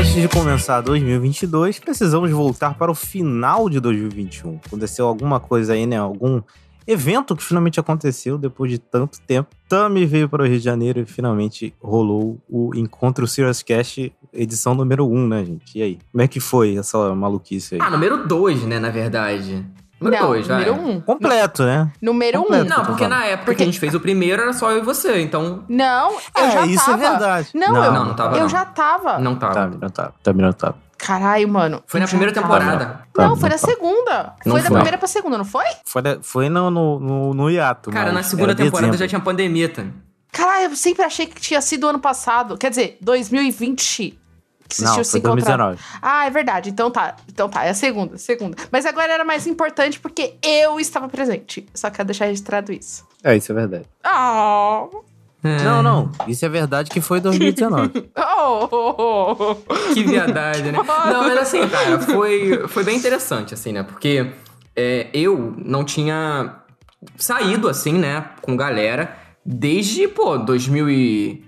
antes de começar 2022, precisamos voltar para o final de 2021. Aconteceu alguma coisa aí, né? Algum evento que finalmente aconteceu depois de tanto tempo. Tami veio para o Rio de Janeiro e finalmente rolou o Encontro Serious Cast, edição número 1, né, gente? E aí? Como é que foi essa maluquice aí? Ah, número 2, né, na verdade. Número não, 2, vai. número um. Completo, né? Número Completo. um. Não, porque na época Porque- que a gente fez o primeiro era só eu e você, então Não, eu É, já isso tava. é verdade. Não, Não, eu, não, não tava, eu não. já tava. não tava. Tá, não tá. Também não tá. Caralho, mano. Foi na primeira tava. temporada. Tá, Não, foi na tá. segunda. Não foi da primeira pra segunda, não foi? Foi, da- foi no, no, no, no hiato. Cara, mas na segunda temporada dezembro. já tinha pandemia, tá? Caralho, eu sempre achei que tinha sido ano passado. Quer dizer, 2020. Que vocês Não, foi se encontrado. 2019. Ah, é verdade. Então tá. Então tá, é a segunda, segunda. Mas agora era mais importante porque eu estava presente. Só quero deixar registrado isso. É, isso é verdade. Ah. É. Não, não. Isso é verdade que foi 2019. Oh, oh, oh, oh. Que viadagem, né? Não, mas assim, cara, foi, foi bem interessante, assim, né? Porque é, eu não tinha saído, assim, né, com galera desde, pô, 2000 e...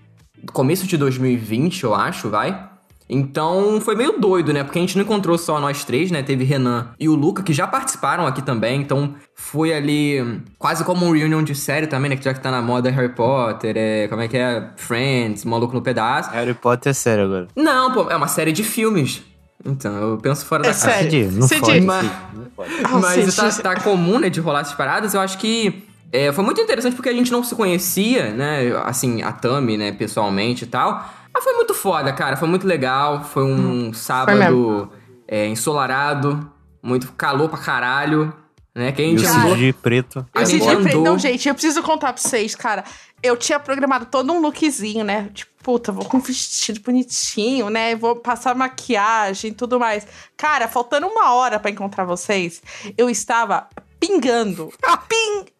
Começo de 2020, eu acho, vai. Então foi meio doido, né? Porque a gente não encontrou só nós três, né? Teve Renan e o Luca, que já participaram aqui também. Então foi ali quase como um reunion de série também, né? Que já que tá na moda Harry Potter, é, como é que é? Friends, Maluco no Pedaço. Harry Potter é sério agora. Não, pô, é uma série de filmes. Então, eu penso fora É da sério. Cid, não Cid, pode. mas- não pode. Ah, Mas tá, tá comum, né, de rolar essas paradas. Eu acho que é, foi muito interessante porque a gente não se conhecia, né? Assim, a Tami, né, pessoalmente e tal. Mas foi muito foda, cara. Foi muito legal. Foi um sábado é, ensolarado. Muito calor pra caralho. Né? Que a E gente o Cara, andou- Cid de preto. A Eu gente tinha pre- andou- Não, gente, eu preciso contar pra vocês, cara. Eu tinha programado todo um lookzinho, né? Tipo, puta, vou com um vestido bonitinho, né? Vou passar maquiagem e tudo mais. Cara, faltando uma hora pra encontrar vocês, eu estava pingando.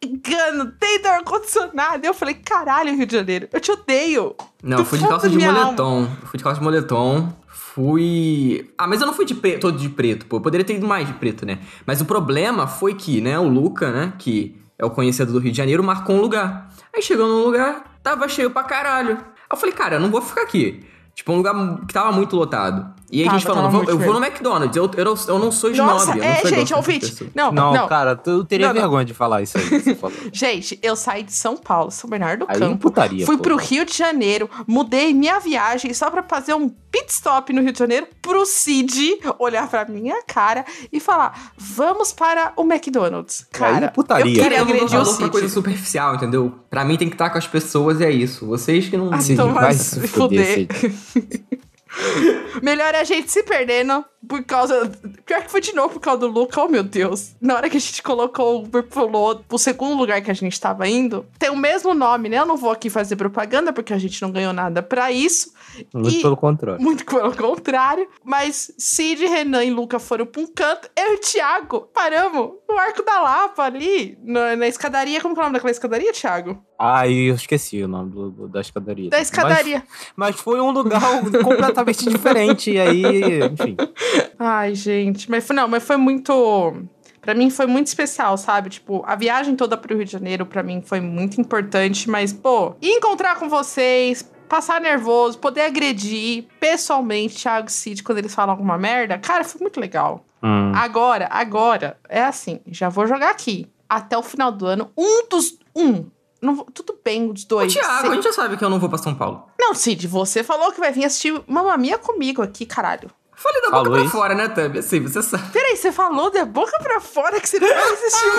pingando dentro do ar-condicionado. Eu falei, caralho, Rio de Janeiro, eu te odeio. Não, eu fui de calça de moletom. Eu fui de calça de moletom. Fui. Ah, mas eu não fui de pre- todo de preto, pô. Eu poderia ter ido mais de preto, né? Mas o problema foi que, né, o Luca, né, que é o conhecedor do Rio de Janeiro, marcou um lugar. Aí chegou num lugar, tava cheio pra caralho. Aí eu falei, cara, eu não vou ficar aqui. Tipo, um lugar que tava muito lotado. E aí a gente Tava, falando, tava "Vou- eu vou no McDonald's. Eu, eu, eu não sou snob. Nossa, eu não é, gente, essas ouvinte. Não, Não, não. cara, tu- eu teria Não, não. vergonha de falar isso aí que você falou. Gente, eu saí de São Paulo, São Bernardo do Aí Campo. putaria, fui pô. pro Rio de Janeiro, mudei minha viagem só pra fazer um pit stop no Rio de Janeiro pro Cid olhar pra minha cara e falar: "Vamos para o McDonald's". Cara, Aí putaria. eu queria eu não agredir o pra coisa Cid. superficial, entendeu? Pra mim tem que estar com as pessoas e é isso. Vocês que não. Ah, Cid, então vai se fuder, fuder. Melhor é a gente se perdendo por causa. Pior que foi de novo por causa do Luca, oh meu Deus. Na hora que a gente colocou o Uber pulou pro segundo lugar que a gente tava indo, tem o mesmo nome, né? Eu não vou aqui fazer propaganda porque a gente não ganhou nada pra isso. Muito E- pelo contrário. Muito pelo contrário. Mas Cid, Renan e Luca foram pra um canto. Eu e o Thiago paramos no Arco da Lapa ali, na, na escadaria. Como que é o nome daquela escadaria, Thiago? Ah, eu esqueci o nome do, do- da escadaria. Da escadaria. Mas, mas foi um lugar completamente diferente. E aí, enfim. Ai, gente, mas foi, não, mas foi muito. Pra mim foi muito especial, sabe? Tipo, a viagem toda pro Rio de Janeiro pra mim foi muito importante, mas, pô, ir encontrar com vocês, passar nervoso, poder agredir pessoalmente Thiago e Cid quando eles falam alguma merda, cara, foi muito legal. Hum. Agora, agora, é assim, já vou jogar aqui. Até o final do ano, um dos. Um. Não, vou- tudo bem, os dois. Thiago, Cê- a gente já sabe que eu não vou pra São Paulo. Não, Cid, você falou que vai vir assistir Mamma Mia comigo aqui, caralho. Falei da Falou boca pra isso? fora, né, Tami? Assim, você sabe. Peraí, você falou da boca pra fora que você não vai assistir.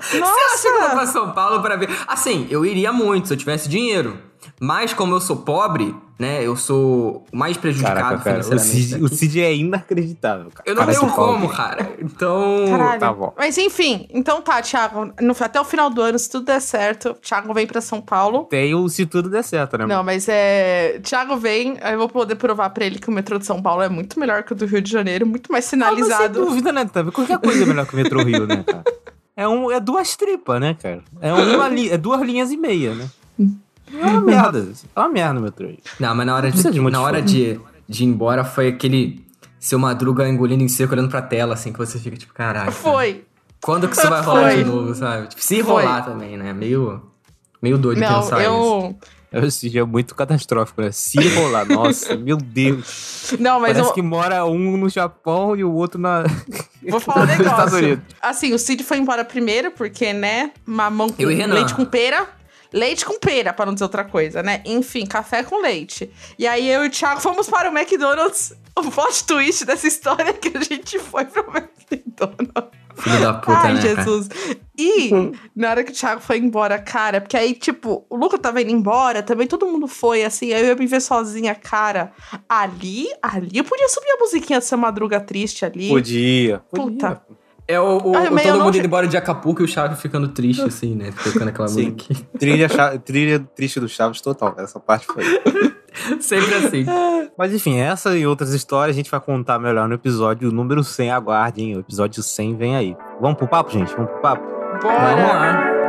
Caralho! Você acha que eu vou pra Nossa! São Paulo pra ver? Assim, eu iria muito se eu tivesse dinheiro. Mas como eu sou pobre, né? Eu sou o mais prejudicado Caraca, cara, o financeiramente. Cid, o. Cid é inacreditável, cara. Eu não tenho Paulo. como, cara. Então. Caralho. Tá bom. Mas enfim, então tá, Thiago. no- até o final do ano, se tudo der certo, Thiago vem pra São Paulo. Tem o se tudo der certo, né? Não, mas é. Thiago vem, aí eu vou poder provar pra ele que o metrô de São Paulo é muito melhor que o do Rio de Janeiro, muito mais Ah, mas sem sinalizado. dúvida, né, Tami? Qualquer coisa é melhor que o Metrô Rio, né, cara? É, um, é duas tripas, né, cara? É, uma li, é duas linhas e meia, né? É uma merda. É uma merda Metrô Rio. Não, mas na hora de, de na hora de, de ir embora foi aquele seu madruga engolindo em seco, olhando pra tela, assim, que você fica tipo, caralho. cara, Foi. Quando que isso vai rolar Foi. de novo, sabe? Tipo, se Foi. rolar também, né? Meio, meio doido Não, pensar isso. eu. O Cid é muito catastrófico, né? Se rolar, nossa, meu Deus. Não, mas Parece eu que mora um no Japão e o outro na... vou falar um negócio. Unidos. Assim, o Cid foi embora primeiro, porque, né, mamão com leite com pera. Leite com pera, pra não dizer outra coisa, né? Enfim, café com leite. E aí eu e o Thiago fomos para o McDonald's. O plot twist dessa história é que a gente foi pro McDonald's. Filho da puta, Ai, né? cara? Jesus. E na hora que o Thiago foi embora, cara, porque aí, tipo, o Luca tava indo embora, também todo mundo foi, assim, aí eu ia me ver sozinha, cara. Ali, ali eu podia subir a musiquinha dessa madruga triste ali. Podia. podia. É o, o- eu todo mundo che- indo embora de Acapulco e o Chaves ficando triste, assim, né? Tocando aquela Sim. musiquinha. Trilha, trilha triste do Chaves total. Essa parte foi. Sempre assim. Mas enfim, essa e outras histórias a gente vai contar melhor no episódio número 100. Aguardem, o episódio 100 vem aí. Vamos pro papo, gente? Vamos pro papo? Vamos Bora. lá.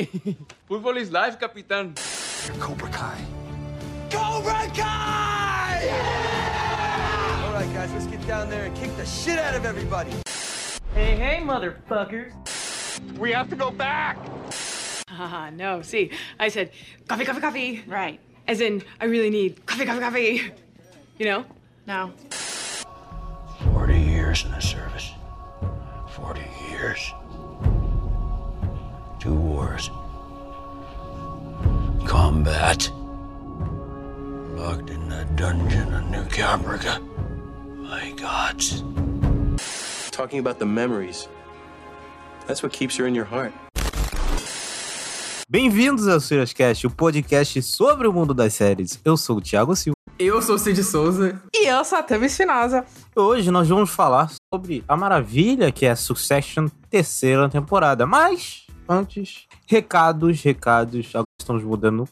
Hey, fútbol is life, capitán. Cobra Kai. Cobra Kai! All right, guys, let's get down there and kick the shit out of everybody. Hey, hey, motherfuckers. We have to go back. Haha, no. See, I said coffee, coffee, coffee. Right. As in, I really need coffee, coffee, coffee. You know? No. 40 years in the service. 40 years. Combat. Locked in that dungeon of New Caprica. My gods. talking about the memories. That's what keeps her in your heart. Bem-vindos ao Siriuscast, o podcast sobre o mundo das séries. Eu sou o Thiago Silva. Eu sou o Cid Souza. E eu sou a Tami Espinosa. Hoje nós vamos falar sobre a maravilha que é a Succession terceira temporada. Mas, antes, recados, recados. Agora estamos mudando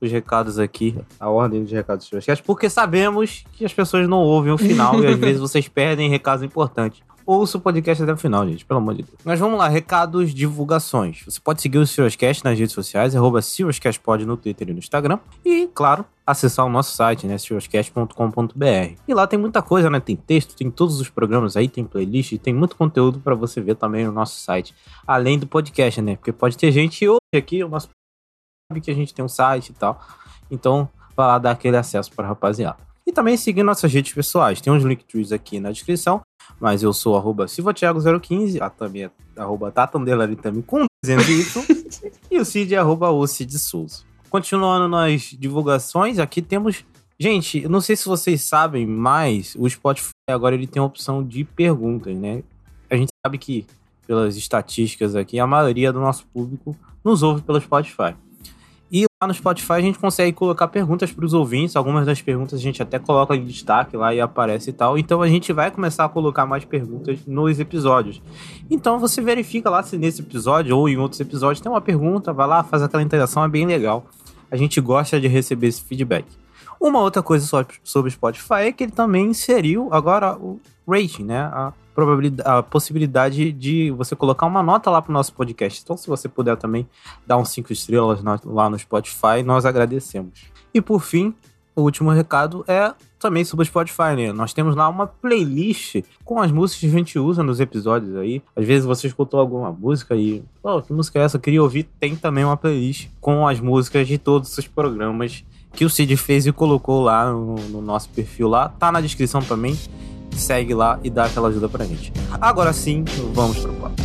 os recados aqui, a ordem dos recados do Siriuscast, porque sabemos que as pessoas não ouvem o final e às vezes vocês perdem recados importantes. Ouça o podcast até o final, gente, pelo amor de Deus. Mas vamos lá, recados, divulgações. Você pode seguir o Siriuscast nas redes sociais, arroba SiriusCastPod no Twitter e no Instagram. E, claro, acessar o nosso site, né, siriuscast.com.br. E lá tem muita coisa, né? Tem texto, tem todos os programas aí, tem playlist, tem muito conteúdo para você ver também no nosso site. Além do podcast, né? Porque pode ter gente hoje aqui, o nosso sabe que a gente tem um site e tal. Então, vai lá dar aquele acesso para rapaziada. E também seguir nossas redes pessoais. Tem uns linktrees aqui na descrição. Mas eu sou arroba silvatiago015, a também é arroba tatandelarintami com 200 Y, e o Cid é arroba o Cid Souza. Continuando nas divulgações, aqui temos... Gente, eu não sei se vocês sabem, mas o Spotify agora ele tem a opção de perguntas, né? A gente sabe que, pelas estatísticas aqui, a maioria do nosso público nos ouve pelo Spotify. E lá no Spotify a gente consegue colocar perguntas para os ouvintes. Algumas das perguntas a gente até coloca em destaque lá e aparece e tal. Então a gente vai começar a colocar mais perguntas nos episódios. Então você verifica lá se nesse episódio ou em outros episódios tem uma pergunta, vai lá, faz aquela interação, é bem legal. A gente gosta de receber esse feedback. Uma outra coisa so- sobre o Spotify é que ele também inseriu agora o rating, né? A, probabilidade, a possibilidade de você colocar uma nota lá pro nosso podcast. Então, se você puder também dar uns 5 estrelas lá no Spotify, nós agradecemos. E por fim, o último recado é também sobre o Spotify, né? Nós temos lá uma playlist com as músicas que a gente usa nos episódios aí. Às vezes você escutou alguma música e, pô, que música é essa? Eu queria ouvir. Tem também uma playlist com as músicas de todos os programas que o Cid fez e colocou lá no, no nosso perfil lá. Tá na descrição também. Segue lá e dá aquela ajuda pra gente. Agora sim, vamos pro papo.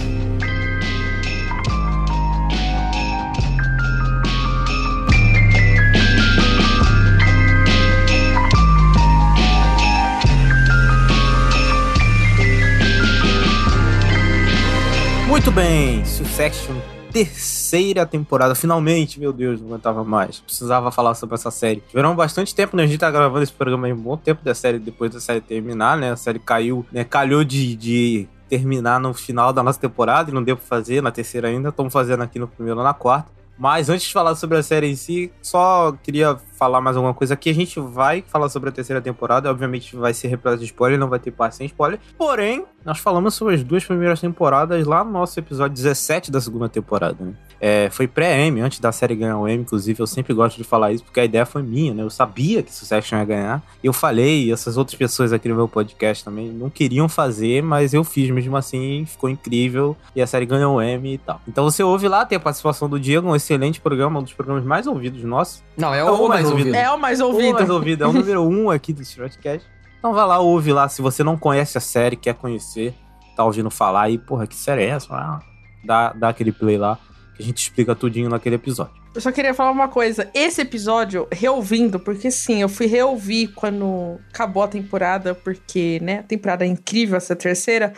Muito bem, Succession, terceira temporada, finalmente, meu Deus, não aguentava mais. Precisava falar sobre essa série. Tiveram bastante tempo, né? A gente tá gravando esse programa aí um bom tempo da série, depois da série terminar, né? A série caiu, né? Calhou de, de terminar no final da nossa temporada e não deu pra fazer na terceira ainda. Estamos fazendo aqui no primeiro na quarta. Mas antes de falar sobre a série em si, só queria falar mais alguma coisa aqui. A gente vai falar sobre a terceira temporada, obviamente vai ser repleto de spoiler, não vai ter parte sem spoiler. Porém, nós falamos sobre as duas primeiras temporadas lá no nosso episódio 17 da segunda temporada, né? É, foi pré-M, antes da série ganhar o M, inclusive, eu sempre gosto de falar isso, porque a ideia foi minha, né? Eu sabia que Succession ia ganhar. Eu falei, e essas outras pessoas aqui no meu podcast também não queriam fazer, mas eu fiz mesmo assim, ficou incrível, e a série ganhou o M e tal. Então você ouve lá, tem a participação do Diego, um excelente programa, um dos programas mais ouvidos nossos. Não, é o, mais, ouvido. É o mais O ouvido. mais ouvido, é o número um aqui do Shortcast. Então vai lá, ouve lá, se você não conhece a série, quer conhecer, tá ouvindo falar aí, porra, que série é essa? Ah, dá, dá aquele play lá, que a gente explica tudinho naquele episódio. Eu só queria falar uma coisa. Esse episódio, reouvindo, porque sim, eu fui reouvir quando acabou a temporada, porque, né, a temporada é incrível, essa terceira.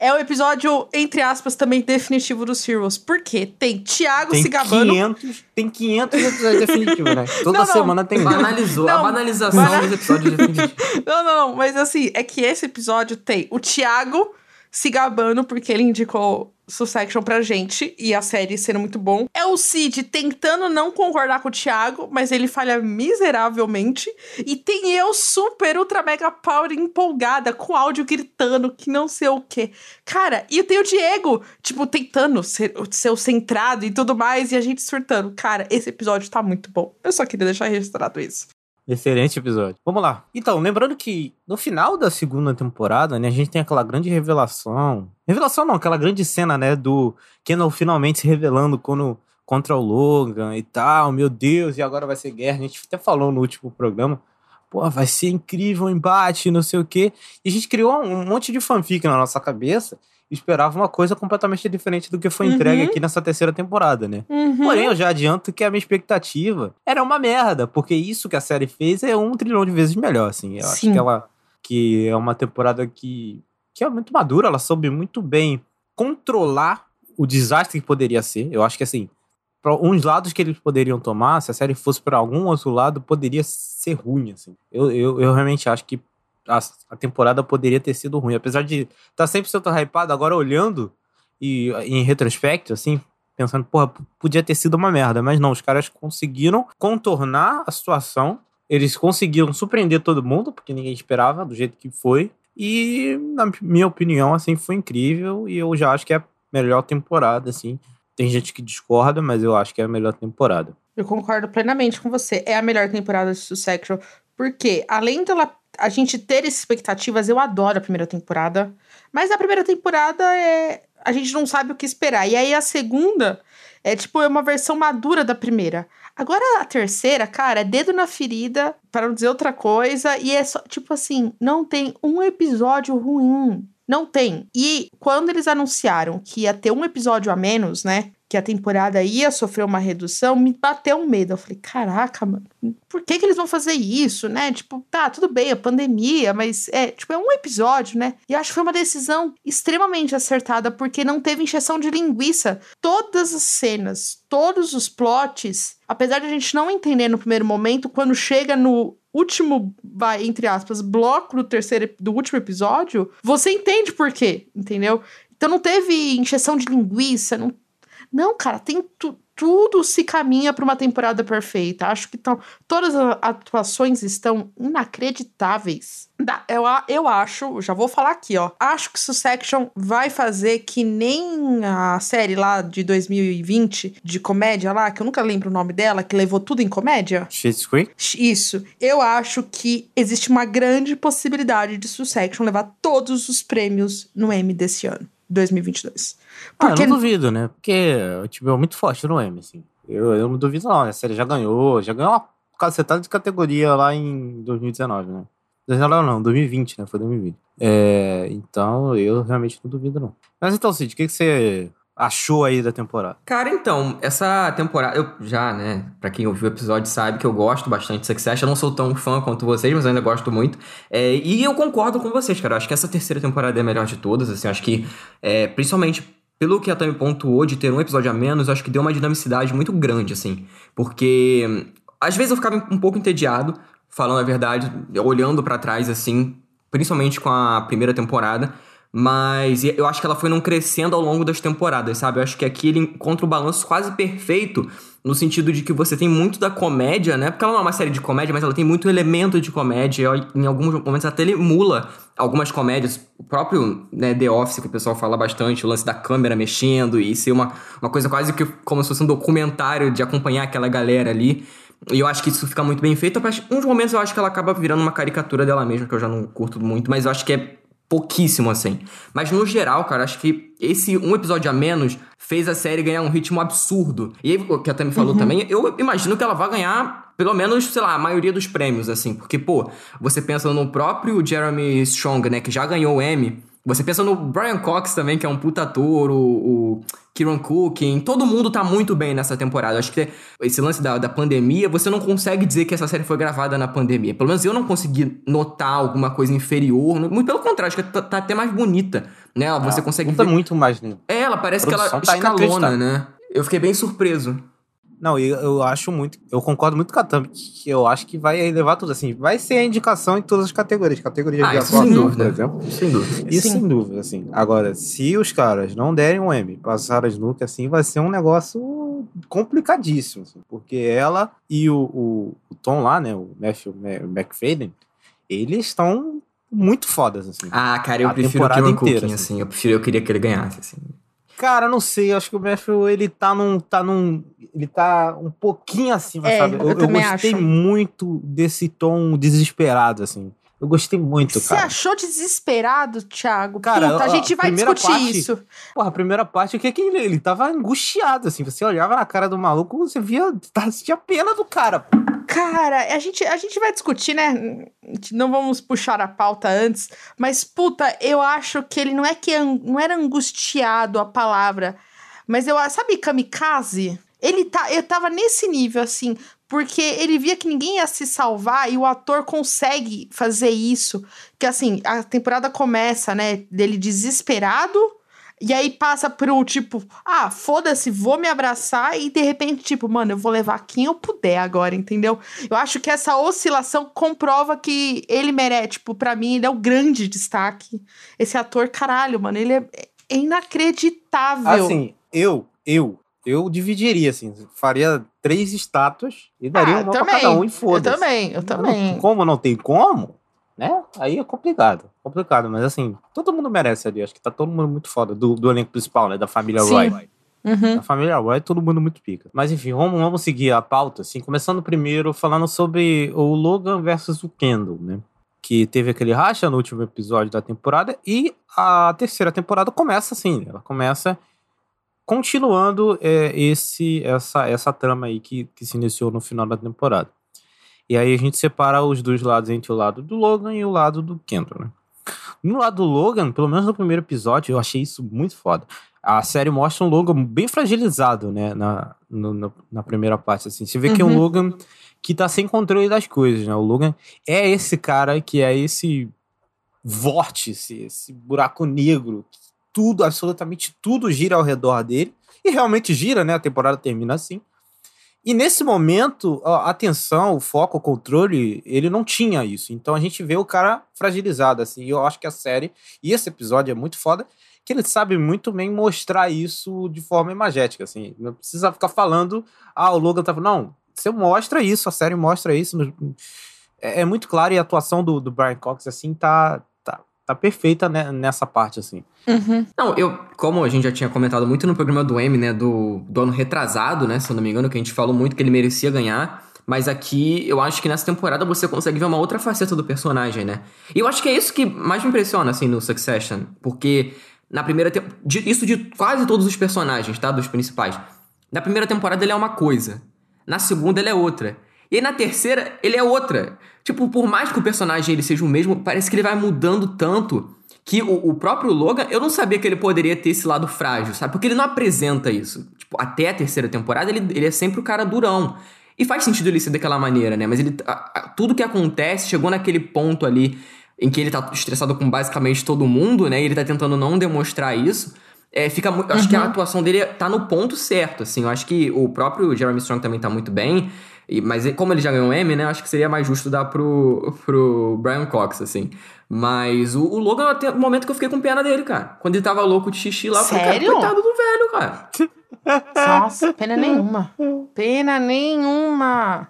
É o episódio, entre aspas, também definitivo dos Heroes. Por quê? Tem Thiago Tem se gabando. 500, tem 500 episódios definitivos, né? Toda Não, não. semana tem. Banalizou, Não, a banalização bana- dos episódios definitivos. Não, não, não. Mas assim, é que esse episódio tem o Thiago se gabando porque ele indicou Succession pra gente e a série sendo muito bom. É o Cid tentando não concordar com o Thiago, mas ele falha miseravelmente. E tem eu super, ultra, mega power empolgada com áudio gritando que não sei o quê. Cara, e tem o Diego, tipo, tentando ser, ser o centrado e tudo mais e a gente surtando. Cara, esse episódio tá muito bom. Eu só queria deixar registrado isso. Excelente episódio. Vamos lá. Então, lembrando que no final da segunda temporada, né, a gente tem aquela grande revelação. Revelação não, aquela grande cena, né, do Kendall finalmente se revelando quando, contra o Logan e tal. Meu Deus, e agora vai ser guerra. A gente até falou no último programa. Pô, vai ser incrível o embate, não sei o quê. E a gente criou um monte de fanfic na nossa cabeça esperava uma coisa completamente diferente do que foi entregue Uhum. aqui nessa terceira temporada, né? Uhum. Porém, eu já adianto que a minha expectativa era uma merda, porque isso que a série fez é um trilhão de vezes melhor, assim. Eu acho Sim. que ela que é uma temporada que, que é muito madura, ela soube muito bem controlar o desastre que poderia ser. Eu acho que, assim, para uns lados que eles poderiam tomar, se a série fosse para algum outro lado, poderia ser ruim, assim. Eu, eu, eu realmente acho que a, a temporada poderia ter sido ruim. Apesar de estar tá 100% hypado, agora olhando e em retrospecto, assim, pensando, porra, podia ter sido uma merda. Mas não, os caras conseguiram contornar a situação. Eles conseguiram surpreender todo mundo, porque ninguém esperava do jeito que foi. E, na minha opinião, assim, foi incrível. E eu já acho que é a melhor temporada, assim. Tem gente que discorda, mas eu acho que é a melhor temporada. Eu concordo plenamente com você. É a melhor temporada de Succession. Porque, além dela a gente ter expectativas, eu adoro a primeira temporada. Mas a primeira temporada é. A gente não sabe o que esperar. E aí a segunda é tipo é uma versão madura da primeira. Agora a terceira, cara, é dedo na ferida, para não dizer outra coisa. E é só, tipo assim, não tem um episódio ruim. Não tem. E quando eles anunciaram que ia ter um episódio a menos, né? Que a temporada ia sofrer uma redução, me bateu um medo. Eu falei, caraca, mano, por que, que eles vão fazer isso, né? Tipo, tá, tudo bem, a pandemia, mas é, tipo, é um episódio, né? E acho que foi uma decisão extremamente acertada, porque não teve encheção de linguiça. Todas as cenas, todos os plots, apesar de a gente não entender no primeiro momento, quando chega no último, vai, entre aspas, bloco do terceiro, do último episódio, você entende por quê, entendeu? Então não teve encheção de linguiça, não não, cara, tem tu- tudo se caminha para uma temporada perfeita. Acho que tão, todas as atuações estão inacreditáveis. Eu, a- eu acho, já vou falar aqui, ó. Acho que Succession vai fazer que nem a série lá de 2020 de comédia lá, que eu nunca lembro o nome dela, que levou tudo em comédia. Schitt's Creek? Isso. Eu acho que existe uma grande possibilidade de Succession levar todos os prêmios no Emmy desse ano, 2022. Ah, eu Porque não duvido, né? Porque o time é muito forte no M, assim. Eu, eu não duvido, não. A série já ganhou, já ganhou uma cacetada de categoria lá em 2019, né? 2019 não, 2020, né? Foi 2020. É, então, eu realmente não duvido, não. Mas então, Cid, o que, que você achou aí da temporada? Cara, então, essa temporada, eu já, né, pra quem ouviu o episódio sabe que eu gosto bastante de Succession, eu não sou tão fã quanto vocês, mas eu ainda gosto muito. É, e eu concordo com vocês, cara, eu acho que essa terceira temporada é a melhor de todas, assim, acho que, é, principalmente pelo que a Tami pontuou de ter um episódio a menos, acho que deu uma dinamicidade muito grande, assim, porque às vezes eu ficava um pouco entediado, falando a verdade, olhando pra trás, assim, principalmente com a primeira temporada, Mas eu acho que ela foi não crescendo ao longo das temporadas, sabe? Eu acho que aqui ele encontra o balanço quase perfeito, no sentido de que você tem muito da comédia, né? Porque ela não é uma série de comédia, mas ela tem muito elemento de comédia. Em alguns momentos até ele emula algumas comédias. O próprio né, The Office, que o pessoal fala bastante, o lance da câmera mexendo e ser uma, uma coisa quase que como se fosse um documentário de acompanhar aquela galera ali. E eu acho que isso fica muito bem feito. Uns momentos eu acho que ela acaba virando uma caricatura dela mesma, que eu já não curto muito, mas eu acho que é pouquíssimo assim. Mas no geral, cara, acho que esse um episódio a menos fez a série ganhar um ritmo absurdo. E aí, o que até me falou uhum. também, eu imagino que ela vai ganhar pelo menos, sei lá, a maioria dos prêmios, assim. Porque, pô, você pensa no próprio Jeremy Strong, né, que já ganhou o Emmy. Você pensa no Brian Cox também, que é um puta ator, o, o Kieran Cooking, todo mundo tá muito bem nessa temporada. Acho que esse lance da, da pandemia, você não consegue dizer que essa série foi gravada na pandemia. Pelo menos eu não consegui notar alguma coisa inferior. Muito pelo contrário, acho que tá, tá até mais bonita, né? Você ah, consegue tá ver... muito mais? É, ela parece que ela tá escalona, né? Eu fiquei bem surpreso. Não, eu, eu acho muito. Eu concordo muito com a Thumb, que eu acho que vai levar tudo assim. Vai ser a indicação em todas as categorias. Categoria ah, de ator, por exemplo. Sem dúvida. Isso Sim. sem dúvida, assim. Agora, se os caras não derem um M pra Sarah Snook, assim, vai ser um negócio complicadíssimo. Assim, porque ela e o, o, o, Tom lá, né? O Matthew McFadden, eles estão muito fodas, assim. Ah, cara, eu prefiro o Kieran Cooking, assim. assim. Eu prefiro, eu queria que ele ganhasse, assim. Cara, não sei, acho que o Matthew, ele tá num. tá num. Ele tá um pouquinho acima, é, sabe? Eu, eu, eu gostei acho. muito desse tom desesperado, assim. Eu gostei muito, Você cara. Você achou desesperado, Thiago? Cara, Puta, a, a gente vai discutir parte, isso. Porra, a primeira parte, o que é que ele, ele tava angustiado, assim. Você olhava na cara do maluco, você via, tinha pena do cara. Cara, a gente, a gente vai discutir, né? Não vamos puxar a pauta antes, mas puta, eu acho que ele não é que não era angustiado a palavra, mas eu sabe kamikaze? Ele tá, eu tava nesse nível assim, porque ele via que ninguém ia se salvar e o ator consegue fazer isso, que assim, a temporada começa, né, dele desesperado, e aí passa pro tipo, ah, foda-se, vou me abraçar e de repente, tipo, mano, eu vou levar quem eu puder agora, entendeu? Eu acho que essa oscilação comprova que ele merece, tipo, pra mim, ele é o grande destaque. Esse ator, caralho, mano, ele é, é inacreditável. Assim, eu, eu, eu dividiria, assim, faria três estátuas e daria ah, uma também, pra cada um e foda-se. Eu também, eu também. Como não tem como, né? Aí é complicado, complicado, mas assim, todo mundo merece ali, acho que tá todo mundo muito foda, do, do elenco principal, né, da família Sim. Roy. Uhum. Da família Roy, todo mundo muito pica. Mas enfim, vamos, vamos seguir a pauta, assim, começando primeiro falando sobre o Logan versus o Kendall, né? Que teve aquele racha no último episódio da temporada e a terceira temporada começa assim, ela começa continuando é, esse essa essa trama aí que, que se iniciou no final da temporada. E aí a gente separa os dois lados entre o lado do Logan e o lado do Kendall, né? No lado do Logan, pelo menos no primeiro episódio, eu achei isso muito foda. A série mostra um Logan bem fragilizado, né? Na, no, na primeira parte, assim. Você vê uhum. que é um uhum. Logan que tá sem controle das coisas, né? O Logan é esse cara que é esse vórtice, esse buraco negro. Tudo, absolutamente tudo gira ao redor dele. E realmente gira, né? A temporada termina assim. E nesse momento, a atenção, o foco, o controle, ele não tinha isso. Então a gente vê o cara fragilizado, assim. E eu acho que a série, e esse episódio é muito foda, que ele sabe muito bem mostrar isso de forma imagética, assim. Não precisa ficar falando, ah, o Logan tá... Não, você mostra isso, a série mostra isso. É, é muito claro e a atuação do, do Brian Cox, assim, tá, tá perfeita né, nessa parte, assim. Uhum. Não, eu, como a gente já tinha comentado muito no programa do M, né, do, do ano retrasado, né, se eu não me engano, que a gente falou muito que ele merecia ganhar. Mas aqui, eu acho que nessa temporada você consegue ver uma outra faceta do personagem, né? E eu acho que é isso que mais me impressiona, assim, no Succession. Porque na primeira... Te... Isso de quase todos os personagens, tá? Dos principais. Na primeira temporada ele é uma coisa. Na segunda ele é outra. E aí na terceira ele é outra. Tipo, por mais que o personagem ele seja o mesmo, parece que ele vai mudando tanto que o, o, próprio Logan, eu não sabia que ele poderia ter esse lado frágil, sabe? Porque ele não apresenta isso. Tipo, até a terceira temporada, ele, ele é sempre o cara durão. E faz sentido ele ser daquela maneira, né? Mas ele, a, a, tudo que acontece chegou naquele ponto ali em que ele tá estressado com basicamente todo mundo, né? E ele tá tentando não demonstrar isso. É, fica muito, uhum. Acho que a uhum. atuação dele tá no ponto certo, assim. Eu acho que o próprio Jeremy Strong também tá muito bem. E, mas como ele já ganhou um M, né? Acho que seria mais justo dar pro, pro Brian Cox, assim. Mas o, o Logan, tem um momento que eu fiquei com pena dele, cara. Quando ele tava louco de xixi lá, eu falei, cara, Sério? coitado do velho, cara. Nossa, pena nenhuma. Pena nenhuma.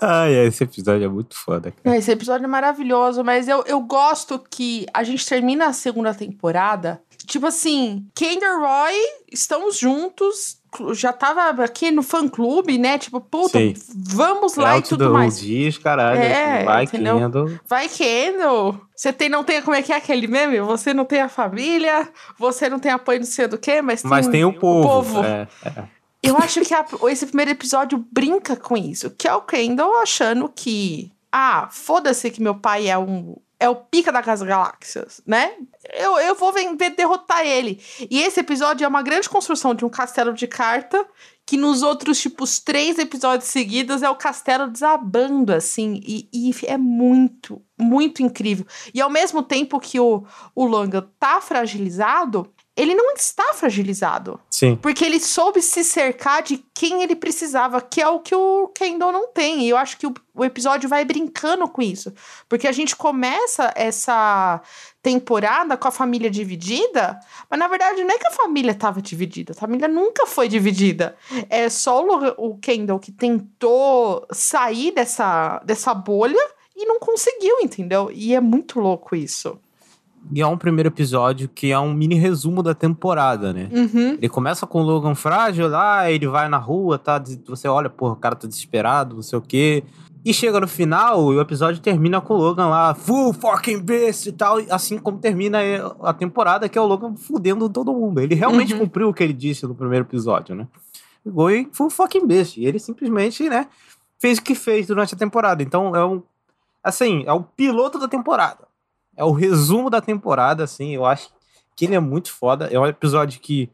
Ai, esse episódio é muito foda, cara. Esse episódio é maravilhoso, mas eu, eu gosto que a gente termina a segunda temporada. Tipo assim, e Roy estamos juntos. Já tava aqui no fã clube, né? Tipo, puta, Sim. vamos lá e Alto tudo do mais. dias, caralho. É, vai entendeu? Kendall. Vai, Kendall. Você tem, não tem, como é que é aquele meme? Você não tem a família, você não tem apoio não sei do quê, mas tem, Mas tem o povo. povo. É, é. Eu acho que a- esse primeiro episódio brinca com isso. Que é o Kendall achando que. Ah, foda-se que meu pai é um. É o pica das galáxias, né? Eu, eu vou ven- ver derrotar ele. E esse episódio é uma grande construção de um castelo de carta. Que nos outros, tipo, os três episódios seguidos é o castelo desabando, assim. E, e é muito, muito incrível. E ao mesmo tempo que o, o Logan tá fragilizado, ele não está fragilizado. Sim. Porque ele soube se cercar de quem ele precisava, que é o que o Kendall não tem. E eu acho que o, o episódio vai brincando com isso. Porque a gente começa essa temporada com a família dividida, mas na verdade não é que a família estava dividida. A família nunca foi dividida. É só o, o Kendall que tentou sair dessa, dessa bolha e não conseguiu, entendeu? E é muito louco isso. E é um primeiro episódio que é um mini resumo da temporada, né? Uhum. Ele começa com o Logan frágil, lá ele vai na rua, tá? Você olha, porra, o cara tá desesperado, não sei o quê. E chega no final e o episódio termina com o Logan lá, full fucking beast e tal, assim como termina a temporada, que é o Logan fudendo todo mundo. Ele realmente Uhum. cumpriu o que ele disse no primeiro episódio, né? Em full fucking beast. E ele simplesmente, né, fez o que fez durante a temporada. Então é um. Assim, é o piloto da temporada. É o resumo da temporada, assim. Eu acho que ele é muito foda. É um episódio que,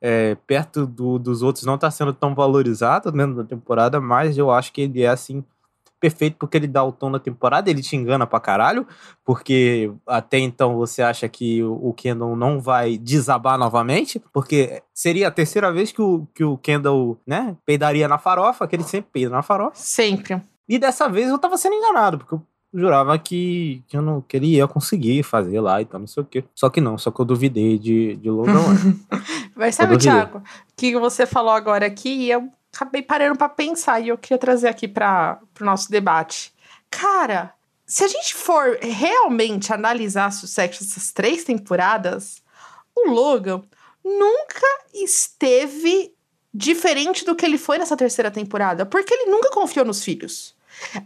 é, perto do- dos outros, não tá sendo tão valorizado dentro da temporada, mas eu acho que ele é, assim, perfeito porque ele dá o tom da temporada. Ele te engana pra caralho, porque até então você acha que o Kendall não vai desabar novamente, porque seria a terceira vez que o, que o Kendall, né, peidaria na farofa, que ele sempre peida na farofa. Sempre. E dessa vez eu tava sendo enganado, porque jurava que, que, eu não, que ele ia conseguir fazer lá e tal, não sei o quê. Só que não, só que eu duvidei de, de Logan. Mas sabe. Thiago, o que você falou agora aqui e eu acabei parando pra pensar e eu queria trazer aqui para o nosso debate. Cara, se a gente for realmente analisar o sucesso dessas três temporadas, o Logan nunca esteve diferente do que ele foi nessa terceira temporada, porque ele nunca confiou nos filhos.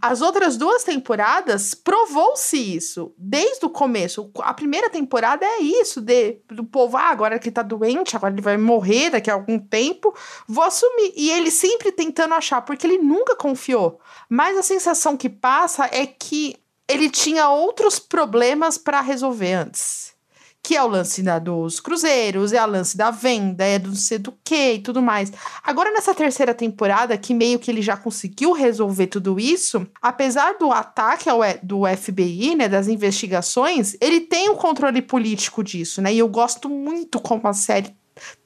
As outras duas temporadas provou-se isso desde o começo. A primeira temporada é isso, de, do povo, ah, agora que tá doente, agora ele vai morrer daqui a algum tempo, vou assumir. E ele sempre tentando achar, porque ele nunca confiou. Mas a sensação que passa é que ele tinha outros problemas para resolver antes. Que é o lance da, dos cruzeiros, é o lance da venda, é do não sei do que e tudo mais. Agora, nessa terceira temporada, que meio que ele já conseguiu resolver tudo isso, apesar do ataque ao, do FBI, né, das investigações, ele tem o controle político disso, né? E eu gosto muito como a série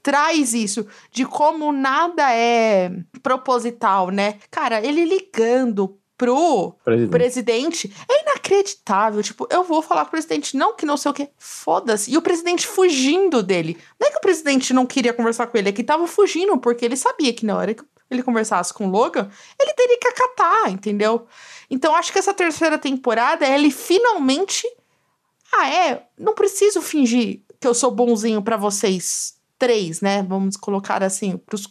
traz isso, de como nada é proposital, né? Cara, ele ligando pro Presidente. presidente é inacreditável. Tipo, eu vou falar com o presidente, não que não sei o que. Foda-se. E o presidente fugindo dele. Não é que o presidente não queria conversar com ele, é que tava fugindo, porque ele sabia que na hora que ele conversasse com o Logan, ele teria que acatar, entendeu? Então acho que essa terceira temporada, ele finalmente. Ah, é? Não preciso fingir que eu sou bonzinho pra vocês três, né? Vamos colocar assim, pros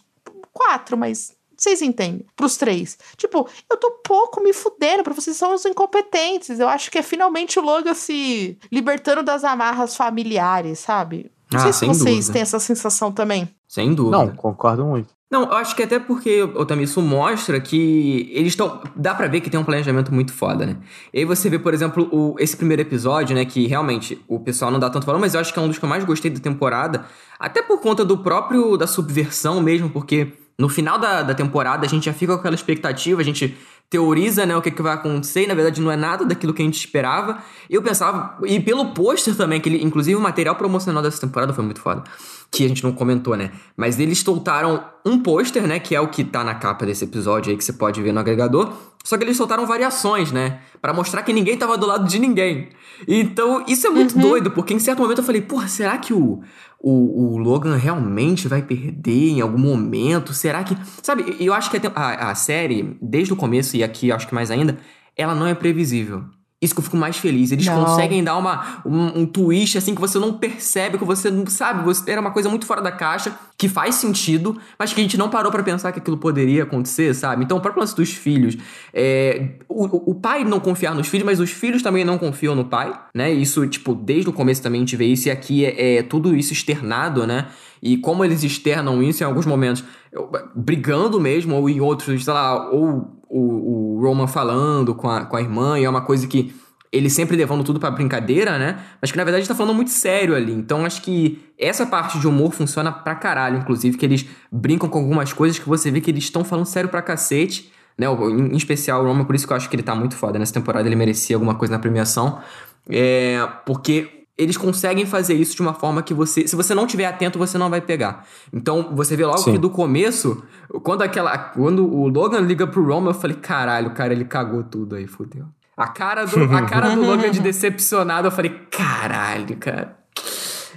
quatro, mas vocês entendem. Pros três. Tipo, eu tô pouco me fudendo pra vocês são os incompetentes. Eu acho que é finalmente o Logan se libertando das amarras familiares, sabe? Não Ah, sei se vocês dúvida. têm essa sensação também. Sem dúvida. Não, concordo muito. Não, eu acho que até porque, Otami, isso mostra que eles estão. Dá pra ver que tem um planejamento muito foda, né? E aí você vê, por exemplo, o, esse primeiro episódio, né? Que realmente o pessoal não dá tanto valor, mas eu acho que é um dos que eu mais gostei da temporada. Até por conta do próprio. da subversão mesmo, porque no final da, da temporada a gente já fica com aquela expectativa, a gente teoriza, né, o que, que vai acontecer, e na verdade não é nada daquilo que a gente esperava. Eu pensava, e pelo pôster também, que ele, inclusive o material promocional dessa temporada foi muito foda, que a gente não comentou, né? Mas eles soltaram um pôster, né, que é o que tá na capa desse episódio aí que você pode ver no agregador. Só que eles soltaram variações, né? Pra mostrar que ninguém tava do lado de ninguém. Então, isso é muito doido, porque em certo momento eu falei, porra, será que o, o, o Logan realmente vai perder em algum momento? Será que. Sabe, eu acho que a, a, série, desde o começo e aqui acho que mais ainda, ela não é previsível. Isso que eu fico mais feliz. Eles Não. conseguem dar uma, um, um twist assim que você não percebe, que você não sabe. Você, era uma coisa muito fora da caixa, que faz sentido, mas que a gente não parou pra pensar que aquilo poderia acontecer, sabe? Então, o próprio lance dos filhos. é, o, o- pai não confiar nos filhos, mas os filhos também não confiam no pai, né? Isso, tipo, desde o começo também a gente vê isso, e aqui é, é tudo isso externado, né? E como eles externam isso em alguns momentos, brigando mesmo, ou em outros, sei lá, ou o, o Roman falando com a, com a irmã, e é uma coisa que ele sempre levando tudo pra brincadeira, né? Mas que na verdade tá falando muito sério ali. Então acho que essa parte de humor funciona pra caralho, inclusive, que eles brincam com algumas coisas que você vê que eles estão falando sério pra cacete. Né? Em especial o Roman, por isso que eu acho que ele tá muito foda. Nessa temporada ele merecia alguma coisa na premiação. É, porque eles conseguem fazer isso de uma forma que você. Se você não tiver atento, você não vai pegar. Então, você vê logo Sim. que do começo, quando aquela. Quando o Logan liga pro Roman, eu falei, caralho, cara, ele cagou tudo aí, fudeu. A cara do, a cara do Logan de decepcionado, eu falei, caralho, cara.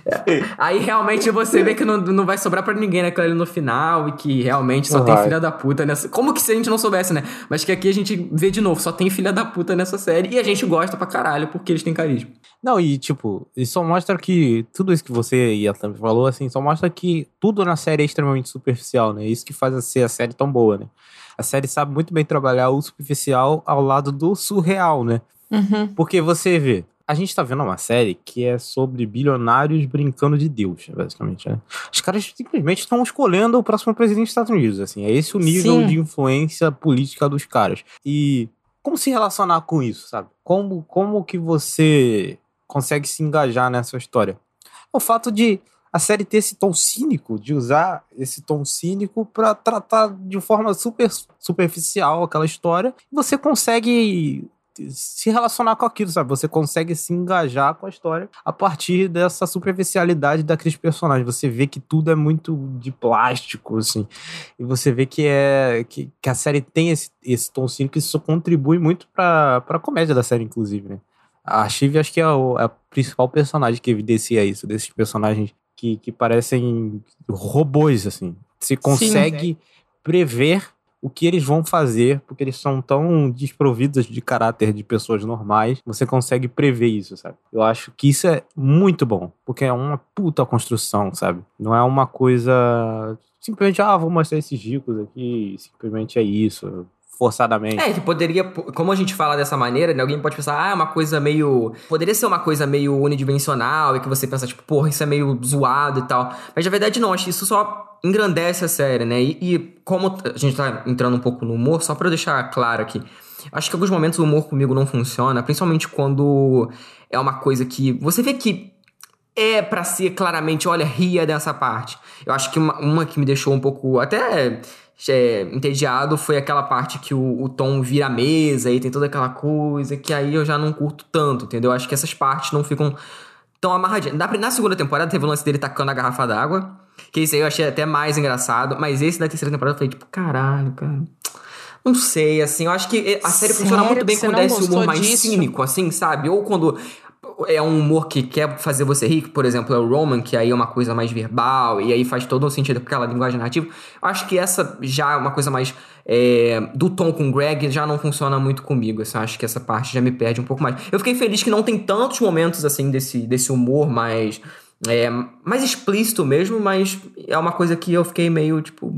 Aí realmente você vê que não, não vai sobrar pra ninguém naquela ali no final e que realmente só Não tem filha da puta nessa. Como que se a gente não soubesse, né? Mas que aqui a gente vê de novo, só tem filha da puta nessa série e a gente gosta pra caralho porque eles têm carisma. Não, e tipo, isso só mostra que tudo isso que você e a Tam falou, assim, só mostra que tudo na série é extremamente superficial, né? Isso que faz a ser a série tão boa, né? A série sabe muito bem trabalhar o superficial ao lado do surreal, né? Uhum. Porque você vê, a gente tá vendo uma série que é sobre bilionários brincando de Deus, basicamente, né? Os caras simplesmente estão escolhendo o próximo presidente dos Estados Unidos, assim. É esse o nível Sim. de influência política dos caras. E como se relacionar com isso, sabe? Como, como que você consegue se engajar nessa história? O fato de a série ter esse tom cínico, de usar esse tom cínico pra tratar de forma super superficial aquela história, você consegue se relacionar com aquilo, sabe? Você consegue se engajar com a história a partir dessa superficialidade daqueles personagens. Você vê que tudo é muito de plástico, assim. E você vê que é que, que a série tem esse, esse tom cínico e isso contribui muito pra, pra comédia da série, inclusive, né? A Shiv acho que é, o, é a principal personagem que evidencia isso, desses personagens que, que parecem robôs, assim. Você consegue prever o que eles vão fazer, porque eles são tão desprovidos de caráter de pessoas normais, você consegue prever isso, sabe? Eu acho que isso é muito bom, porque é uma puta construção, sabe? Não é uma coisa simplesmente, ah, vou mostrar esses ricos aqui, simplesmente é isso, forçadamente. É, que poderia, como a gente fala dessa maneira, né, alguém pode pensar, ah, é uma coisa meio. Poderia ser uma coisa meio unidimensional e que você pensa, tipo, porra, isso é meio zoado e tal. Mas na verdade não, acho que isso só engrandece a série, né? E, e como a gente tá entrando um pouco no humor, só eu deixar claro aqui. Acho que alguns momentos o humor comigo não funciona, principalmente quando é uma coisa que você vê que é pra ser claramente, olha, ria dessa parte. Eu acho que uma, uma que me deixou um pouco até é, entediado foi aquela parte que o, o Tom vira a mesa e tem toda aquela coisa que aí eu já não curto tanto, entendeu? Acho que essas partes não ficam tão amarradinhas. Na, na segunda temporada teve o lance dele tacando a garrafa d'água, que isso aí eu achei até mais engraçado, mas esse da terceira temporada eu falei, tipo, caralho, cara. Não sei, assim, eu acho que a série funciona Sério muito bem você quando é esse humor mais disso? cínico, assim, sabe? Ou quando é um humor que quer fazer você rir, por exemplo, é o Roman, que aí é uma coisa mais verbal, e aí faz todo o sentido com aquela linguagem narrativa. Acho que essa já é uma coisa mais é, do tom com o Greg, já não funciona muito comigo. Assim, acho que essa parte já me perde um pouco mais. Eu fiquei feliz que não tem tantos momentos assim desse, desse humor mais. É, mais explícito mesmo, mas é uma coisa que eu fiquei meio tipo.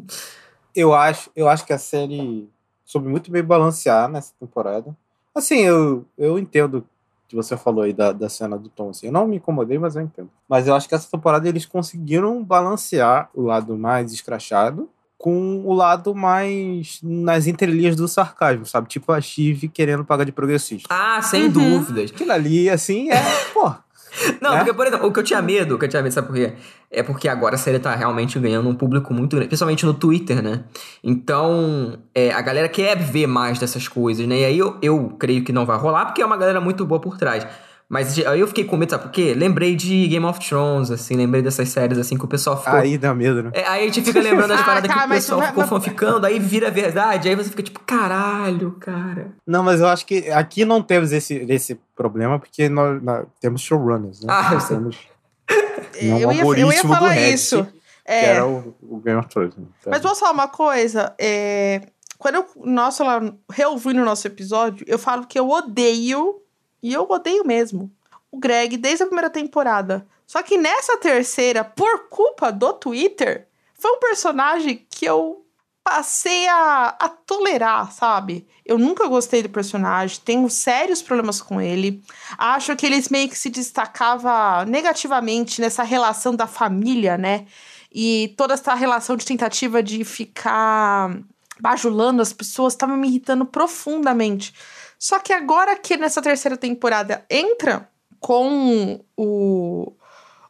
Eu acho, eu acho que a série soube muito bem balancear nessa temporada. Assim, eu, eu entendo que você falou aí da, da cena do Tom. Assim. Eu não me incomodei, mas eu entendo. Mas eu acho que essa temporada eles conseguiram balancear o lado mais escrachado com o lado mais nas entrelinhas do sarcasmo, sabe? Tipo a Chive querendo pagar de progressista. Ah, sem Uhum. dúvidas. Aquilo ali, assim, é, pô. Não, Né? porque, por exemplo, o que eu tinha medo, o que eu tinha medo, sabe por quê? É porque agora a série tá realmente ganhando um público muito grande, principalmente no Twitter, né? Então, é, a galera quer ver mais dessas coisas, né? E aí eu, eu creio que não vai rolar, porque é uma galera muito boa por trás. Mas aí eu fiquei com medo, sabe por quê? Lembrei de Game of Thrones, assim, lembrei dessas séries, assim, que o pessoal ficou... Aí dá medo, né? É, aí a gente fica lembrando das Ah, paradas cara, que o mas pessoal vai- ficou mas- fanficando, aí vira verdade, aí você fica tipo, caralho, cara. Não, mas eu acho que aqui não temos esse, esse problema, porque nós, nós temos showrunners, né? Ah, Nós temos eu, um ia, eu ia falar Reddit, isso. que É, era o, o Game of Thrones. né? Então, Mas posso falar uma coisa? É, quando eu nossa, lá, reouvindo o nosso episódio, eu falo que eu odeio, e eu odeio mesmo, o Greg desde a primeira temporada. Só que nessa terceira, por culpa do Twitter, foi um personagem que eu passei a, a tolerar, sabe? Eu nunca gostei do personagem, tenho sérios problemas com ele. Acho que eles meio que se destacava negativamente nessa relação da família, né? E toda essa relação de tentativa de ficar bajulando as pessoas estava me irritando profundamente. Só que agora que nessa terceira temporada entra com o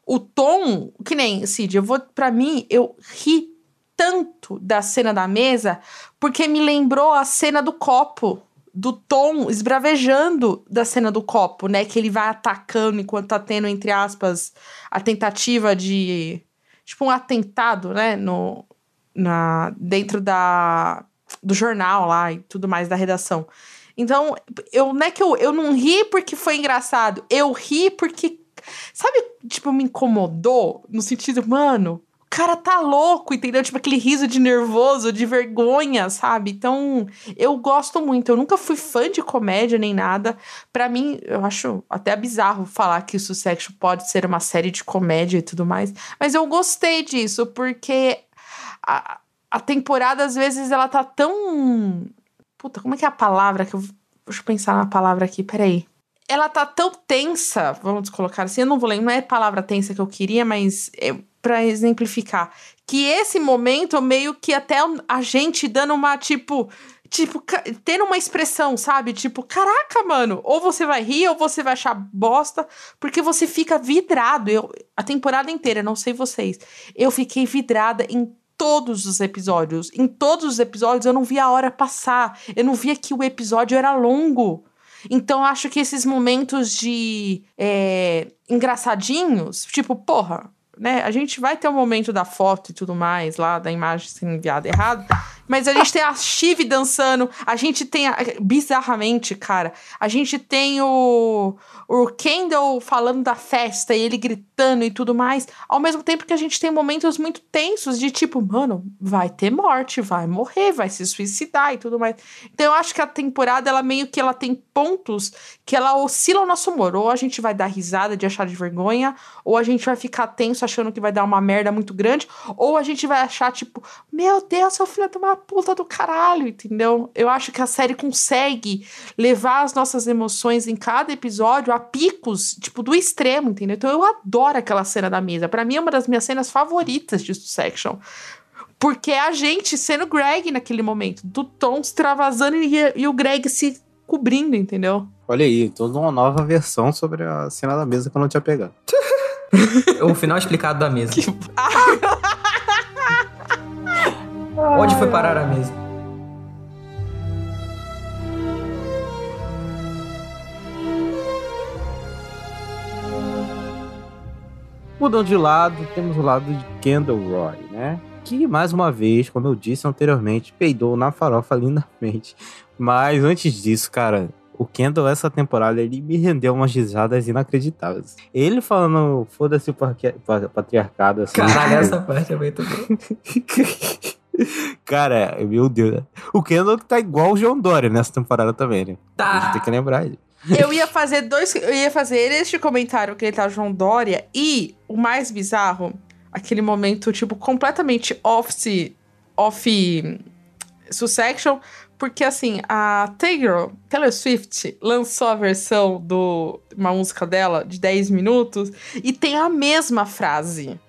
o tom, que nem Cid, eu vou para mim, eu ri tanto da cena da mesa porque me lembrou a cena do copo do Tom esbravejando da cena do copo, né? Que ele vai atacando enquanto tá tendo, entre aspas, a tentativa de. Tipo, um atentado, né? No, na, dentro da, do jornal lá e tudo mais da redação. Então, eu não é que eu, eu não ri porque foi engraçado. Eu ri porque. Sabe, tipo, me incomodou no sentido, mano, o cara tá louco, entendeu? Tipo, aquele riso de nervoso, de vergonha, sabe? Então, eu gosto muito. Eu nunca fui fã de comédia nem nada. Pra mim, eu acho até bizarro falar que o Succession pode ser uma série de comédia e tudo mais. Mas eu gostei disso, porque a, a temporada, às vezes, ela tá tão. Puta, como é que é a palavra que eu. Deixa eu pensar na palavra aqui, peraí. Ela tá tão tensa, vamos colocar assim, eu não vou lembrar, não é palavra tensa que eu queria, mas é para exemplificar. Que esse momento, meio que até a gente dando uma, tipo, tipo, tendo uma expressão, sabe? Tipo, caraca, mano, ou você vai rir ou você vai achar bosta, porque você fica vidrado. Eu, a temporada inteira, não sei vocês, eu fiquei vidrada em todos os episódios. Em todos os episódios eu não via a hora passar. Eu não via que o episódio era longo. Então, acho que esses momentos de é, engraçadinhos, tipo, porra, né? A gente vai ter o momento da foto e tudo mais, lá, da imagem sendo enviada errado. Mas a gente tem a Chive dançando, a gente tem, a, bizarramente, cara, a gente tem o, o Kendall falando da festa e ele gritando e tudo mais, ao mesmo tempo que a gente tem momentos muito tensos de tipo, mano, vai ter morte, vai morrer, vai se suicidar e tudo mais. Então eu acho que a temporada, ela meio que ela tem pontos que ela oscila o nosso humor. Ou a gente vai dar risada de achar de vergonha, ou a gente vai ficar tenso achando que vai dar uma merda muito grande, ou a gente vai achar, tipo, meu Deus, seu filho é uma puta do caralho, entendeu? Eu acho que a série consegue levar as nossas emoções em cada episódio a picos, tipo, do extremo, entendeu? Então eu adoro aquela cena da mesa. Pra mim é uma das minhas cenas favoritas de Succession. Porque é a gente sendo Greg naquele momento, do Tom extravasando e, e o Greg se cobrindo, entendeu? Olha aí, toda uma nova versão sobre a cena da mesa que eu não tinha pegado. O final explicado da mesa. Onde foi parar a mesa? Mudando de lado, temos o lado de Kendall Roy, né? Que, mais uma vez, como eu disse anteriormente, peidou na farofa lindamente. Mas antes disso, cara, o Kendall, essa temporada, ele me rendeu umas risadas inacreditáveis. Ele falando, foda-se o patriarcado, assim. Caralho, essa parte é muito boa. Cara, meu Deus. O Kendall tá igual o João Dória nessa temporada também, né? A Tá. gente tem que lembrar. Eu ia fazer dois. Eu ia fazer este comentário que ele tá João Dória e o mais bizarro, aquele momento, tipo, completamente off, off Succession, porque assim, a Taylor, Taylor Swift lançou a versão do uma música dela de 10 minutos e tem a mesma frase.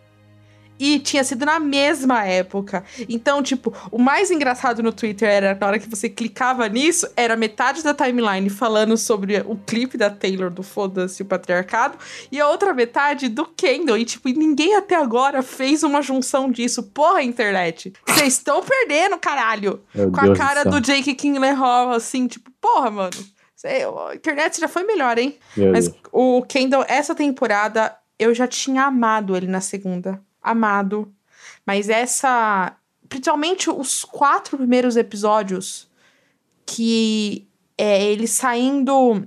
E tinha sido na mesma época. Então, tipo, o mais engraçado no Twitter era na hora que você clicava nisso, era metade da timeline falando sobre o clipe da Taylor do Foda-se o Patriarcado, e a outra metade do Kendall. E, tipo, ninguém até agora fez uma junção disso. Porra, internet. Vocês estão perdendo, caralho. Meu Com Deus a cara do Jake Gyllenhaal, assim, tipo, porra, mano. A internet já foi melhor, hein? Meu Mas Deus. o Kendall, essa temporada, eu já tinha amado ele na segunda. Amado. Mas essa. Principalmente os quatro primeiros episódios, que é ele saindo.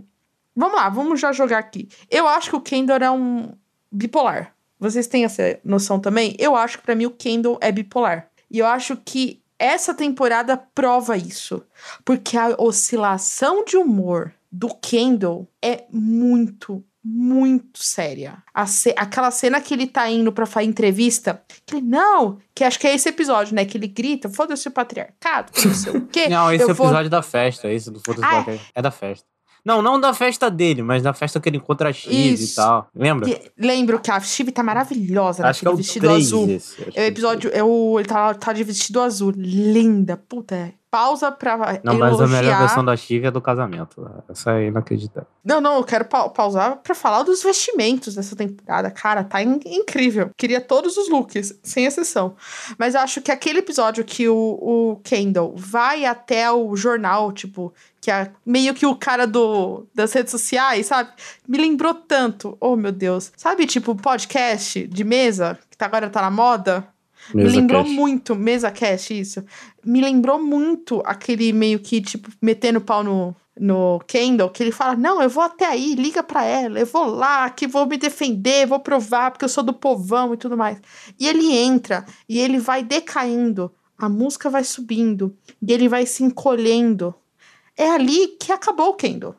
Vamos lá, vamos já jogar aqui. Eu acho que o Kendall é um bipolar. Vocês têm essa noção também? Eu acho que pra mim o Kendall é bipolar. E eu acho que essa temporada prova isso. Porque a oscilação de humor do Kendall é muito, muito séria. A ce- aquela cena que ele tá indo pra fazer entrevista, que ele, não, que acho que é esse episódio, né? Que ele grita, foda-se o patriarcado, não sei o quê. Não, esse é o vou- episódio da festa, esse do Foda-se Ah. É da festa. Não, não da festa dele, mas da festa que ele encontra a Chive e tal. Lembra? E Lembro que a Chive tá maravilhosa Acho que é o vestido 3 azul. esse. É o é o episódio, é o, ele tá, tá de vestido azul. Linda. Puta, é. pausa pra Não, mas a melhor elogiar. versão da Chive é do casamento. Essa é inacreditável. Não, não, eu quero pa- pausar pra falar dos vestimentos dessa temporada. Cara, tá in- incrível. Queria todos os looks, sem exceção. Mas acho que aquele episódio que o, o Kendall vai até o jornal, tipo, que é meio que o cara do, das redes sociais, sabe? Me lembrou tanto. Oh, meu Deus. Sabe, tipo, podcast de mesa, que tá- agora tá na moda? Me Mesa lembrou Cast. muito, mesa cast, isso. Me lembrou muito aquele meio que, tipo, metendo pau no, no Kendall, que ele fala: Não, eu vou até aí, liga pra ela, eu vou lá, que vou me defender, vou provar, porque eu sou do povão e tudo mais. E ele entra e ele vai decaindo, a música vai subindo, e ele vai se encolhendo. É ali que acabou o Kendall.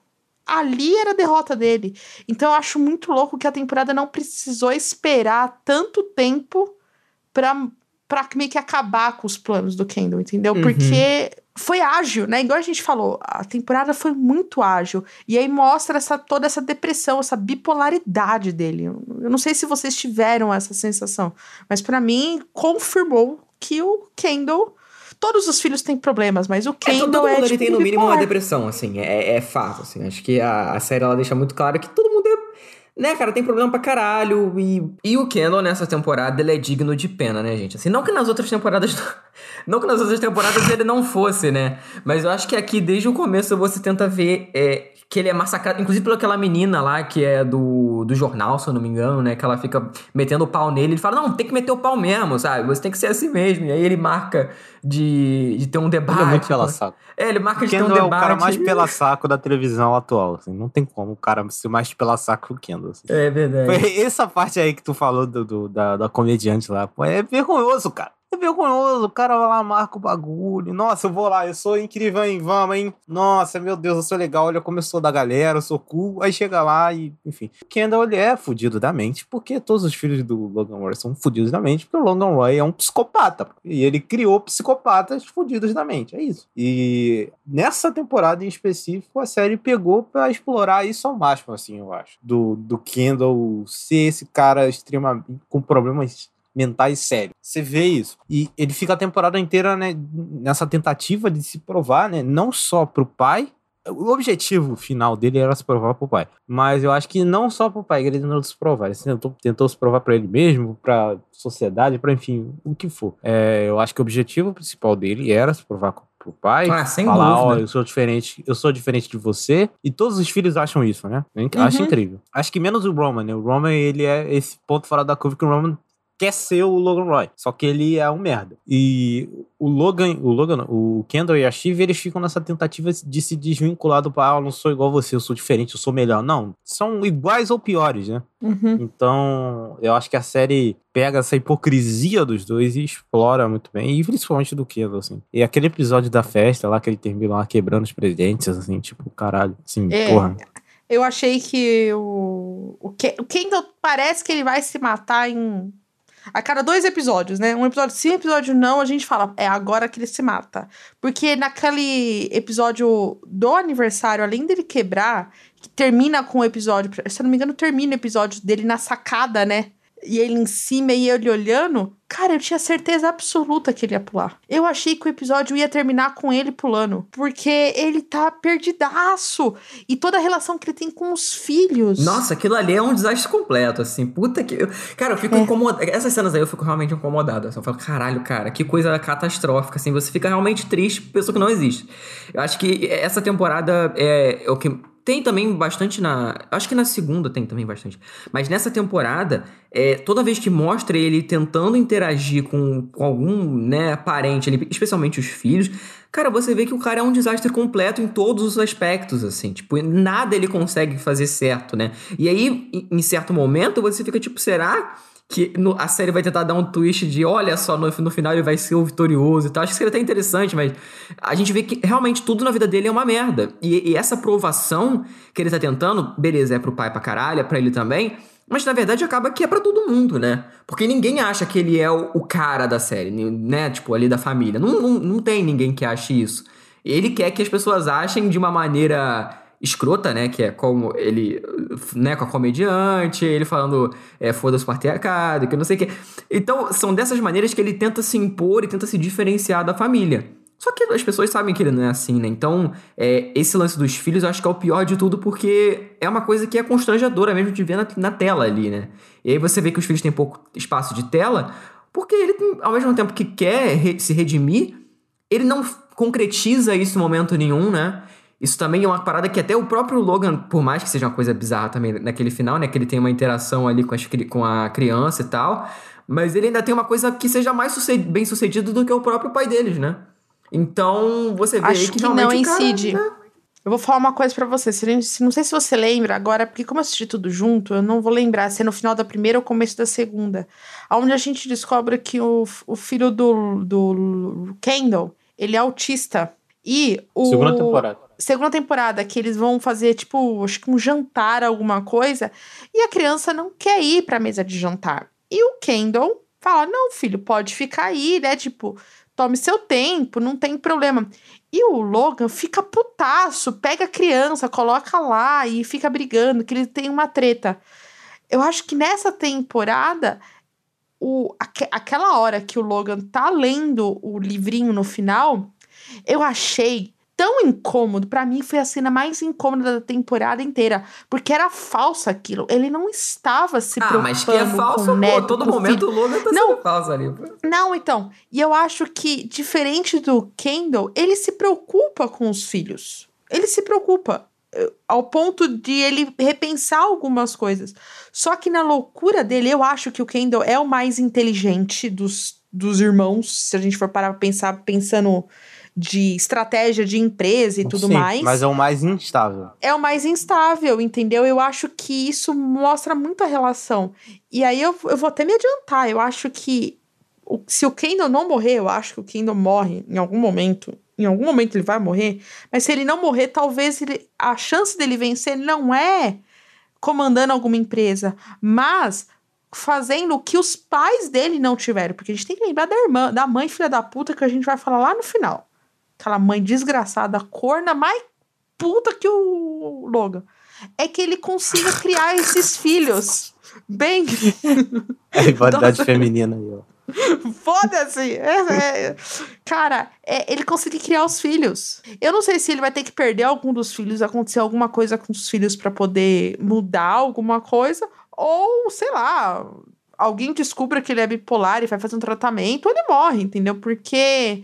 Ali era a derrota dele. Então eu acho muito louco que a temporada não precisou esperar tanto tempo pra, pra meio que acabar com os planos do Kendall, entendeu? Uhum. Porque foi ágil, né? Igual a gente falou, a temporada foi muito ágil. E aí mostra essa, toda essa depressão, essa bipolaridade dele. Eu não sei se vocês tiveram essa sensação, mas pra mim confirmou que o Kendall. Todos os filhos têm problemas, mas o É, Kendall todo é, mundo ali tipo, tem no mínimo uma depressão, assim, é, é fato, assim. Acho que a, a série ela deixa muito claro que todo mundo é. Né, cara, tem problema pra caralho. E, e o Kendall nessa temporada ele é digno de pena, né, gente? Assim, não que nas outras temporadas. Não que nas outras temporadas ele não fosse, né? Mas eu acho que aqui, desde o começo, você tenta ver é, que ele é massacrado, inclusive pelaquela menina lá, que é do, do jornal, se eu não me engano, né? Que ela fica metendo o pau nele. Ele fala, não, tem que meter o pau mesmo, sabe? Você tem que ser assim mesmo. E aí ele marca de, de ter um debate. Ele é muito pela saco. É, ele marca de ter um Kendall é o debate. cara mais pela saco da televisão atual. Assim. Não tem como o cara ser mais pela saco que o Kendall. assim. É verdade. Foi essa parte aí que tu falou do, do- da, da comediante lá. Pô, é vergonhoso, cara. É vergonhoso. O cara vai lá, marca o bagulho. Nossa, eu vou lá, eu sou incrível, hein? Vamos, hein? Nossa, meu Deus, eu sou legal. Olha como eu sou da galera, eu sou cool. Aí chega lá e, enfim. Kendall, ele é fudido da mente, porque todos os filhos do Logan Roy são fudidos da mente, porque o Logan Roy é um psicopata. E ele criou psicopatas fudidos da mente. É isso. E nessa temporada em específico, a série pegou pra explorar isso ao máximo, assim, eu acho. Do, do Kendall ser esse cara extremamente com problemas mentais sérios. Você vê isso. E ele fica a temporada inteira, né, nessa tentativa de se provar, né, não só pro pai. O objetivo final dele era se provar pro pai. Mas eu acho que não só pro pai, ele tentou se provar. Ele tentou, tentou se provar pra ele mesmo, pra sociedade, pra enfim, o que for. É, eu acho que o objetivo principal dele era se provar pro pai. Ah, sem falar, ó, dúvida. eu sou diferente, eu sou diferente de você. E todos os filhos acham isso, né? Acho Uhum. incrível. Acho que menos o Roman, né? O Roman, ele é esse ponto fora da curva que o Roman quer ser o Logan Roy. Só que ele é um merda. E o Logan, o Logan, o Kendall e a Shiv, eles ficam nessa tentativa de se desvincular do pai. Ah, eu não sou igual você, eu sou diferente, eu sou melhor. Não, são iguais ou piores, né? Uhum. Então, eu acho que a série pega essa hipocrisia dos dois e explora muito bem, e principalmente do Kendall, assim. E aquele episódio da festa lá, que ele termina lá quebrando os presentes, assim, tipo, caralho, assim, É. porra. Eu achei que o, o Kendall parece que ele vai se matar em. A cada dois episódios, né? Um episódio sim, um episódio não, a gente fala, é agora que ele se mata. Porque naquele episódio do aniversário, além dele quebrar, que termina com o episódio. Se eu não me engano, termina o episódio dele na sacada, né? E ele em cima e ele olhando, cara, eu tinha certeza absoluta que ele ia pular. Eu achei que o episódio ia terminar com ele pulando, porque ele tá perdidaço. E toda a relação que ele tem com os filhos. Nossa, aquilo ali é um desastre completo, assim. Puta que. Cara, eu fico É. incomodado. Essas cenas aí eu fico realmente incomodado. Assim, eu falo, caralho, cara, que coisa catastrófica, assim. Você fica realmente triste por pessoa que não existe. Eu acho que essa temporada é o que. Tem também bastante na. Acho que na segunda tem também bastante. Mas nessa temporada, é, toda vez que mostra ele tentando interagir com, com algum né, parente, especialmente os filhos, cara, você vê que o cara é um desastre completo em todos os aspectos, assim. Tipo, nada ele consegue fazer certo, né? E aí, em certo momento, você fica tipo, será que no- a série vai tentar dar um twist de olha só, no, no final ele vai ser o vitorioso e tal. Acho que seria até interessante, mas a gente vê que realmente tudo na vida dele é uma merda. E, e essa aprovação que ele tá tentando, beleza, é pro pai pra caralho, é pra ele também. Mas na verdade acaba que é pra todo mundo, né? Porque ninguém acha que ele é o, o cara da série, né? Tipo, ali da família. Não, não, não tem ninguém que ache isso. Ele quer que as pessoas achem de uma maneira escrota, né? Que é como ele, né, com a comediante, ele falando é, foda-se o patriarcado, que não sei o quê. Então, são dessas maneiras que ele tenta se impor e tenta se diferenciar da família. Só que as pessoas sabem que ele não é assim, né? Então, é, esse lance dos filhos eu acho que é o pior de tudo, porque é uma coisa que é constrangedora mesmo de ver na, na tela ali, né? E aí você vê que os filhos têm pouco espaço de tela, porque ele, ao mesmo tempo que quer re- se redimir, ele não concretiza isso em momento nenhum, né? Isso também é uma parada que até o próprio Logan, por mais que seja uma coisa bizarra também naquele final, né? Que ele tem uma interação ali com, as com a criança e tal. Mas ele ainda tem uma coisa que seja mais bem sucedido do que o próprio pai deles, né? Então, você vê aí Acho que, que não, o cara, né? Eu vou falar uma coisa pra você. Não sei se você lembra agora, porque como eu assisti tudo junto, eu não vou lembrar se é no final da primeira ou começo da segunda. Onde a gente descobre que o, o filho do, do Kendall, ele é autista. E o... Segunda temporada. Segunda temporada, que eles vão fazer, tipo, acho que um jantar, alguma coisa. E a criança não quer ir pra mesa de jantar. E o Kendall fala, não, filho, pode ficar aí, né? Tipo, tome seu tempo, não tem problema. E o Logan fica putaço, pega a criança, coloca lá e fica brigando, que ele tem uma treta. Eu acho que nessa temporada, o, aque- aquela hora que o Logan tá lendo o livrinho no final, eu achei tão incômodo. Pra mim, foi a cena mais incômoda da temporada inteira. Porque era falso aquilo. Ele não estava se Ah, preocupando mas que é falso, com o pô. neto, Todo momento o Logan tá Não. sendo falso ali. Não, então. E eu acho que, diferente do Kendall, ele se preocupa com os filhos. Ele se preocupa. eh, Ao ponto de ele repensar algumas coisas. Só que na loucura dele, eu acho que o Kendall é o mais inteligente dos, dos irmãos. Se a gente for parar pra pensar, pensando de estratégia de empresa e tudo Sim, mais Mas é o mais instável. é o mais instável, entendeu? Eu acho que isso mostra muito a relação. E aí eu, eu vou até me adiantar. Eu acho que o- se o Kendall não morrer, eu acho que o Kendall morre em algum momento. Em algum momento ele vai morrer. Mas se ele não morrer, talvez ele- a chance dele vencer não é comandando alguma empresa, mas fazendo o que os pais dele não tiveram. Porque a gente tem que lembrar da irmã, da mãe filha da puta que a gente vai falar lá no final. Aquela mãe desgraçada, corna, mais puta que o Logan. É que ele consiga criar esses filhos. Bem. É a rivalidade Nossa. feminina aí, ó. Foda-se! É- é- Cara, é, ele conseguir criar os filhos. Eu não sei se ele vai ter que perder algum dos filhos, acontecer alguma coisa com os filhos pra poder mudar alguma coisa, ou sei lá, alguém descubra que ele é bipolar e vai fazer um tratamento, ou ele morre, entendeu? Porque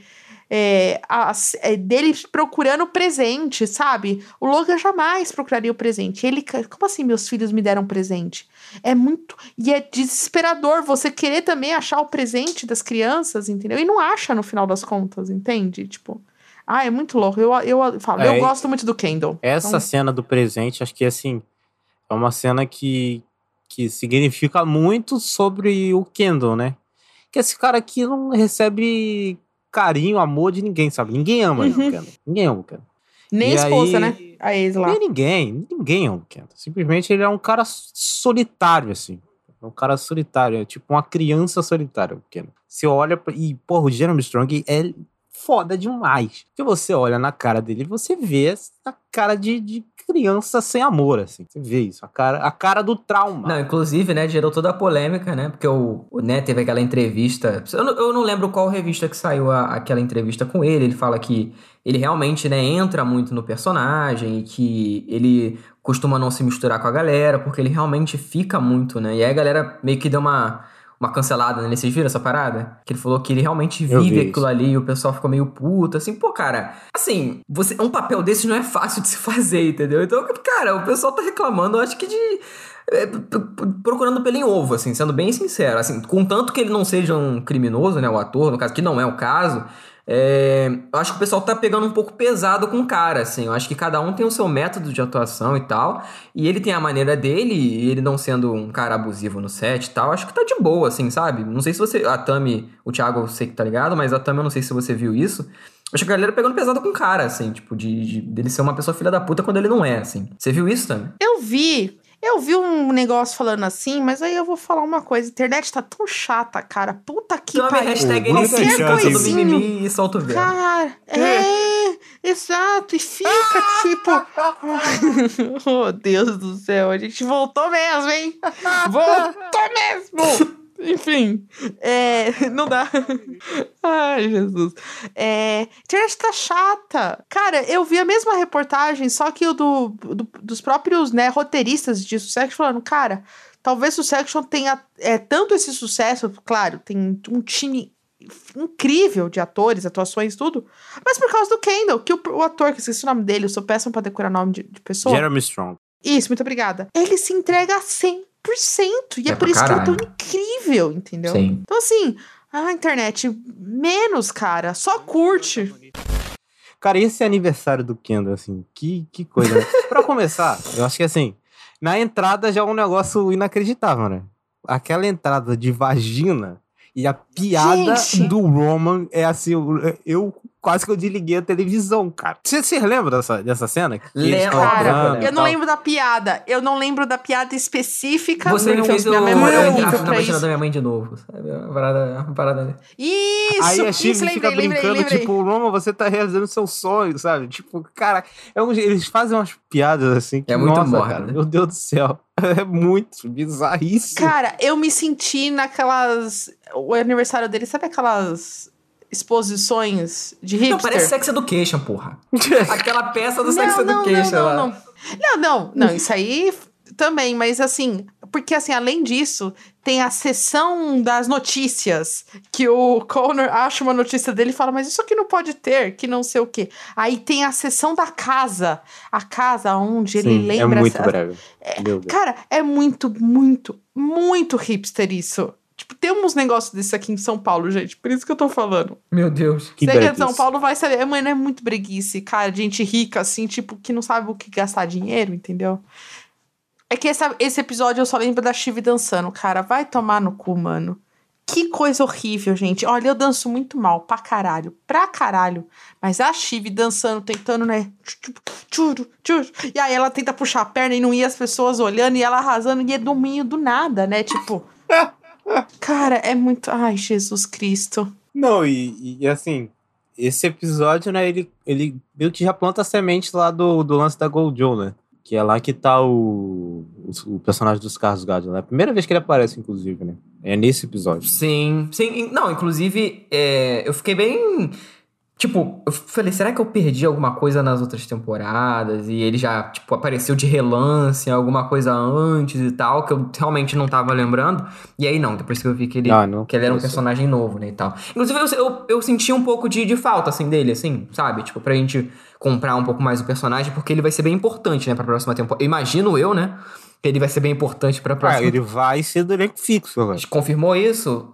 é, a- é dele procurando o presente, sabe? O Logan jamais procuraria o presente. Ele, como assim meus filhos me deram presente? É muito. E é desesperador você querer também achar o presente das crianças, entendeu? E não acha no final das contas, entende? Tipo. Ah, é muito louco. Eu, eu falo, É, eu gosto muito do Kendall. Essa Então, cena do presente, acho que assim, é uma cena que, que significa muito sobre o Kendall, né? Que esse cara aqui não recebe carinho, amor de ninguém, sabe? Ninguém ama Uhum. o Kendall. Ninguém ama o Kendall. nem e a esposa, aí- né? A ex lá. Nem ninguém, ninguém ama o Kendall. Simplesmente ele é um cara solitário, assim. É um cara solitário, é tipo uma criança solitária, o Kendall. Você olha e, porra, o Jeremy Strong é foda demais. Que você olha na cara dele você vê a cara de, de criança sem amor, assim. Você vê isso, a cara, a cara do trauma. Não, inclusive, né, gerou toda a polêmica, né? Porque o, o né, teve aquela entrevista. Eu não, eu não lembro qual revista que saiu a- aquela entrevista com ele. Ele fala que ele realmente, né, entra muito no personagem e que ele costuma não se misturar com a galera, porque ele realmente fica muito, né? E aí a galera meio que deu uma. Uma cancelada, né? Vocês viram essa parada? Que ele falou que ele realmente vive vi aquilo ali e o pessoal ficou meio puto, assim, pô, cara, assim, você, um papel desse não é fácil de se fazer, entendeu? Então, cara, o pessoal tá reclamando, eu acho que de. é, procurando pelo em ovo, assim, sendo bem sincero. Assim, contanto que ele não seja um criminoso, né? O ator, no caso, que não é o caso. É, eu acho que o pessoal tá pegando um pouco pesado com o cara, assim. Eu acho que cada um tem o seu método de atuação e tal. E ele tem a maneira dele, e ele não sendo um cara abusivo no set e tal, acho que tá de boa, assim, sabe? Não sei se você. A Tami, o Thiago, eu sei que tá ligado, mas a Tami, eu não sei se você viu isso. Acho que a galera pegando pesado com o cara, assim, tipo, de, de- dele ser uma pessoa filha da puta quando ele não é, assim. Você viu isso, Tami? Eu vi. Eu vi um negócio falando assim, mas aí eu vou falar uma coisa. A internet tá tão chata, cara. Puta que pariu. hashtag Bruno se cansa do mimimi e solta o. Cara, é, exato, e fica tipo. oh, Deus do céu, a gente voltou mesmo, hein? Voltou mesmo! Enfim, é, não dá. Ai, Jesus. É, internet tá chata. Cara, eu vi a mesma reportagem, só que o do, do- dos próprios né, roteiristas de sucesso falando, cara, talvez o Section tenha é, tanto esse sucesso, claro, tem um time incrível de atores, atuações, tudo. Mas por causa do Kendall, que o, o ator, que eu esqueci o nome dele, eu sou péssimo pra decorar nome de, de pessoa. Jeremy Strong. Isso, muito obrigada. Ele se entrega a 100%. E é, É por isso que ele é tão caralho. incrível, entendeu? Sim. Então, assim, a internet, menos, cara. Só curte. Cara, e esse aniversário do Kendall, assim, que, que coisa, né? pra começar, eu acho que assim, na entrada já é um negócio inacreditável, né? Aquela entrada de vagina e a piada Gente! do Roman é assim, eu quase que eu desliguei a televisão, cara. Vocês lembram dessa, dessa cena? Que Lembro. Cara, eu não lembro da piada. Eu não lembro da piada específica. Você porque fez o. minha memória é eu horrível na pra isso. da minha mãe de novo, sabe? Uma parada. Uma parada... Isso, Aí a Chive fica lembrei, brincando, lembrei. tipo, Roman, você tá realizando seu sonho, sabe? Tipo, cara, é um- eles fazem umas piadas assim que, É muito nossa, morna, cara, né? meu Deus do céu. É muito bizarríssimo. Cara, eu me senti naquelas. O aniversário dele, sabe aquelas exposições de hipster? Não, parece Sex Education, porra. Aquela peça do Sex não, não, Education não, lá. não, não. Não, não, não, isso aí também, mas assim, porque assim, além disso, tem a sessão das notícias, que o Connor acha uma notícia dele e fala, mas isso aqui não pode ter, que não sei o quê. Aí tem a sessão da casa, a casa onde ele Sim, lembra... é muito essa- breve. Deus. Cara, é muito, muito, muito hipster isso. Tipo, tem uns negócios desse aqui em São Paulo, gente, por isso que eu tô falando. Meu Deus. Que Você que é de. São Paulo vai saber. Mano, é muito breguice, cara. Gente rica, assim, tipo, que não sabe o que gastar dinheiro, entendeu? É que esse, esse episódio eu só lembro da Chive dançando, cara. Vai tomar no cu, mano. Que coisa horrível, gente. Olha, eu danço muito mal, pra caralho. Pra caralho. Mas a Chive dançando, tentando, né? Tchuru, tchuru. E aí ela tenta puxar a perna e não ia as pessoas olhando e ela arrasando e é do meio do nada, né? Tipo. Cara, é muito. Ai, Jesus Cristo. Não, e, e, assim, esse episódio, né, ele, ele meio que já planta a semente lá do, do lance da Gold Joe, né? Que é lá que tá o, o, o personagem dos Carlos Gado, né? A primeira vez que ele aparece, inclusive, né? É nesse episódio. Sim, sim. Não, inclusive, é, eu fiquei bem. Tipo, eu falei, será que eu perdi alguma coisa nas outras temporadas? E ele já, tipo, apareceu de relance, alguma coisa antes e tal, que eu realmente não tava lembrando. E aí não, depois que eu vi que ele, Ah, não. que ele era um personagem novo, né, e tal. Inclusive, eu, eu, eu senti um pouco de, de falta, assim, dele, assim, sabe? Tipo, pra gente comprar um pouco mais o personagem, porque ele vai ser bem importante, né, pra próxima temporada. Imagino eu, né, que ele vai ser bem importante pra Ah, próxima ele vai ser do elenco fixo agora. Confirmou isso?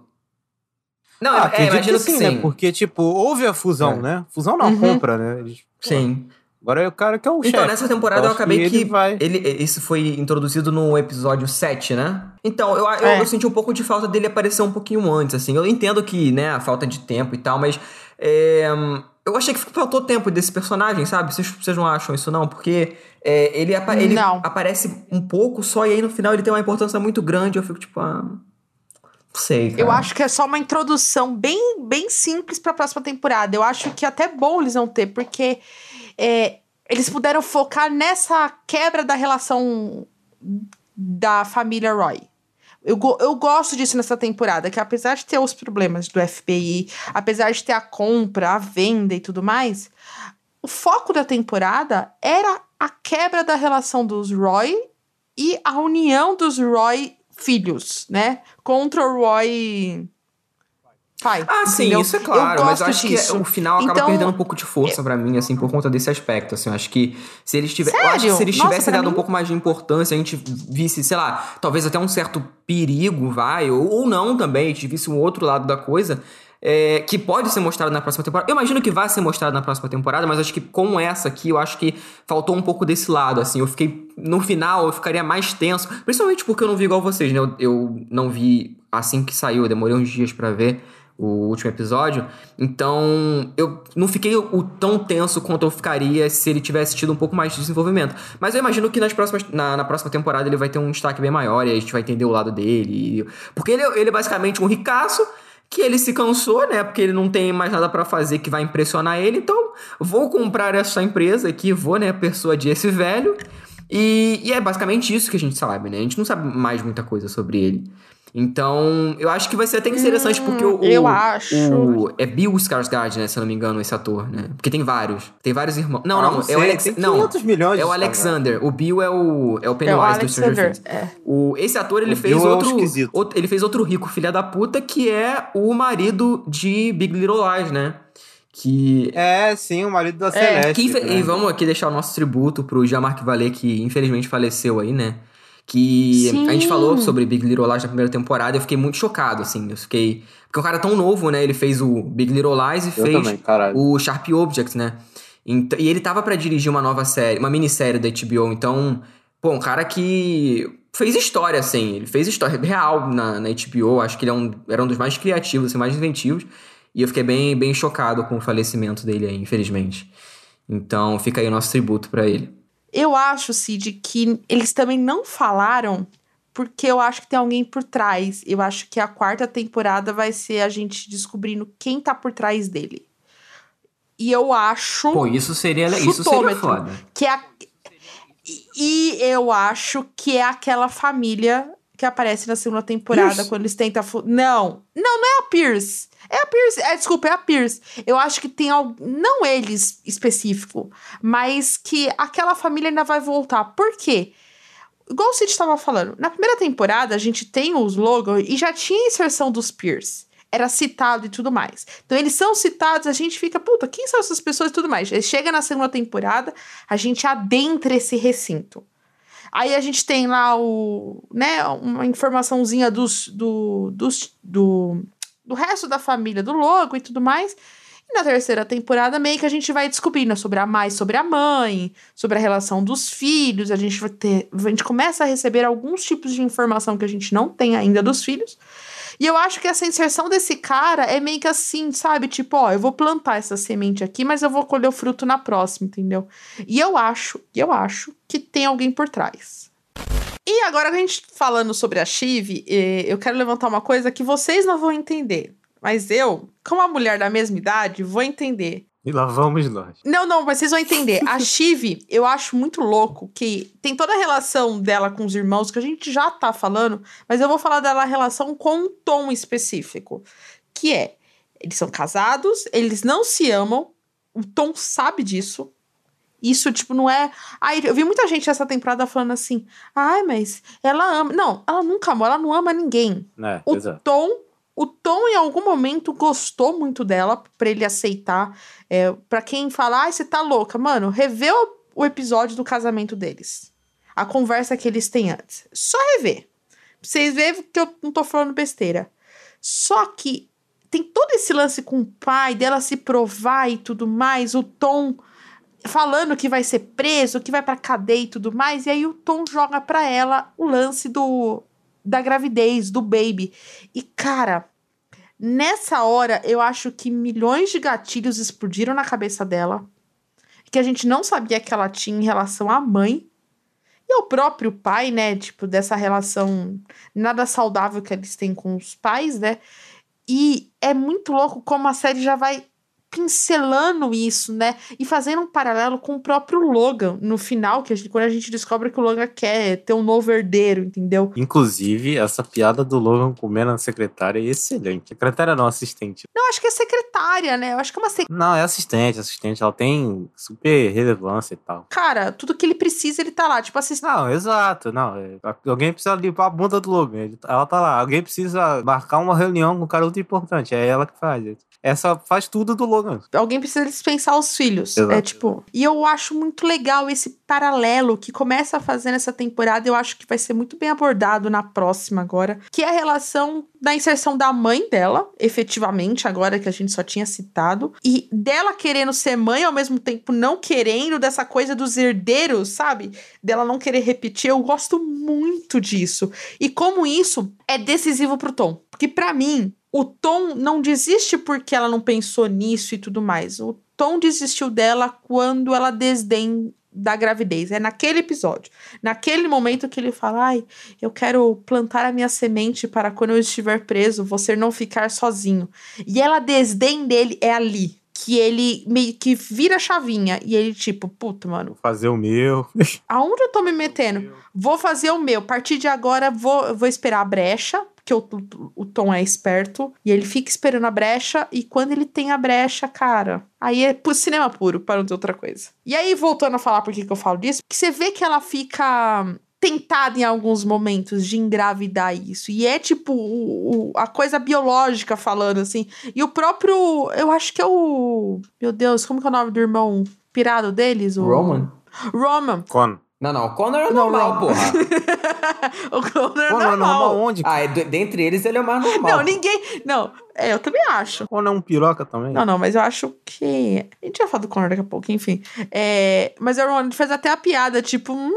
Não, Ah, é, imagino que que sim, sim. né? Porque, tipo, houve a fusão, É. né? Fusão não, Uhum. compra, né? Eles- Sim. Agora é o cara que é o chefe. Então, nessa temporada eu que acabei que. ele vai- Ele, isso foi introduzido no episódio 7, né? Então, eu, eu, É. eu senti um pouco de falta dele aparecer um pouquinho antes, assim. Eu entendo que, né, a falta de tempo e tal, mas. é, eu achei que faltou tempo desse personagem, sabe? Vocês, vocês não acham isso, não? Porque é, ele, apa- ele Não. aparece um pouco só e aí no final ele tem uma importância muito grande. Eu fico tipo, ah. Sei, cara. Eu acho que é só uma introdução bem, bem simples pra próxima temporada. Eu acho que até bom eles vão ter, porque é, eles puderam focar nessa quebra da relação da família Roy. Eu, eu gosto disso nessa temporada, que apesar de ter os problemas do FBI, apesar de ter a compra, a venda e tudo mais, o foco da temporada era a quebra da relação dos Roy e a união dos Roy filhos, né? Contra o Roy pai. Ah, sim, entendeu? isso é claro, eu mas eu acho disso. que o final acaba Então, perdendo um pouco de força pra mim, assim, por conta desse aspecto, assim, eu acho que se eles tivessem, eu acho que Sério? se eles Nossa, tivessem pra dado um mim- pouco mais de importância, a gente visse, sei lá, talvez até um certo perigo, vai, ou, ou não também, a gente visse um outro lado da coisa, é, que pode ser mostrado na próxima temporada. Eu imagino que vai ser mostrado na próxima temporada, mas acho que com essa aqui, eu acho que faltou um pouco desse lado, assim. Eu fiquei. No final, eu ficaria mais tenso. Principalmente porque eu não vi igual vocês, né? Eu, eu não vi assim que saiu, eu demorei uns dias pra ver o último episódio. Então, eu não fiquei o tão tenso quanto eu ficaria se ele tivesse tido um pouco mais de desenvolvimento. Mas eu imagino que nas próximas, na, na próxima temporada ele vai ter um destaque bem maior e a gente vai entender o lado dele. Porque ele, é- ele é basicamente um ricaço que ele se cansou, né? Porque ele não tem mais nada pra fazer que vai impressionar ele. Então, vou comprar essa empresa aqui, vou, né, persuadir esse velho. E, e é basicamente isso que a gente sabe, né? A gente não sabe mais muita coisa sobre ele. Então, eu acho que vai ser até interessante, porque o. Hum, eu o- acho. o- é Bill Skarsgård, né? Se eu não me engano, esse ator, né? Porque tem vários. Tem vários irmãos. Não, Ah, não, não é sei, o Alex. tem Não, 500 milhões é o de Alexander. O Bill é o, é o É Pennywise do Stranger Alexander. Things. É. O, esse ator, ele O fez Bill é outro, esquisito. outro- Ele fez outro rico filha da puta, que é o marido de Big Little Lies, né? Que. É, sim, o marido da É, Celeste. que né? E vamos aqui deixar o nosso tributo pro Jean-Marc Vallée, que infelizmente faleceu aí, né? Que a gente Sim. falou sobre Big Little Lies na primeira temporada e eu fiquei muito chocado, assim. Eu fiquei. Porque é um cara tão novo, né? Ele fez o Big Little Lies e Eu fez também, o Sharp Objects, né? E ele tava pra dirigir uma nova série, uma minissérie da HBO, então, pô, um cara que fez história, assim, ele fez história real na, na HBO, acho que ele é um, era um dos mais criativos, assim, mais inventivos, e eu fiquei bem, bem chocado com o falecimento dele aí, infelizmente. Então, fica aí o nosso tributo pra ele. Eu acho, Cid, que eles também não falaram porque eu acho que tem alguém por trás. Eu acho que a quarta temporada vai ser a gente descobrindo quem tá por trás dele. E eu acho Pô, isso seria, isso seria foda. que é. a- E eu acho que é aquela família que aparece na segunda temporada Pierce? quando eles tentam. Não, não, não é a Pierce. É a Pierce. É, desculpa, é a Pierce. Eu acho que tem algo. Não eles específico, mas que aquela família ainda vai voltar. Por quê? Igual o Cid estava falando, na primeira temporada a gente tem os logos e já tinha a inserção dos Pierce. Era citado e tudo mais. Então eles são citados, a gente fica, puta, quem são essas pessoas e tudo mais. Chega na segunda temporada, a gente adentra esse recinto. Aí a gente tem lá o, né, uma informaçãozinha dos, do, dos, do, do resto da família do logo e tudo mais. E na terceira temporada, meio que a gente vai descobrindo sobre a mais sobre a mãe, sobre a relação dos filhos. A gente vai ter. A gente começa a receber alguns tipos de informação que a gente não tem ainda dos filhos. E eu acho que essa inserção desse cara é meio que assim, sabe? Tipo, ó, eu vou plantar essa semente aqui, mas eu vou colher o fruto na próxima, entendeu? E eu acho, eu acho que tem alguém por trás. E agora, a gente falando sobre a Chive, eh, eu quero levantar uma coisa que vocês não vão entender. Mas eu, como uma mulher da mesma idade, vou entender. E lá vamos nós. Não, não, mas vocês vão entender. A Chive, eu acho muito louco que tem toda a relação dela com os irmãos, que a gente já tá falando, mas eu vou falar dela a relação com um tom específico. Que é, eles são casados, eles não se amam, o Tom sabe disso. Isso, tipo, não é. Ai, eu vi muita gente essa temporada falando assim. Ai, mas ela ama. Não, ela nunca amou, ela não ama ninguém. É, O exato. Tom, o Tom em algum momento gostou muito dela pra ele aceitar. É, para quem fala, ai, você tá louca, mano, revê o, o episódio do casamento deles. A conversa que eles têm antes. Só rever. Pra vocês verem que eu não tô falando besteira. Só que tem todo esse lance com o pai, dela se provar e tudo mais, o Tom falando que vai ser preso, que vai pra cadeia e tudo mais, e aí o Tom joga pra ela o lance do da gravidez, do baby. E cara, nessa hora eu acho que milhões de gatilhos explodiram na cabeça dela, que a gente não sabia que ela tinha em relação à mãe, E é o próprio pai, né? Tipo, dessa relação nada saudável que eles têm com os pais, né? E é muito louco como a série já vai pincelando isso, né? E fazendo um paralelo com o próprio Logan no final, que a gente, quando a gente descobre que o Logan quer ter um novo herdeiro, entendeu? Inclusive, essa piada do Logan comendo a secretária é excelente. Secretária não, assistente. Não, acho que é secretária, né? Eu acho que é uma secretária. Não, é assistente, assistente. Ela tem super relevância e tal. Cara, tudo que ele precisa, ele tá lá. Tipo, assistente. Não, exato. Não, é- alguém precisa limpar a bunda do Logan. ele- Ela tá lá. Alguém precisa marcar uma reunião com um cara muito importante. É ela que faz. Essa faz tudo do Logan. Alguém precisa dispensar os filhos. Exato. É tipo. E eu acho muito legal esse paralelo que começa a fazer nessa temporada. Eu acho que vai ser muito bem abordado na próxima agora. Que é a relação da inserção da mãe dela, efetivamente, agora que a gente só tinha citado. E dela querendo ser mãe ao mesmo tempo não querendo, dessa coisa dos herdeiros, sabe? Dela não querer repetir. Eu gosto muito disso. E como isso é decisivo pro Tom. Porque pra mim, o Tom não desiste porque ela não pensou nisso e tudo mais. O Tom desistiu dela quando ela desdém da gravidez. É naquele episódio. Naquele momento que ele fala: Ai, eu quero plantar a minha semente para quando eu estiver preso, você não ficar sozinho. E ela desdém dele é ali. Que ele meio que vira a chavinha. E ele, tipo, puta, mano, Fazer o meu. aonde eu tô me metendo? Vou fazer o meu. A partir de agora, vou, vou esperar a brecha. Porque o, o, Tom é esperto. E ele fica esperando a brecha. E quando ele tem a brecha, cara. Aí é pro cinema puro, para não ter outra coisa. E aí, voltando a falar por que que eu falo disso. Que você vê que ela fica tentada em alguns momentos de engravidar isso. E é tipo o, o- a coisa biológica falando assim. E o próprio. Eu acho que é o. Meu Deus, como que é o nome do irmão pirado deles? O Roman? Roman. Conan. Não, não, o Connor é Não, normal, Ron. porra. o Connor é é normal. normal onde? Ah, é, dentre eles ele é o mais normal. Não, ninguém. Não, é, eu também acho. Conan é um piroca também? Não, não, mas eu acho que. A gente vai falar do Connor daqui a pouco, enfim. É, mas o Ron fez até a piada, tipo, hum,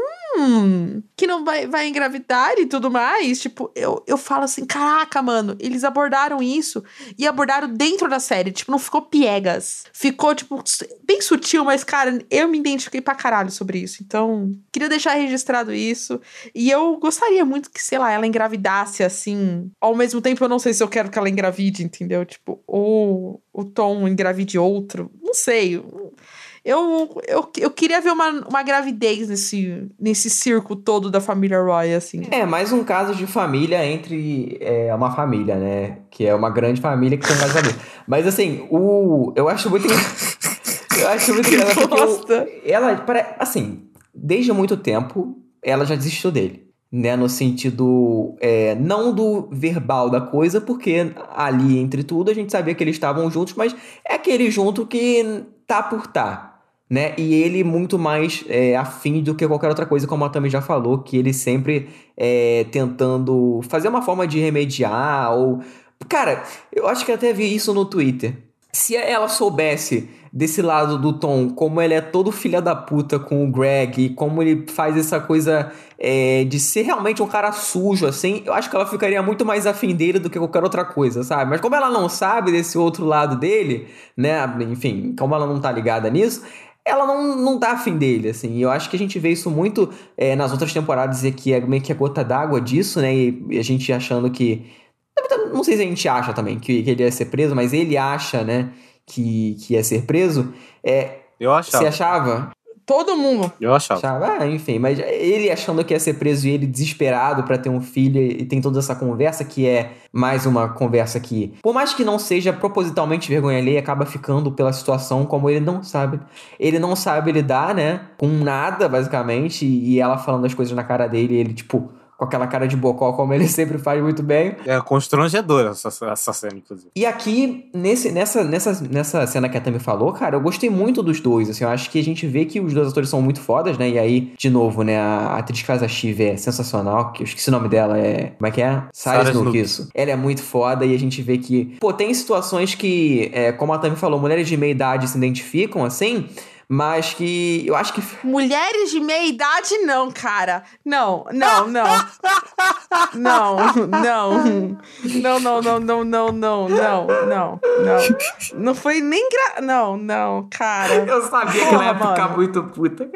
que não vai, vai engravidar e tudo mais. Tipo, eu, eu falo assim, caraca, mano, eles abordaram isso e abordaram dentro da série. Tipo, não ficou piegas. Ficou, tipo, bem sutil, mas, cara, eu me identifiquei pra caralho sobre isso. Então, queria deixar registrado isso. E eu gostaria muito que, sei lá, ela engravidasse assim. Ao mesmo tempo, eu não sei se eu quero que ela engravide, entendeu? Tipo, ou o Tom engravide outro. Não sei. Eu, eu, eu queria ver uma, uma gravidez nesse, nesse circo todo da família Roy, assim. É, mais um caso de família entre é, uma família, né? Que é uma grande família que tem mais família. Mas assim, o. Eu acho muito. eu acho muito engraçado porque o- ela, assim, desde muito tempo, ela já desistiu dele. Né, no sentido é, não do verbal da coisa, porque ali entre tudo a gente sabia que eles estavam juntos, mas é aquele junto que tá por tá, né? E ele muito mais é, afim do que qualquer outra coisa, como a Tami já falou, que ele sempre é, tentando fazer uma forma de remediar ou. Cara, eu acho que até vi isso no Twitter. Se ela soubesse desse lado do Tom, como ele é todo filha da puta com o Greg, e como ele faz essa coisa é, de ser realmente um cara sujo, assim, eu acho que ela ficaria muito mais afim dele do que qualquer outra coisa, sabe? Mas como ela não sabe desse outro lado dele, né? Enfim, como ela não tá ligada nisso, ela não, não tá afim dele, assim. E eu acho que a gente vê isso muito é, nas outras temporadas, e que é meio que a gota d'água disso, né? E, a gente achando que. Não sei se a gente acha também que, que ele ia ser preso, mas ele acha, né? Que, que ia ser preso. É, Eu achava. você achava? Todo mundo. Eu achava. Achava, ah, enfim, mas ele achando que ia ser preso e ele desesperado pra ter um filho e tem toda essa conversa que é mais uma conversa que, por mais que não seja propositalmente vergonha alheia, acaba ficando pela situação como ele não sabe. Ele não sabe lidar, né, com nada, basicamente, e ela falando as coisas na cara dele, e ele, tipo, com aquela cara de bocó, como ele sempre faz muito bem. É constrangedora essa, essa cena, inclusive. E aqui, nesse, nessa, nessa, nessa cena que a Tami falou, cara, eu gostei muito dos dois, assim, eu acho que a gente vê que os dois atores são muito fodas, né, e aí, de novo, né, a atriz que faz a Shiv é sensacional, que eu esqueci o nome dela, é... como é que é? Sarah Sarah Snook, isso. Ela é muito foda e a gente vê que, pô, tem situações que, é, como a Tami falou, mulheres de meia idade se identificam, assim, Mas que eu acho que. Mulheres de meia idade, não, cara. Não, não, não. Não, não. Não, não, não, não, não, não, não, não, não. Não foi nem gra... Não, não, cara. Eu sabia que ela ia ficar muito puta.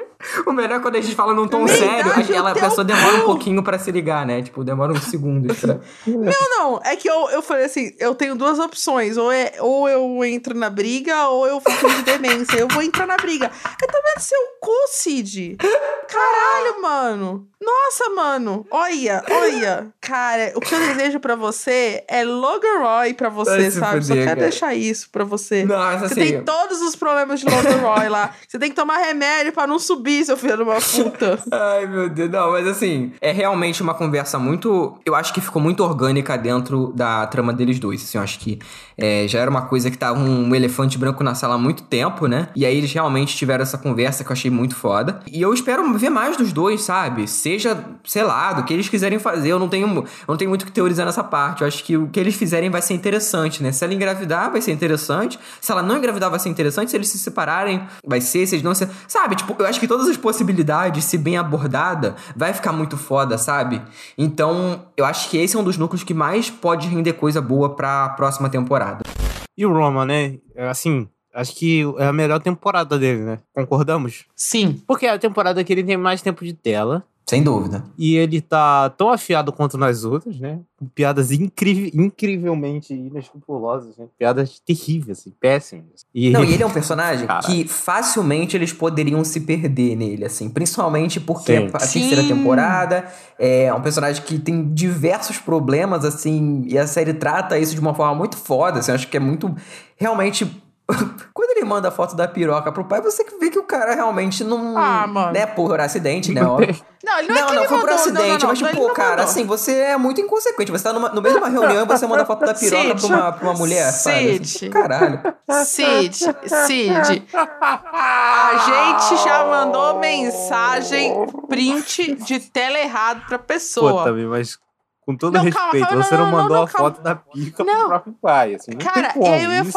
O melhor é quando a gente fala num tom Meia sério, idade, ela, a pessoa demora um pouquinho pra se ligar, né? Tipo, demora uns segundos pra. Não, não. É que eu, eu falei assim: eu tenho duas opções. Ou, é, ou eu entro na briga, ou eu fico de demência. Eu vou entrar na briga. É também seu cu, Cid. Caralho, mano. Nossa, mano. Olha, olha. Cara, o que eu desejo pra você é Logan Roy pra você, se sabe? Só fuder, quero cara. deixar isso pra você. Nossa, você assim- tem todos os problemas de Logan Roy lá. Você tem que tomar remédio pra não subir, seu filho de uma puta. Ai, meu Deus. Não, mas assim, é realmente uma conversa muito. Eu acho que ficou muito orgânica dentro da trama deles dois. Assim, eu acho que é, já era uma coisa que tava um, elefante branco na sala há muito tempo, né? E aí eles realmente tiveram essa conversa que eu achei muito foda. E eu espero ver mais dos dois, sabe? Seja, sei lá, do que eles quiserem fazer. Eu não tenho, eu não tenho muito o que teorizar nessa parte. Eu acho que o que eles fizerem vai ser interessante, né? Se ela engravidar, vai ser interessante. Se ela não engravidar, vai ser interessante. Se eles se separarem, vai ser. Se eles não se. Sabe? Tipo, eu acho que todas as possibilidades, se bem abordada, vai ficar muito foda, sabe? Então, eu acho que esse é um dos núcleos que mais pode render coisa boa pra próxima temporada. E o Roma, né? É, Assim, acho que é a melhor temporada dele, né? Concordamos? Sim. Porque é a temporada que ele tem mais tempo de tela. Sem dúvida. E ele tá tão afiado quanto nas outras, né? Com piadas incri- incrivelmente inescrupulosas, né? Piadas terríveis, assim, péssimas. E Não, e ele é um personagem Caralho. que facilmente eles poderiam se perder nele, assim. Principalmente porque Sim. a terceira Sim. temporada é um personagem que tem diversos problemas, assim, e a série trata isso de uma forma muito foda, assim. Eu acho que é muito. Realmente. Quando ele manda a foto da piroca pro pai, você vê que o cara realmente não. Ah, mano. Né, por acidente, né? óbvio. Não, ele não, é Não, que não, ele foi por mandou, acidente. não, não, mas, tipo, cara, mandou. assim, você é muito inconsequente. Você tá numa, no meio de uma reunião e você manda a foto da piroca pra uma, pra uma mulher, sabe? Cid. Caralho. Cid, Cid, a gente já mandou mensagem, print de tela errado pra Pô, pessoa. também, mas com todo Não, calma, respeito, calma, você não, não, não, mandou não, a calma. foto da pica Não. pro próprio pai, assim. Não Cara, tem como. eu ia Isso-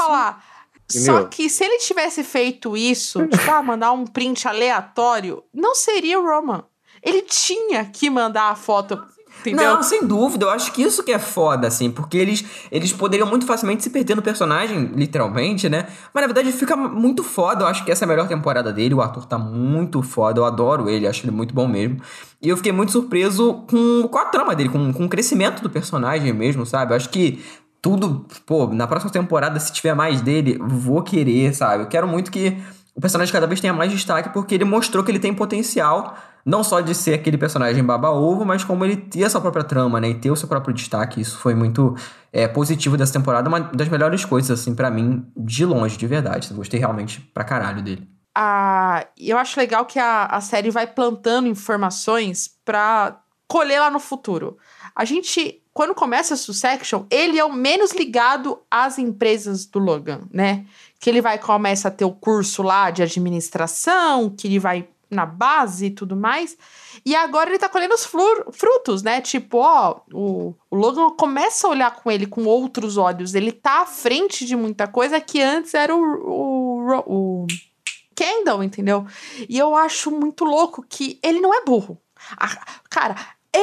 Só que se ele tivesse feito isso, tipo, ah, mandar um print aleatório, não seria o Roman. Ele tinha que mandar a foto, entendeu? Não, sem dúvida. Eu acho que isso que é foda, assim, porque eles, eles poderiam muito facilmente se perder no personagem, literalmente, né? Mas na verdade fica muito foda. Eu acho que essa é a melhor temporada dele. O ator tá muito foda. Eu adoro ele, acho ele muito bom mesmo. E eu fiquei muito surpreso com, com a trama dele, com, com o crescimento do personagem mesmo, sabe? Eu acho que tudo, pô, na próxima temporada, se tiver mais dele, vou querer, sabe? Eu quero muito que o personagem cada vez tenha mais destaque, porque ele mostrou que ele tem potencial, não só de ser aquele personagem baba-ovo, mas como ele ter a sua própria trama, né? E ter o seu próprio destaque. Isso foi muito é, positivo dessa temporada, uma das melhores coisas, assim, pra mim, de longe, de verdade. Eu gostei realmente pra caralho dele. Ah, eu acho legal que a, a série vai plantando informações pra colher lá no futuro. A gente, quando começa a Succession, ele é o menos ligado às empresas do Logan, né? Que ele vai começa a ter o curso lá de administração, que ele vai na base e tudo mais. E agora ele tá colhendo os frutos, né? Tipo, ó, o, o Logan começa a olhar com ele com outros olhos. Ele tá à frente de muita coisa que antes era o, o, o Kendall, entendeu? E eu acho muito louco que ele não é burro. Ah, cara,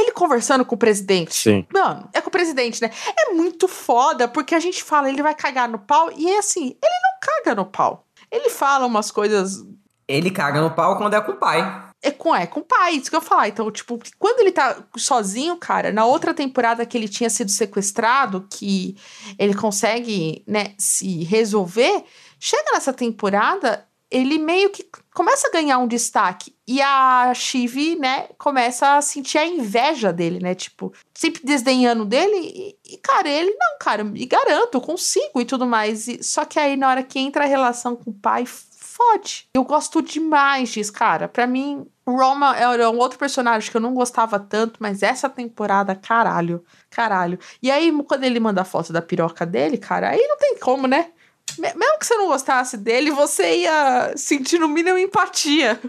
ele conversando com o presidente. Sim. Mano, é com o presidente, né? É muito foda, porque a gente fala, ele vai cagar no pau, e é assim, ele não caga no pau. Ele fala umas coisas. Ele caga no pau quando é com o pai. É com, é com o pai, isso que eu ia falar. Então, tipo, quando ele tá sozinho, cara, na outra temporada que ele tinha sido sequestrado, que ele consegue, né, se resolver, chega nessa temporada, ele meio que começa a ganhar um destaque. E a Chive, né, começa a sentir a inveja dele, né? Tipo, sempre desdenhando dele. E, e, cara, ele, não, cara, me garanto, consigo e tudo mais. E, só que aí, na hora que entra a relação com o pai, fode. Eu gosto demais disso, cara. Pra mim, Roma era um outro personagem que eu não gostava tanto, mas essa temporada, caralho. Caralho. E aí, quando ele manda a foto da piroca dele, cara, aí não tem como, né? Me- Mesmo que você não gostasse dele, você ia sentir no mínimo empatia.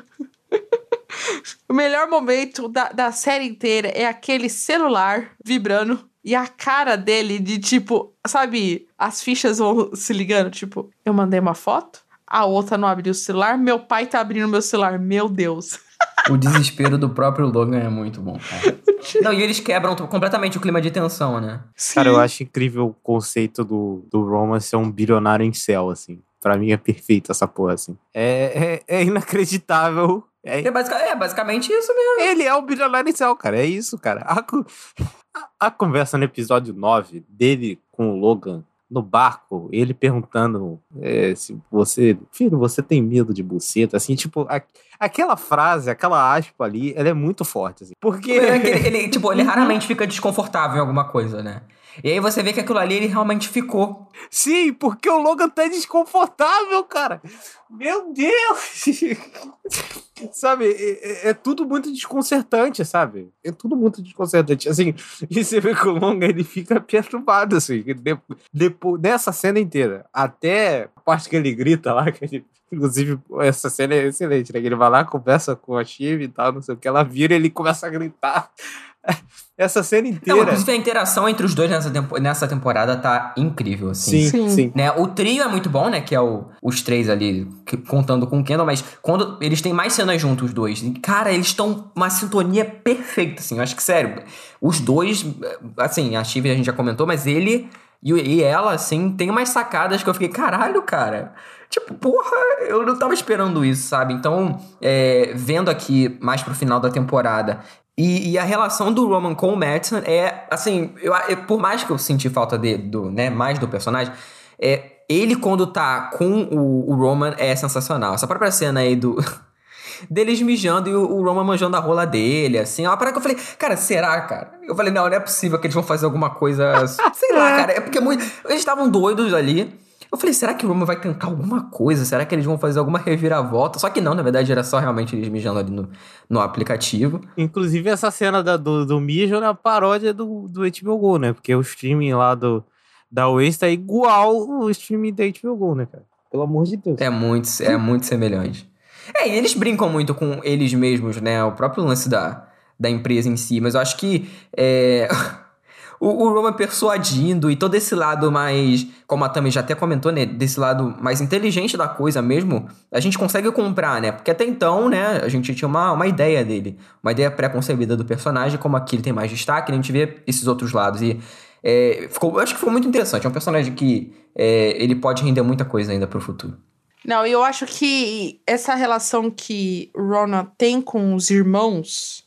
o melhor momento da, da série inteira é aquele celular vibrando e a cara dele de tipo, sabe, as fichas vão se ligando, tipo, eu mandei uma foto, A outra não abriu o celular. Meu pai tá abrindo meu celular. Meu Deus. O desespero do próprio Logan é muito bom, cara. Não, e eles quebram completamente o clima de tensão, né? Cara, eu acho incrível o conceito do, do Roman ser um bilionário em céu, assim. Pra mim é perfeito essa porra, assim. É, é, é inacreditável. É, É, basic- é basicamente isso mesmo. Ele é o bilionário em céu, cara. É isso, cara. A, a- a conversa no episódio 9 dele com o Logan no barco, ele perguntando é, se você. Filho, você tem medo de buceta? Assim, tipo, a- aquela frase, aquela aspa ali, ela é muito forte, assim. Porque. É ele, ele, tipo, ele raramente fica desconfortável em alguma coisa, né? E aí você vê que aquilo ali ele realmente ficou. Sim, porque o Logan tá desconfortável, cara. Meu Deus! sabe, é, é- é tudo muito desconcertante, sabe? É tudo muito desconcertante. Assim, e você vê que o Logan ele fica perturbado, assim, de- depois dessa cena inteira. Até a parte que ele grita lá, que ele. Inclusive, essa cena é excelente, né? Que ele vai lá, conversa com a Chive e tal, não sei o que. Ela vira e ele começa a gritar. Essa cena Não, inteira. inclusive a interação entre os dois nessa, tempo- nessa temporada tá incrível, assim. sim, Sim. sim. Né? O trio é muito bom, né? Que é o- os três ali, que- contando com o Kendall, mas quando eles têm mais cenas juntos, os dois, e, cara, eles estão uma sintonia perfeita, assim. Eu acho que, sério, os dois, assim, a Steve a gente já comentou, mas ele e, e ela, assim, tem umas sacadas que eu fiquei, caralho, cara. Tipo, porra, eu não tava esperando isso, sabe? Então, é, vendo aqui mais pro final da temporada. E, e a relação do Roman com o Madison é, assim, eu, eu- por mais que eu senti falta de, do, né, mais do personagem, é, ele quando tá com o, o Roman é sensacional. Essa própria cena aí do. deles mijando e o, o Roman manjando a rola dele, assim. É uma parada que eu falei, cara, será, cara? Eu falei, não, não é possível que eles vão fazer alguma coisa. Sei lá, cara. É porque muito. Eles estavam doidos ali. Eu falei, será que o Roman vai tentar alguma coisa? Será que eles vão fazer alguma reviravolta? Só que não, na verdade era só realmente eles mijando ali no, no aplicativo. Inclusive, essa cena da- do, do mijo é uma paródia do, do HBO Go, né? Porque o streaming lá do, da Waze tá igual o streaming da HBO Go, né, cara? Pelo amor de Deus. É muito, é muito semelhante. É, e eles brincam muito com eles mesmos, né? O próprio lance da, da empresa em si, mas eu acho que é, o, o Roman persuadindo e todo esse lado mais, como a Tami já até comentou, né? Desse lado mais inteligente da coisa mesmo, a gente consegue comprar, né? Porque até então, né, a gente tinha uma, uma ideia dele, uma ideia pré-concebida do personagem, como aqui ele tem mais destaque, né, a gente vê esses outros lados. E é, ficou, eu acho que ficou muito interessante. É um personagem que é, ele pode render muita coisa ainda pro futuro. Não, eu acho que essa relação que o Ronan tem com os irmãos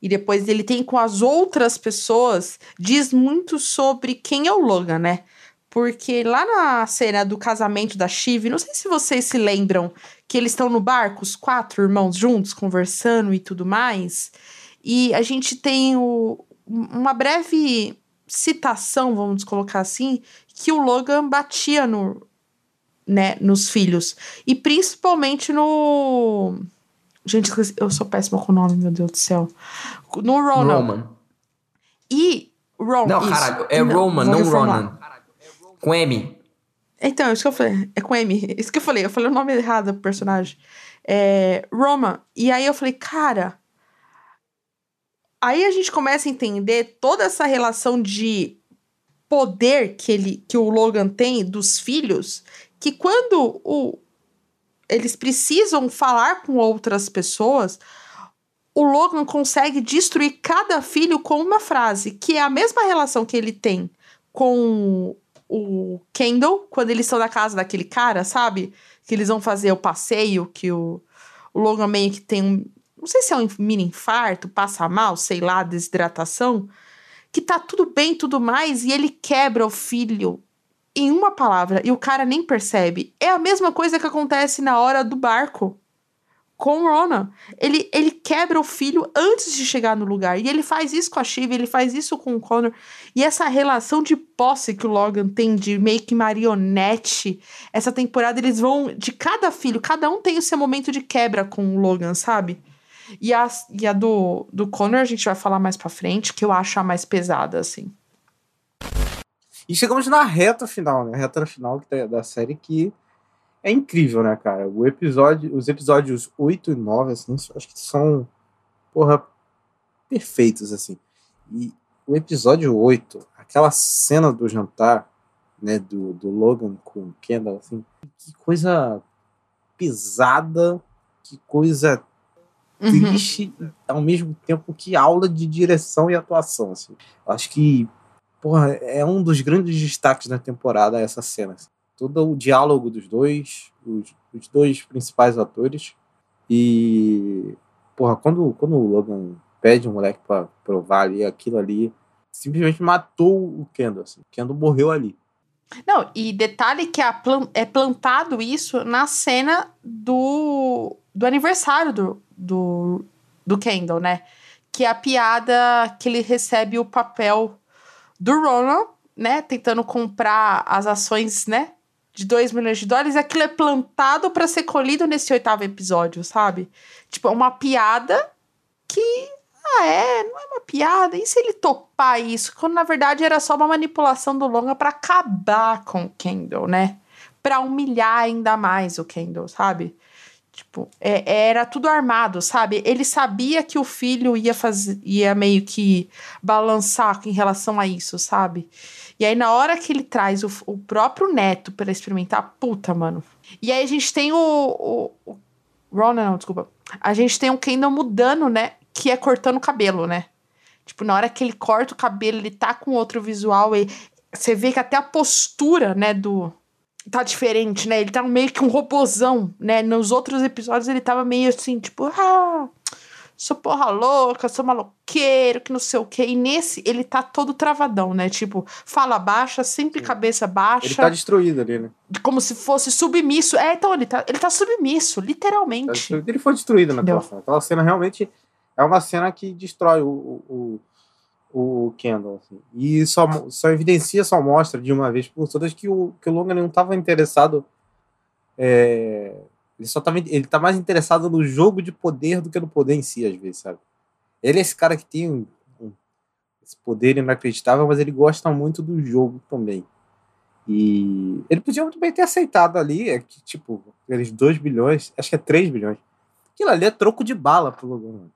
e depois ele tem com as outras pessoas diz muito sobre quem é o Logan, né? Porque lá na cena do casamento da Shiv, não sei se vocês se lembram que eles estão no barco, os quatro irmãos juntos, conversando e tudo mais. E a gente tem o- uma breve citação, vamos colocar assim, que o Logan batia no, né, nos filhos. E principalmente no. Gente, eu sou péssima com o nome, meu Deus do céu. No Ronan. Roman. E Ron. Não, isso. caralho, é Roman, vou não. Ronan. Com M. Então, isso que eu falei. É com M. Isso que eu falei. Eu falei o nome errado do personagem. É. Roman. E aí eu falei, cara. Aí a gente começa a entender toda essa relação de poder que ele que o Logan tem dos filhos, que quando o, eles precisam falar com outras pessoas, o Logan consegue destruir cada filho com uma frase, que é a mesma relação que ele tem com o Kendall, quando eles estão na casa daquele cara, sabe? Que eles vão fazer o passeio, que o, o Logan meio que tem um. Não sei se é um mini infarto, passa mal, sei lá, desidratação. Que tá tudo bem, tudo mais, e ele quebra o filho em uma palavra e o cara nem percebe. É a mesma coisa que acontece na hora do barco com o Ronan. Ele, ele quebra o filho antes de chegar no lugar. E ele faz isso com a Shiva, ele faz isso com o Connor. E essa relação de posse que o Logan tem de meio que marionete. Essa temporada eles vão de cada filho, cada um tem o seu momento de quebra com o Logan, sabe? E a, e a do, do Connor a gente vai falar mais pra frente, que eu acho a mais pesada, assim. E chegamos na reta final, né? A reta final da, série que é incrível, né, cara? O episódio, os episódios 8 e 9, assim, acho que são, porra, perfeitos, assim. E o episódio 8, aquela cena do jantar, né, do, do Logan com o Kendall, assim, que coisa pesada, que coisa Uhum. triste, e ao mesmo tempo que aula de direção e atuação. Assim. Eu acho que porra, é um dos grandes destaques da temporada essa cena. assim. Todo o diálogo dos dois, os, os dois principais atores. E, porra, quando, quando o Logan pede o moleque pra provar ali aquilo ali, simplesmente matou o Kendall. Assim. O Kendall morreu ali. Não, e detalhe que é plantado isso na cena do, do aniversário do, do, do Kendall, né? Que é a piada que ele recebe o papel do Ronald, né? Tentando comprar as ações, né? De 2 milhões de dólares. Aquilo é plantado para ser colhido nesse oitavo episódio, sabe? Tipo, é uma piada que. Ah, é, não é uma piada. E se ele topar isso? Quando na verdade era só uma manipulação do Longa pra acabar com o Kendall, né? Pra humilhar ainda mais o Kendall, sabe? Tipo, é- era tudo armado, sabe? Ele sabia que o filho ia fazer, ia meio que balançar em relação a isso, sabe? E aí, na hora que ele traz o, o próprio neto pra experimentar, puta, mano. E aí a gente tem o. o, o Ronan, não, desculpa. A gente tem o Kendall mudando, né? Que é cortando o cabelo, né? Tipo, na hora que ele corta o cabelo, ele tá com outro visual e você vê que até a postura, né, do tá diferente, né? Ele tá meio que um robozão, né? Nos outros episódios ele tava meio assim, tipo, ah, sou porra louca, sou maloqueiro, que não sei o quê. E nesse ele tá todo travadão, né? Tipo, fala baixa, sempre cabeça baixa, Ele tá destruído ali, né? como se fosse submisso. É, então ele tá, ele tá submisso, literalmente. Ele foi destruído naquela cena. Aquela cena realmente é uma cena que destrói o, o, o, o Kendall. assim. E só, só evidencia, só mostra de uma vez por todas que o, que o Logan não estava interessado. é, ele só tava, ele tá mais interessado no jogo de poder do que no poder em si, às vezes, sabe? Ele é esse cara que tem um- um- esse poder inacreditável, mas ele gosta muito do jogo também. E ele podia muito bem ter aceitado ali, é que, tipo, aqueles 2 bilhões, acho que é 3 bilhões. Aquilo ali é troco de bala pro Logan.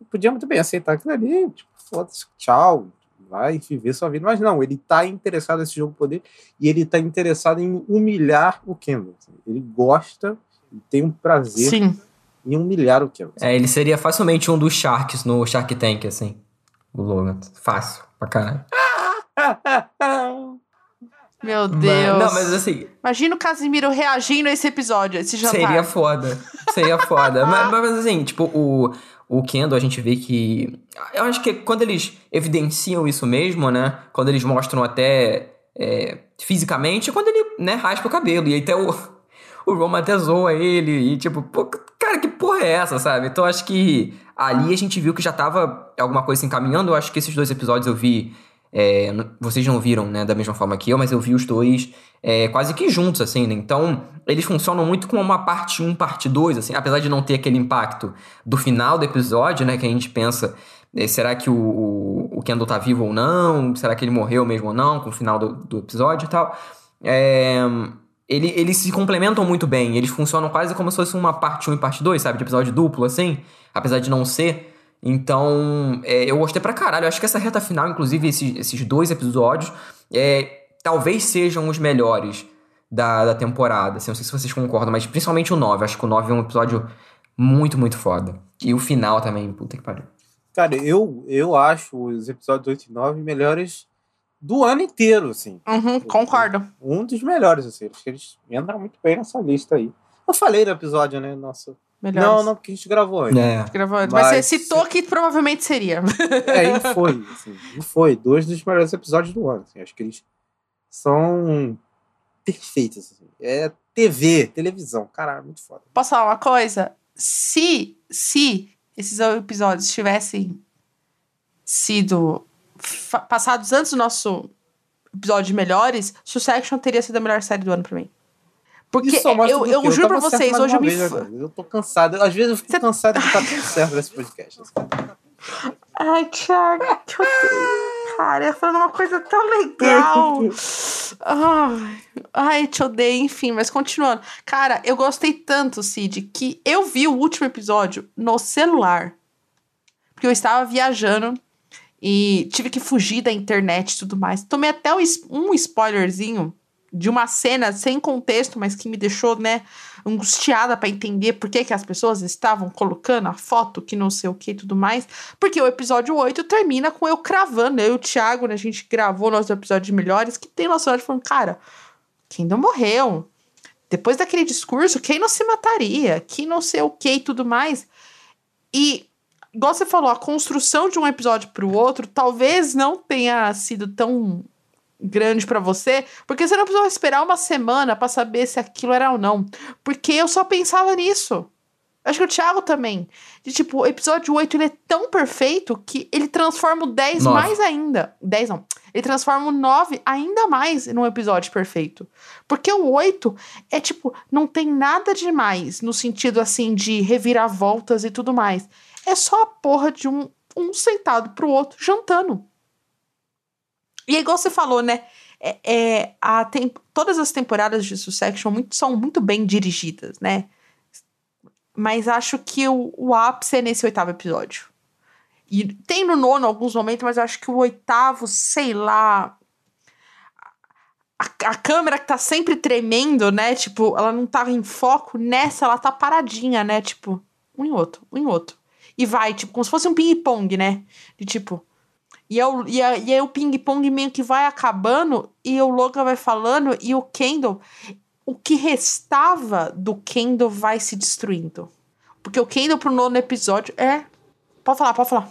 Ele podia muito bem aceitar aquilo ali, tipo, foda-se, tchau, vai viver sua vida. Mas não, ele tá interessado nesse jogo de poder e ele tá interessado em humilhar o Kendall. Ele gosta e tem um prazer Sim. em humilhar o Kendall. É, ele seria facilmente um dos Sharks no Shark Tank, assim. O Logan. Fácil, pra caralho. Meu Mas- Deus. Não, mas assim, Imagina o Casimiro reagindo a esse episódio, a esse jantar. Seria foda. Seria foda. mas, mas, assim, tipo, o, o Kendall, a gente vê que. Eu acho que quando eles evidenciam isso mesmo, né? Quando eles mostram até é, fisicamente, é quando ele, né, raspa o cabelo. E até o, o Roma até zoa ele. E tipo, cara, que porra é essa, sabe? Então acho que ali a gente viu que já tava alguma coisa se encaminhando. Eu acho que esses dois episódios eu vi. É, vocês não viram, né, da mesma forma que eu, mas eu vi os dois é, quase que juntos, assim, né? Então, eles funcionam muito como uma parte 1, parte 2, assim, apesar de não ter aquele impacto do final do episódio, né? Que a gente pensa, eh, será que o, o, o Kendall tá vivo ou não? Será que ele morreu mesmo ou não? Com o final do, do episódio e tal. É, ele, eles se complementam muito bem, eles funcionam quase como se fosse uma parte 1 e parte 2, sabe? De episódio duplo, assim, apesar de não ser. Então, é, eu gostei pra caralho. Eu acho que essa reta final, inclusive, esses, esses dois episódios, é, talvez sejam os melhores da, da temporada. Assim, não sei se vocês concordam, mas principalmente o 9. Acho que o 9 é um episódio muito, muito foda. E o final também, puta que pariu. Cara, eu, eu acho os episódios 8 e 9 melhores do ano inteiro, assim. Uhum, concordo. Um dos melhores, assim. Acho que eles entram muito bem nessa lista aí. Eu falei no episódio, né? Nossa. Melhores. Não, não, porque a gente gravou antes. É. Gravou antes. Mas, Mas- você citou que provavelmente seria. É, e foi, assim, e foi. Dois dos melhores episódios do ano. assim. Acho que eles são perfeitos. Assim. É TV, televisão. Caralho, muito foda. Posso falar uma coisa? Se, se esses episódios tivessem sido passados antes do nosso episódio de melhores, Succession teria sido a melhor série do ano pra mim. Porque mostra eu, eu quê? juro pra vocês, hoje eu me. vez? Eu tô cansado. Às vezes eu fico cansado de tá tudo certo nesse podcast. Ai, Thiago, que eu tenho. Cara, eu falando uma coisa tão legal. Ai, ai, te odeio, enfim, mas continuando. Cara, eu gostei tanto, Cid, que eu vi o último episódio no celular. Porque eu estava viajando e tive que fugir da internet e tudo mais. Tomei até um spoilerzinho de uma cena sem contexto, mas que me deixou, né, angustiada para entender por que, que as pessoas estavam colocando a foto, que não sei o que e tudo mais. Porque o episódio 8 termina com eu cravando, eu e o Thiago, né, a gente gravou nosso episódio de melhores, que tem noção de falando, cara, quem não morreu? Depois daquele discurso, quem não se mataria? Que não sei o que e tudo mais. E, igual você falou, a construção de um episódio para o outro talvez não tenha sido tão grande para você, porque você não precisou esperar uma semana para saber se aquilo era ou não. Porque eu só pensava nisso. Acho que o Thiago também. De tipo, o episódio 8 ele é tão perfeito que ele transforma o 10 Nove. mais ainda. 10 não. Ele transforma o 9 ainda mais num episódio perfeito. Porque o 8 é tipo, não tem nada demais no sentido assim de reviravoltas e tudo mais. É só a porra de um, um sentado pro outro jantando. E é igual você falou, né? É, é, a tem, todas as temporadas de Succession muito, são muito bem dirigidas, né? Mas acho que o, o ápice é nesse oitavo episódio. E tem no nono alguns momentos, mas acho que o oitavo, sei lá. A, a câmera que tá sempre tremendo, né? Tipo, ela não tava em foco. Nessa, ela tá paradinha, né? Tipo, um em outro, um em outro. E vai, tipo, como se fosse um ping-pong, né? De tipo. E, é o, e, é, e aí o ping-pong meio que vai acabando e o Logan vai falando e o Kendall. O que restava do Kendall vai se destruindo. Porque o Kendall pro nono episódio é. Pode falar, pode falar.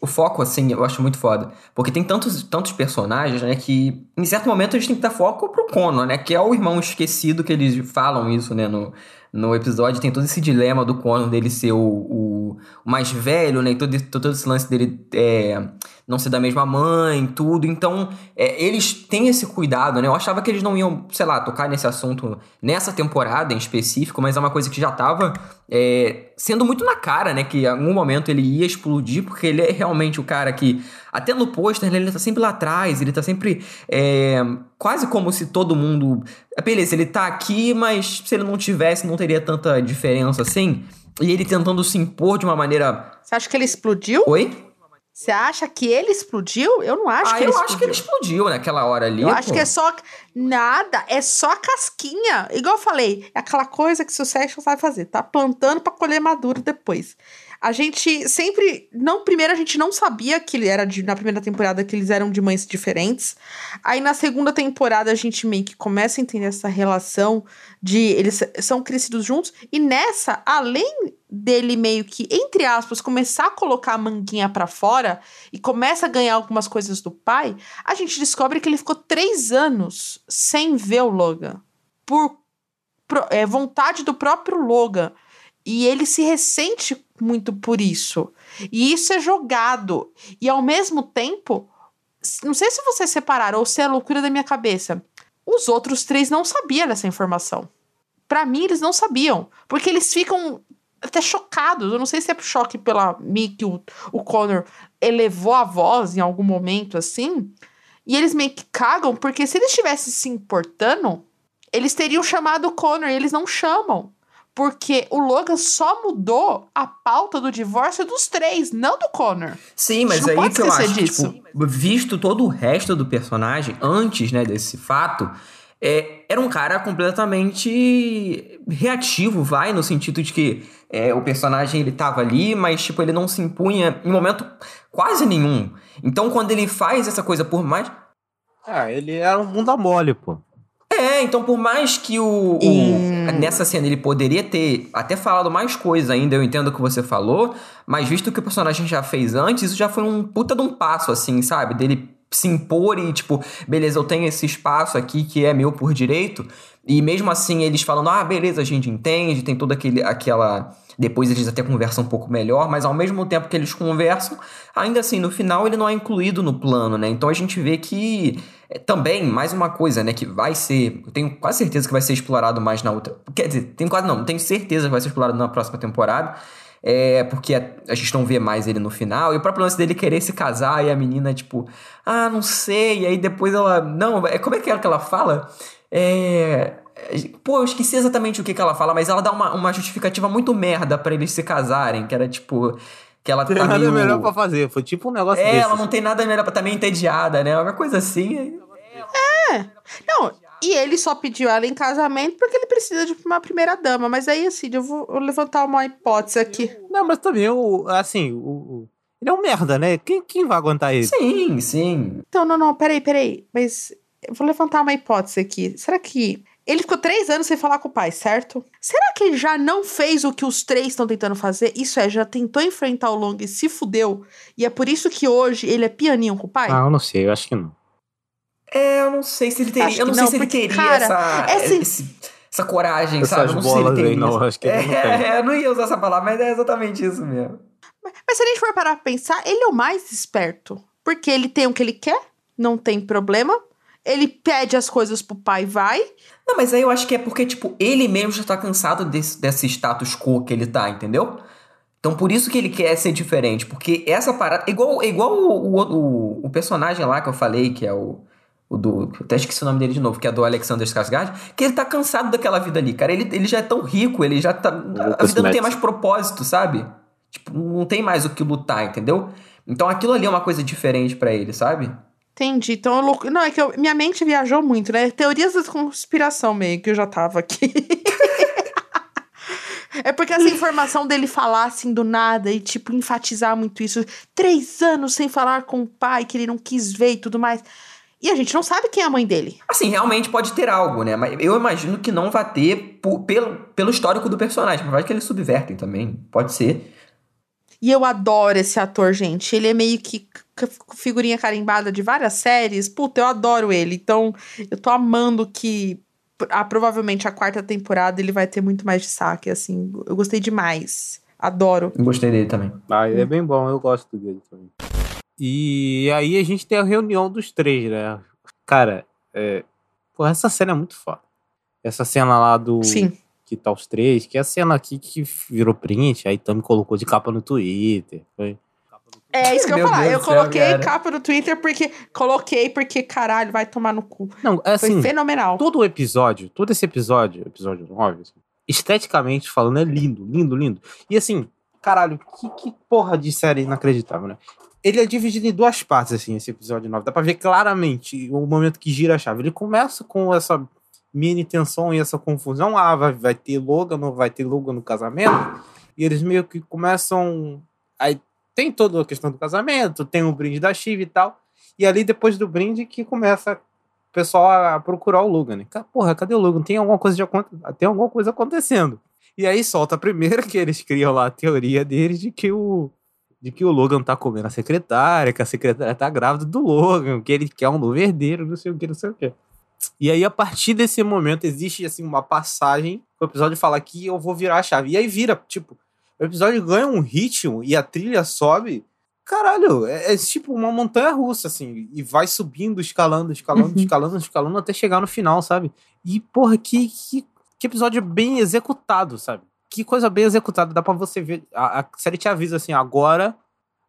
O foco, assim, eu acho muito foda. Porque tem tantos, tantos personagens, né, que em certo momento a gente tem que dar foco pro Connor, né, que é o irmão esquecido que eles falam isso, né, no, no episódio. Tem todo esse dilema do Connor dele ser o, o, o mais velho, né, e todo, todo esse lance dele é, não ser da mesma mãe, tudo. Então, é, eles têm esse cuidado, né. Eu achava que eles não iam, sei lá, tocar nesse assunto nessa temporada em específico, mas é uma coisa que já tava é, sendo muito na cara, né, que em algum momento ele ia explodir, porque ele é realmente o cara que, até no pôster, né, ele tá sempre lá atrás, ele tá sempre é, quase como se todo mundo. Beleza, ele tá aqui, mas se ele não tivesse, não teria tanta diferença assim. E ele tentando se impor de uma maneira. Você acha que ele explodiu? Oi? Você acha que ele explodiu? Eu não acho ah, que ele eu explodiu. acho que ele explodiu naquela hora ali. Eu acho pô. que é só. Nada, é só casquinha. Igual eu falei, é aquela coisa que o Succession sabe fazer, tá plantando pra colher maduro depois. A gente sempre. Não, primeiro a gente não sabia que ele era de. Na primeira temporada que eles eram de mães diferentes. Aí na segunda temporada a gente meio que começa a entender essa relação de. Eles são crescidos juntos. E nessa, além dele meio que, entre aspas, começar a colocar a manguinha pra fora e começa a ganhar algumas coisas do pai, a gente descobre que ele ficou três anos sem ver o Logan. Por é, vontade do próprio Logan. E ele se ressente muito por isso. E isso é jogado. E ao mesmo tempo, não sei se vocês separaram ou se é loucura da minha cabeça. Os outros três não sabiam dessa informação. Pra mim, eles não sabiam. Porque eles ficam até chocados. Eu não sei se é choque pela mim que o, o Connor elevou a voz em algum momento assim. E eles meio que cagam, porque se eles estivessem se importando, eles teriam chamado o Connor e eles não chamam. Porque o Logan só mudou a pauta do divórcio dos três, não do Connor. Sim, mas aí que eu acho, que, disso. tipo, visto todo o resto do personagem, antes, né, desse fato, é, era um cara completamente reativo, vai, no sentido de que é, o personagem, ele tava ali, mas, tipo, ele não se impunha em momento quase nenhum. Então, quando ele faz essa coisa por mais... Ah, ele era um bunda mole, pô. É, então por mais que o, o- nessa cena ele poderia ter até falado mais coisa ainda, eu entendo o que você falou, mas visto que o personagem já fez antes, isso já foi um puta de um passo assim, sabe? Dele se impor e tipo, beleza, eu tenho esse espaço aqui que é meu por direito, e mesmo assim eles falando, ah, beleza, a gente entende, tem toda aquele aquela depois eles até conversam um pouco melhor, mas ao mesmo tempo que eles conversam, ainda assim, no final ele não é incluído no plano, né? Então a gente vê que é, também, mais uma coisa, né, que vai ser, eu tenho quase certeza que vai ser explorado mais na outra. Quer dizer, tenho quase não, tenho certeza que vai ser explorado na próxima temporada. É, porque a, gente não vê mais ele no final. E o próprio lance dele querer se casar e a menina, tipo, ah, não sei. E aí depois ela. Não, é, como é que é que ela fala? É. Pô, eu esqueci exatamente o que, que ela fala, mas ela dá uma, uma justificativa muito merda pra eles se casarem, que era tipo. Que ela Tem tá nada meio... melhor pra fazer. Foi tipo um negócio É, desse. ela não tem nada melhor pra meio entediada, né? Uma coisa assim. É. Não, E ele só pediu ela em casamento porque ele precisa de uma primeira dama. Mas aí, assim, eu vou levantar uma hipótese aqui. Não, mas também, o, assim, o, o- ele é um merda, né? Quem, quem vai aguentar ele? Sim, sim. Então, não, não, peraí, peraí. Mas eu vou levantar uma hipótese aqui. Será que. Ele ficou três anos sem falar com o pai, certo? Será que ele já não fez o que os três estão tentando fazer? Isso é, já tentou enfrentar o Long e se fudeu. E é por isso que hoje ele é pianinho com o pai? Ah, eu não sei, eu acho que não. É, eu não sei se ele teria. Acho Eu não que sei não, se ele porque, teria cara, essa, esse- esse- essa coragem, Essas sabe? Eu não sei se ele aí, teria. não, acho que ele não é, é, eu não ia usar essa palavra, mas é exatamente isso mesmo. Mas se a gente for parar pra pensar, ele é o mais esperto. Porque ele tem o que ele quer, não tem problema. Ele pede as coisas pro pai, vai. Não, mas aí eu acho que é porque, tipo, ele mesmo já tá cansado desse, desse status quo que ele tá, entendeu? Então por isso que ele quer ser diferente. Porque essa parada. Igual, igual o, o, o, o personagem lá que eu falei, que é o. O do. eu Até esqueci o nome dele de novo, que é do Alexander Skarsgård, que ele tá cansado daquela vida ali, cara. Ele, ele já é tão rico, ele já tá. A Lucas vida não tem mais propósito, sabe? Tipo, não tem mais o que lutar, entendeu? Então aquilo ali é uma coisa diferente pra ele, sabe? Entendi. Então, eu louco. Não, é que eu- minha mente viajou muito, né? Teorias da conspiração meio que eu já tava aqui. é porque essa informação dele falar assim do nada e, tipo, enfatizar muito isso. Três anos sem falar com o pai, que ele não quis ver e tudo mais. E a gente não sabe quem é a mãe dele. Assim, realmente pode ter algo, né? Mas eu imagino que não vai ter po- pelo, pelo histórico do personagem. Mas vai que eles subvertem também. Pode ser. E eu adoro esse ator, gente. Ele é meio que figurinha carimbada de várias séries. Puta, eu adoro ele. Então, eu tô amando que ah, provavelmente a quarta temporada ele vai ter muito mais destaque, assim. Eu gostei demais. Adoro. Eu gostei dele também. Ah, ele é bem bom, eu gosto dele também. E aí a gente tem a reunião dos três, né? Cara, é... Pô, essa cena é muito foda. Essa cena lá do. Sim. Que tá os três, que é a cena aqui que virou print, aí Tami colocou de capa no Twitter. Foi. É isso que eu ia falar. Deus Eu céu, coloquei cara. capa no Twitter porque. Coloquei porque, caralho, vai tomar no cu. Não, é Foi assim. fenomenal. todo o episódio, todo esse episódio, episódio 9, assim, esteticamente falando, é lindo, lindo, lindo. E assim, caralho, que, que porra de série inacreditável, né? Ele é dividido em duas partes, assim, esse episódio 9. Dá pra ver claramente o momento que gira a chave. Ele começa com essa mini tensão e essa confusão. Ah, vai, vai ter Logan, não vai ter Logan no casamento. E eles meio que começam. Aí tem toda a questão do casamento, tem o brinde da Shiva e tal. E ali, depois do brinde, que começa o pessoal a procurar o Logan, né? Porra, cadê o Logan? Tem alguma coisa de tem alguma coisa acontecendo. E aí solta a primeira que eles criam lá a teoria deles de que o de que o Logan tá comendo a secretária, que a secretária tá grávida do Logan, que ele quer um novo herdeiro, não sei o que, não sei o que. E aí, a partir desse momento, existe assim uma passagem. O episódio fala que eu vou virar a chave. E aí vira, tipo, o episódio ganha um ritmo e a trilha sobe. Caralho, é, é tipo uma montanha russa, assim, e vai subindo, escalando, escalando, Uhum. escalando, escalando, até chegar no final, sabe? E, porra, que, que, que episódio bem executado, sabe? Que coisa bem executada, dá pra você ver. A, a série te avisa assim, agora,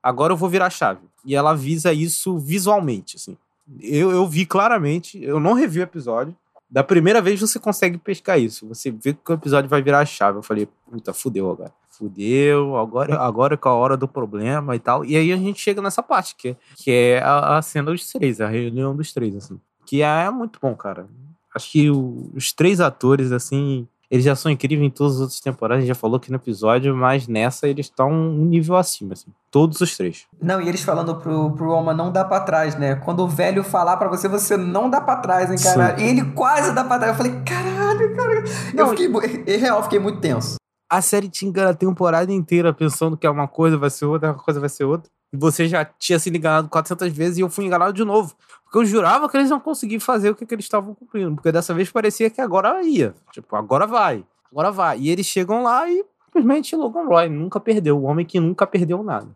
agora eu vou virar a chave. E ela avisa isso visualmente, assim. Eu, eu vi claramente, eu não revi o episódio. Da primeira vez você consegue pescar isso. Você vê que o episódio vai virar a chave. Eu falei, puta, fudeu agora. Fudeu, agora, agora é a hora do problema e tal. E aí a gente chega nessa parte, que, é- que é a, a cena dos três, a reunião dos três, assim. Que é muito bom, cara. Acho que o- os três atores, assim, eles já são incríveis em todas as outras temporadas. A gente já falou aqui no episódio, mas nessa eles estão um nível acima, assim. Todos os três. Não, e eles falando pro, pro Oma não dá pra trás, né? Quando o velho falar pra você, você não dá pra trás, hein? Sim. E ele quase dá pra trás. Eu falei, caralho, cara. Não, eu fiquei, em real, fiquei muito tenso. a série te engana a temporada inteira pensando que é uma coisa, vai ser outra, uma coisa vai ser outra. Você já tinha sido enganado 400 vezes e eu fui enganado de novo. Porque eu jurava que eles não conseguiam fazer o que, que eles estavam cumprindo. Porque dessa vez parecia que agora ia. Tipo, agora vai. Agora vai. E eles chegam lá e simplesmente Logan Roy nunca perdeu. O homem que nunca perdeu nada.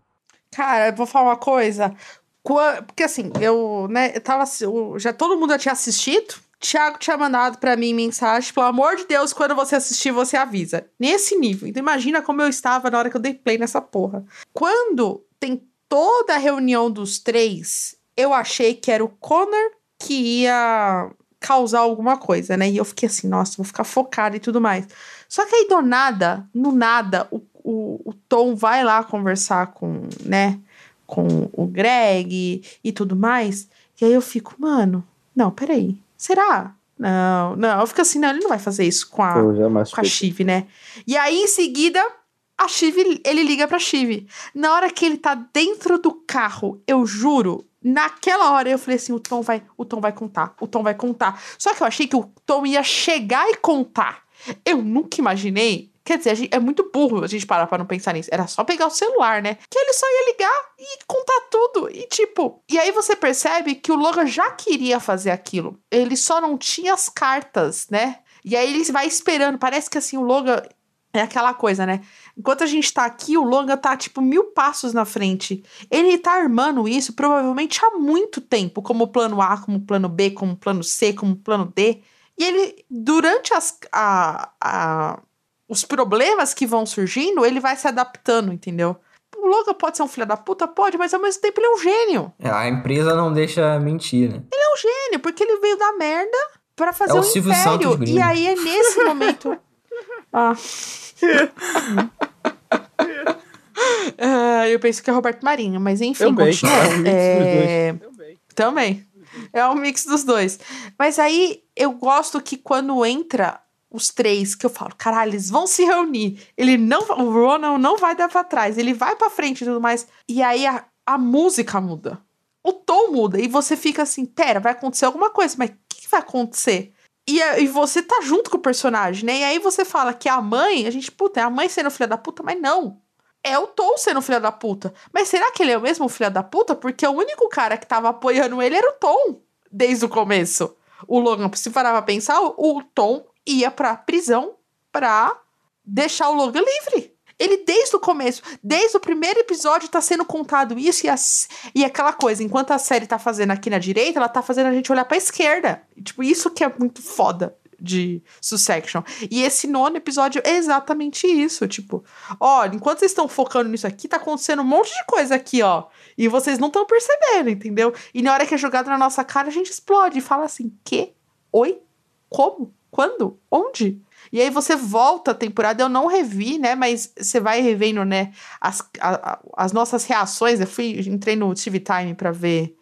Cara, eu vou falar uma coisa. Porque assim, eu, né, eu tava. eu- Já todo mundo já tinha assistido. Thiago tinha mandado pra mim mensagem, pelo amor de Deus, quando você assistir, você avisa. Nesse nível. Então imagina como eu estava na hora que eu dei play nessa porra. Quando tem toda a reunião dos três, eu achei que era o Connor que ia causar alguma coisa, né? E eu fiquei assim, nossa, vou ficar focada e tudo mais. Só que aí do nada, no nada, o, o, o Tom vai lá conversar com, né, com o Greg e tudo mais. E aí eu fico, mano, não, peraí. Será? Não, não. Eu fico assim, não, ele não vai fazer isso com a, com a. Chive, né? E aí, em seguida, a Chive, ele liga pra Chive. Na hora que ele tá dentro do carro, eu juro, naquela hora eu falei assim, o Tom vai, o Tom vai contar, o Tom vai contar. Só que eu achei que o Tom ia chegar e contar. Eu nunca imaginei. Quer dizer, gente- é muito burro a gente parar pra não pensar nisso. Era só pegar o celular, né? Que ele só ia ligar e contar tudo. E tipo. E aí você percebe que o Logan já queria fazer aquilo. Ele só não tinha as cartas, né? E aí ele vai esperando. Parece que assim, o Logan. É aquela coisa, né? Enquanto a gente tá aqui, o Logan tá, tipo, mil passos na frente. Ele tá armando isso provavelmente há muito tempo, como plano A, como plano B, como plano C, como plano D. E ele, durante as, a, a- os problemas que vão surgindo, ele vai se adaptando, entendeu? O Logan pode ser um filho da puta? Pode, mas ao mesmo tempo ele é um gênio. É, a empresa não deixa mentir, né? Ele é um gênio, porque ele veio da merda pra fazer É o um Silvio império. Santos e aí é nesse momento. ah. Ah, eu penso que é Roberto Marinho, mas enfim, Também. continua. É um mix É, Também. É um mix dos dois. Mas aí eu gosto que quando entra os três, que eu falo, caralho, eles vão se reunir. Ele não, o Ronan não vai dar pra trás, ele vai pra frente e tudo mais. E aí a, a música muda. O tom muda. E você fica assim, pera, vai acontecer alguma coisa, mas o que, que vai acontecer? E, e você tá junto com o personagem, né? E aí você fala que a mãe, a gente, puta, é a mãe sendo filha da puta, mas não. É o Tom sendo filha da puta. Mas será que ele é o mesmo filho da puta? Porque o único cara que tava apoiando ele era o Tom, desde o começo. O Logan, se parar pra pensar, o, Tom ia pra prisão pra deixar o Logan livre. Ele, desde o começo, desde o primeiro episódio, tá sendo contado isso e, e aquela coisa. Enquanto a série tá fazendo aqui na direita, ela tá fazendo a gente olhar pra esquerda. Tipo, isso que é muito foda de Succession. E esse nono episódio é exatamente isso. Tipo, olha, enquanto vocês estão focando nisso aqui, tá acontecendo um monte de coisa aqui, ó. E vocês não estão percebendo, entendeu? E na hora que é jogado na nossa cara, a gente explode e fala assim: quê? Oi? Como? Quando? Onde? E aí você volta a temporada, eu não revi, né? Mas você vai revendo, né? As, a- a- as nossas reações. Eu fui, entrei no TV Time pra ver,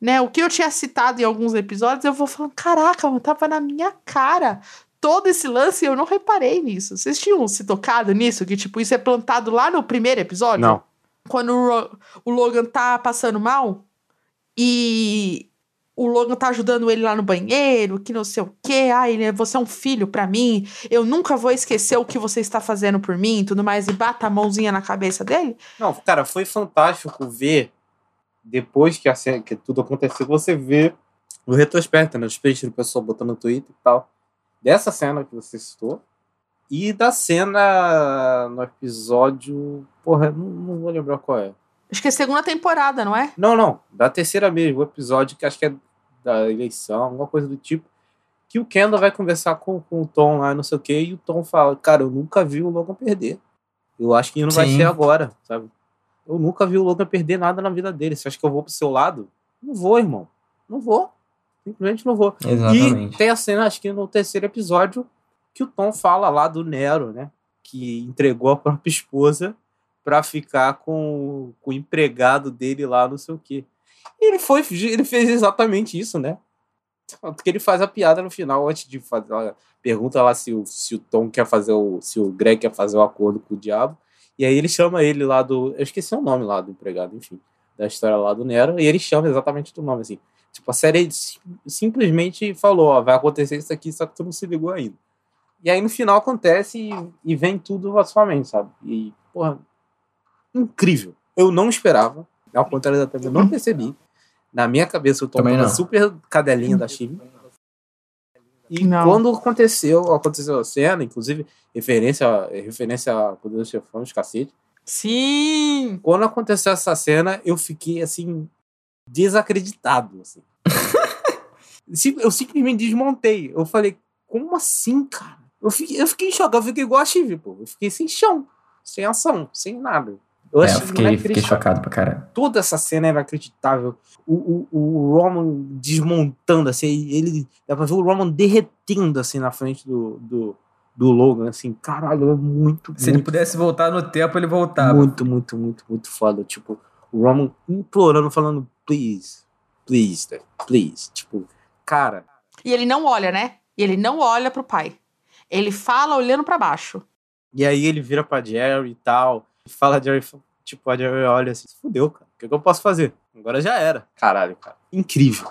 né? O que eu tinha citado em alguns episódios, eu vou falando, caraca, mano, tava na minha cara. Todo esse lance, eu não reparei nisso. Vocês tinham se tocado nisso? Que, tipo, isso é plantado lá no primeiro episódio? Não. Quando o, Ro- o Logan tá passando mal e o Logan tá ajudando ele lá no banheiro, que não sei o quê. Ah, ele, você é um filho pra mim. Eu nunca vou esquecer o que você está fazendo por mim e tudo mais. E bata a mãozinha na cabeça dele. Não, cara, foi fantástico ver, depois que, a cena- que tudo aconteceu, você vê o retrospecto, né? Os peixes do pessoal botando no Twitter e tal. Dessa cena que você citou. E da cena no episódio. Porra, não, não vou lembrar qual é. Acho que é segunda temporada, não é? Não, não. Da terceira mesmo, o episódio que acho que é da eleição, alguma coisa do tipo. Que o Kendall vai conversar com, com o Tom lá, não sei o quê, e o Tom fala: Cara, eu nunca vi o Logan perder. Eu acho que não vai Sim. ser agora, sabe? Eu nunca vi o Logan perder nada na vida dele. Você acha que eu vou pro seu lado? Não vou, irmão. Não vou. Simplesmente não vou. E Exatamente. tem a cena, acho que no terceiro episódio, que o Tom fala lá do Nero, né? Que entregou a própria esposa pra ficar com, com o empregado dele lá, não sei o quê. E ele foi, ele fez exatamente isso, né? Tanto que ele faz a piada no final, antes de fazer. Pergunta lá se o, se o Tom quer fazer o. Se o Greg quer fazer o acordo com o diabo. E aí ele chama ele lá do. Eu esqueci o nome lá do empregado, enfim. Da história lá do Nero. E ele chama exatamente do nome, assim. Tipo, a série sim- simplesmente falou, ó, vai acontecer isso aqui, só que tu não se ligou ainda. E aí no final acontece e, e vem tudo à sua mente, sabe? E, porra, incrível. Eu não esperava, ao contrário da TV, eu não percebi. Na minha cabeça eu tô uma super cadelinha da Chive. E Não. quando aconteceu, aconteceu a cena, inclusive, referência, referência a Poderoso Chefão, os cacete. Sim! Quando aconteceu essa cena, eu fiquei assim, desacreditado. Assim. Sim- eu simplesmente desmontei. Eu falei, como assim, cara? Eu fiquei, eu fiquei em choque, eu fiquei igual a Chive, pô. Eu fiquei sem chão, sem ação, sem nada. Eu É, achei eu fiquei, fiquei chocado pra caralho. Toda essa cena era acreditável. O, o, o Roman desmontando, assim, ele. Dá pra ver o Roman derretendo assim na frente do, do, do Logan, assim, caralho, é muito, Se ele muito pudesse voltar no tempo, ele voltava. muito, muito, muito, muito foda. Tipo, o Roman implorando, falando, please, please, please. Tipo, cara, E ele não olha, né? E ele não olha pro pai. Ele fala olhando pra baixo. E aí ele vira pra Jerry e tal. E fala Jerry, tipo, a Jerry olha assim, fudeu, cara. O que, que eu posso fazer? Agora já era. Caralho, cara. Incrível.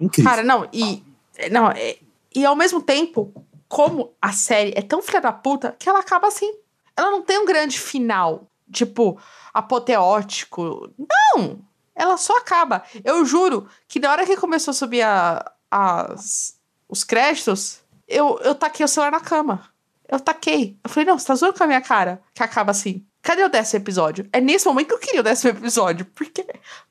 Incrível. Cara, não, e. Não, é- e ao mesmo tempo, como a série é tão filha da puta que ela acaba assim. Ela não tem um grande final, tipo, apoteótico. Não! Ela só acaba. Eu juro que na hora que começou a subir a, as, os créditos, eu, eu taquei o celular na cama. Eu taquei. Eu falei, não, você tá zoando com a minha cara? Que acaba assim. Cadê o décimo episódio? É nesse momento que eu queria o décimo episódio. Porque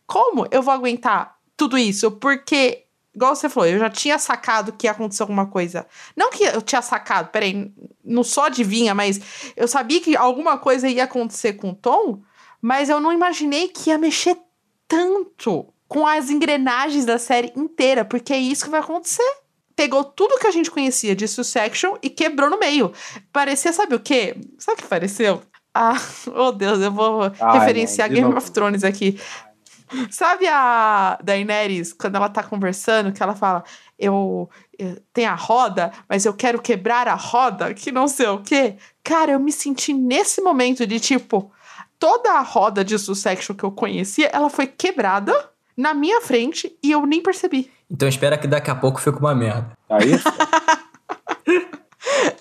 como eu vou aguentar tudo isso? Porque, igual você falou, eu já tinha sacado que ia acontecer alguma coisa. Não que eu tinha sacado, peraí, não só adivinha, mas eu sabia que alguma coisa ia acontecer com o Tom, mas eu não imaginei que ia mexer tanto com as engrenagens da série inteira, porque é isso que vai acontecer. Pegou tudo que a gente conhecia de Succession e quebrou no meio. Parecia, sabe o quê? Sabe o que pareceu? Ah, oh Deus, eu vou Ai, referenciar não, Game novo. of Thrones aqui. Sabe a Daenerys, quando ela tá conversando, que ela fala, eu, eu tenho a roda, mas eu quero quebrar a roda, que não sei o quê. Cara, eu me senti nesse momento de tipo, toda a roda de Succession que eu conhecia, ela foi quebrada na minha frente e eu nem percebi. Então espera que daqui a pouco fique uma merda. Aí,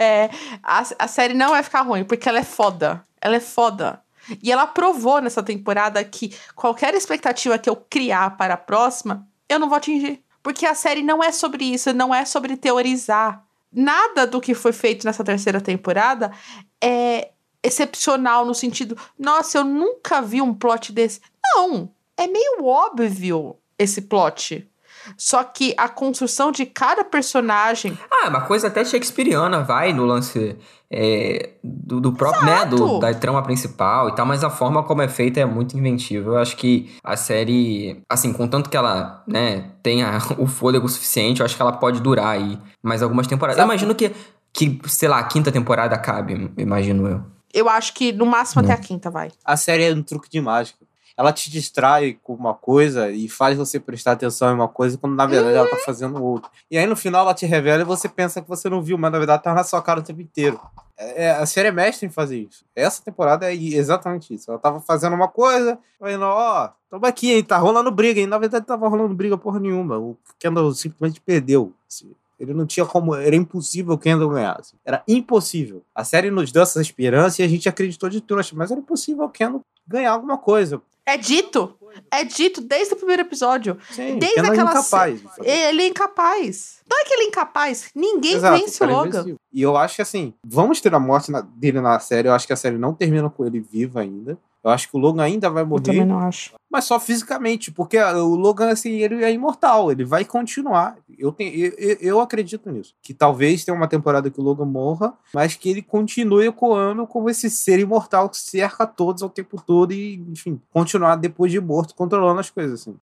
É, a, a série não vai ficar ruim, porque ela é foda. Ela é foda. E ela provou nessa temporada que qualquer expectativa que eu criar para a próxima, eu não vou atingir. Porque a série não é sobre isso, não é sobre teorizar. Nada do que foi feito nessa terceira temporada é excepcional no sentido, nossa, eu nunca vi um plot desse. Não, é meio óbvio esse plot. Só que a construção de cada personagem Ah, uma coisa até shakespeariana, vai, no lance é, do, do próprio, né, do, da trama principal e tal, mas a forma como é feita é muito inventiva. Eu acho que a série, assim, contanto que ela, né, tenha o fôlego suficiente, eu acho que ela pode durar aí mais algumas temporadas. Eu imagino que, que, sei lá, a quinta temporada acabe, imagino eu. Eu acho que no máximo até a quinta vai. a série é um truque de mágica. Ela te distrai com uma coisa e faz você prestar atenção em uma coisa, quando na verdade ela tá fazendo outra. E aí no final ela te revela e você pensa que você não viu, mas na verdade tá na sua cara o tempo inteiro. É, é- a série é mestre em fazer isso. Essa temporada é exatamente isso. Ela tava fazendo uma coisa, falando, ó, tamo aqui, hein, tá rolando briga. E na verdade tava rolando briga porra nenhuma. O Kendall simplesmente perdeu. assim. Ele não tinha como. Era impossível o Kendall ganhar. assim. Era impossível. A série nos deu essa esperança e a gente acreditou de trouxa, mas era impossível o Kendall ganhar alguma coisa. É dito. É dito desde o primeiro episódio. Sim, Desde Kendall é aquela incapaz. de fazer. Ele é incapaz. Não é que ele é incapaz. Ninguém Exato, vence o é Logan. invencível. E eu acho que assim, vamos ter a morte na- dele na série. Eu acho que a série não termina com ele vivo ainda. Eu acho que o Logan ainda vai Eu morrer. também não acho. mas só fisicamente, porque ah, o Logan, assim, ele é imortal, ele vai continuar. Eu, tenho, eu, eu- eu acredito nisso. Que talvez tenha uma temporada que o Logan morra, mas que ele continue ecoando como esse ser imortal que cerca todos ao tempo todo e, enfim, continuar depois de morto, controlando as coisas, assim.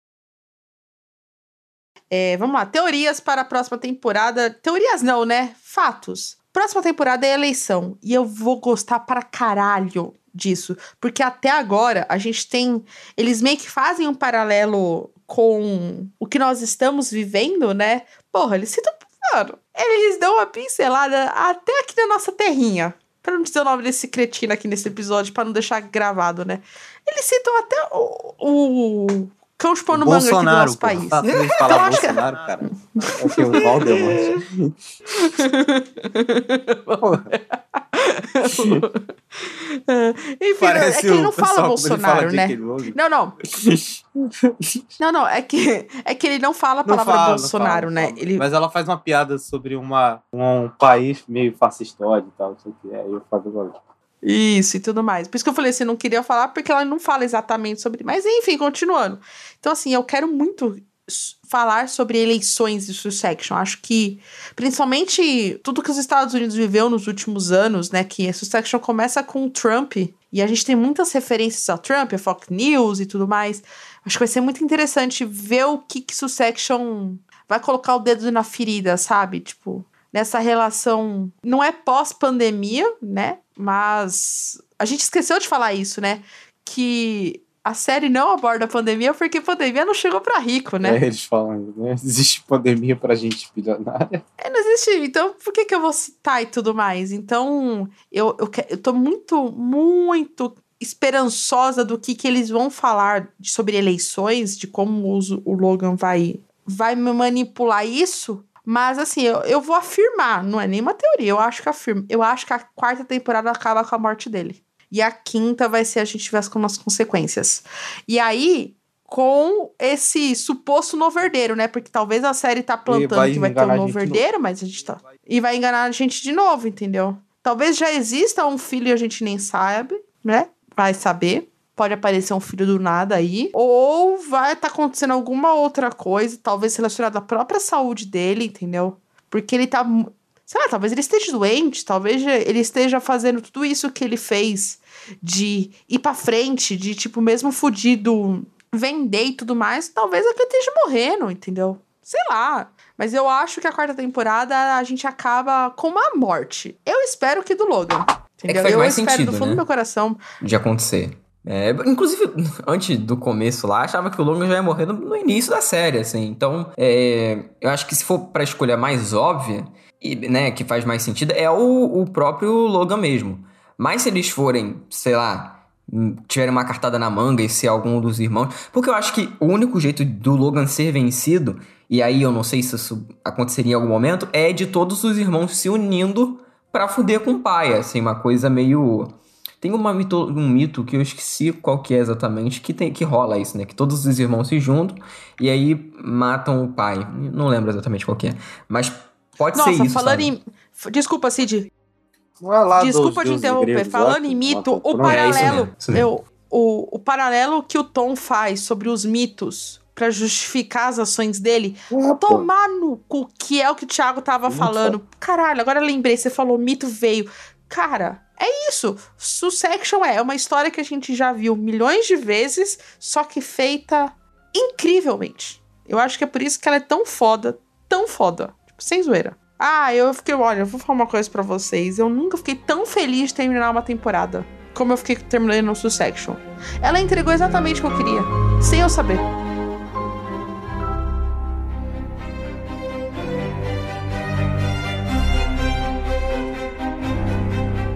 É, vamos lá. Teorias para a próxima temporada. Teorias não, né? Fatos. Próxima temporada é eleição. E eu vou gostar para caralho disso. Porque até agora a gente tem. Eles meio que fazem um paralelo com o que nós estamos vivendo, né? Porra, eles citam. Mano, eles dão uma pincelada até aqui na nossa terrinha. Pra não dizer o nome desse cretino aqui nesse episódio, pra não deixar gravado, né? Eles citam até o, o cão chupando manga aqui do nosso pô. país. Tá, Então, falar que- Bolsonaro, cara. É o que? O Valdemar. Porra. Enfim, Parece é que ele o não fala Bolsonaro, fala né? Não, não. Não, não. É que, é que ele não fala a palavra fala, Bolsonaro, fala, né? Ele, Mas ela faz uma piada sobre uma, um país meio fascistóide e tal, não sei o que. Aí eu falo agora. Isso e tudo mais. Por isso que eu falei assim, não queria falar, porque ela não fala exatamente sobre. Mas enfim, continuando. Então, assim, eu quero muito falar sobre eleições de Succession. Acho que, principalmente, tudo que os Estados Unidos viveu nos últimos anos, né? Que Succession começa com o Trump. E a gente tem muitas referências ao Trump, a Fox News e tudo mais. Acho que vai ser muito interessante ver o que, que Succession vai colocar o dedo na ferida, sabe? Tipo, nessa relação. Não é pós-pandemia, né? Mas a gente esqueceu de falar isso, né? Que a série não aborda a pandemia porque a pandemia não chegou pra rico, né? É, eles falam, né? Existe pandemia pra gente bilionária. É, não existe. Então, por que, que eu vou citar e tudo mais? Então, eu, eu, eu tô muito, muito esperançosa do que, que eles vão falar de- sobre eleições, de como os- o Logan vai, vai me manipular isso. Mas, assim, eu, eu vou afirmar, não é nenhuma teoria, eu acho que afirmo. Eu acho que a quarta temporada acaba com a morte dele. E a quinta vai ser a gente tivesse com as consequências. E aí, com esse suposto novo herdeiro, né? Porque talvez a série tá plantando que vai ter um novo herdeiro, mas a gente tá. E vai enganar a gente de novo, entendeu? Talvez já exista um filho e a gente nem sabe, né? Vai saber. Pode aparecer um filho do nada aí. Ou vai estar acontecendo alguma outra coisa, talvez relacionada à própria saúde dele, entendeu? Porque ele tá. Sei lá, talvez ele esteja doente, talvez ele esteja fazendo tudo isso que ele fez de ir pra frente, de tipo, mesmo fudido, vender e tudo mais, talvez ele esteja morrendo, entendeu? Sei lá. Mas eu acho que a quarta temporada a gente acaba com uma morte. Eu espero que do Logan. Entendeu? faz eu mais espero sentido, do fundo né? do meu coração. de acontecer. É, inclusive, antes do começo lá, achava que o Logan já ia morrer no, no início da série, assim. Então, é, eu acho que se for pra escolha mais óbvia, e, né, que faz mais sentido, é o, o próprio Logan mesmo. Mas se eles forem, sei lá, hum, tiverem uma cartada na manga e ser algum dos irmãos. Porque eu acho que o único jeito do Logan ser vencido, e aí eu não sei se isso aconteceria em algum momento, é de todos os irmãos se unindo pra fuder com o pai. Assim, uma coisa meio. Tem uma mito, um mito que eu esqueci qual que é exatamente, que, tem, que rola isso, né? Que todos os irmãos se juntam e aí matam o pai. Não lembro exatamente qual que é. Mas pode ser Nossa, isso. falando sabe? em. Desculpa, Cid. É lá Desculpa te interromper. Falando que em mito, o? É isso paralelo. mesmo, isso mesmo. eu, o, o paralelo que o Tom faz sobre os mitos pra justificar as ações dele. É, pô. Tomar no cu, que é o que o Thiago tava falando. Caralho, agora eu lembrei, você falou mito veio. Cara, é isso. Succession é uma história que a gente já viu milhões de vezes, só que feita incrivelmente. Eu acho que é por isso que ela é tão foda, tão foda. Tipo, sem zoeira. Ah, eu fiquei, olha, eu vou falar uma coisa pra vocês. Eu nunca fiquei tão feliz de terminar uma temporada como eu fiquei terminando no Succession. Ela entregou exatamente o que eu queria, sem eu saber.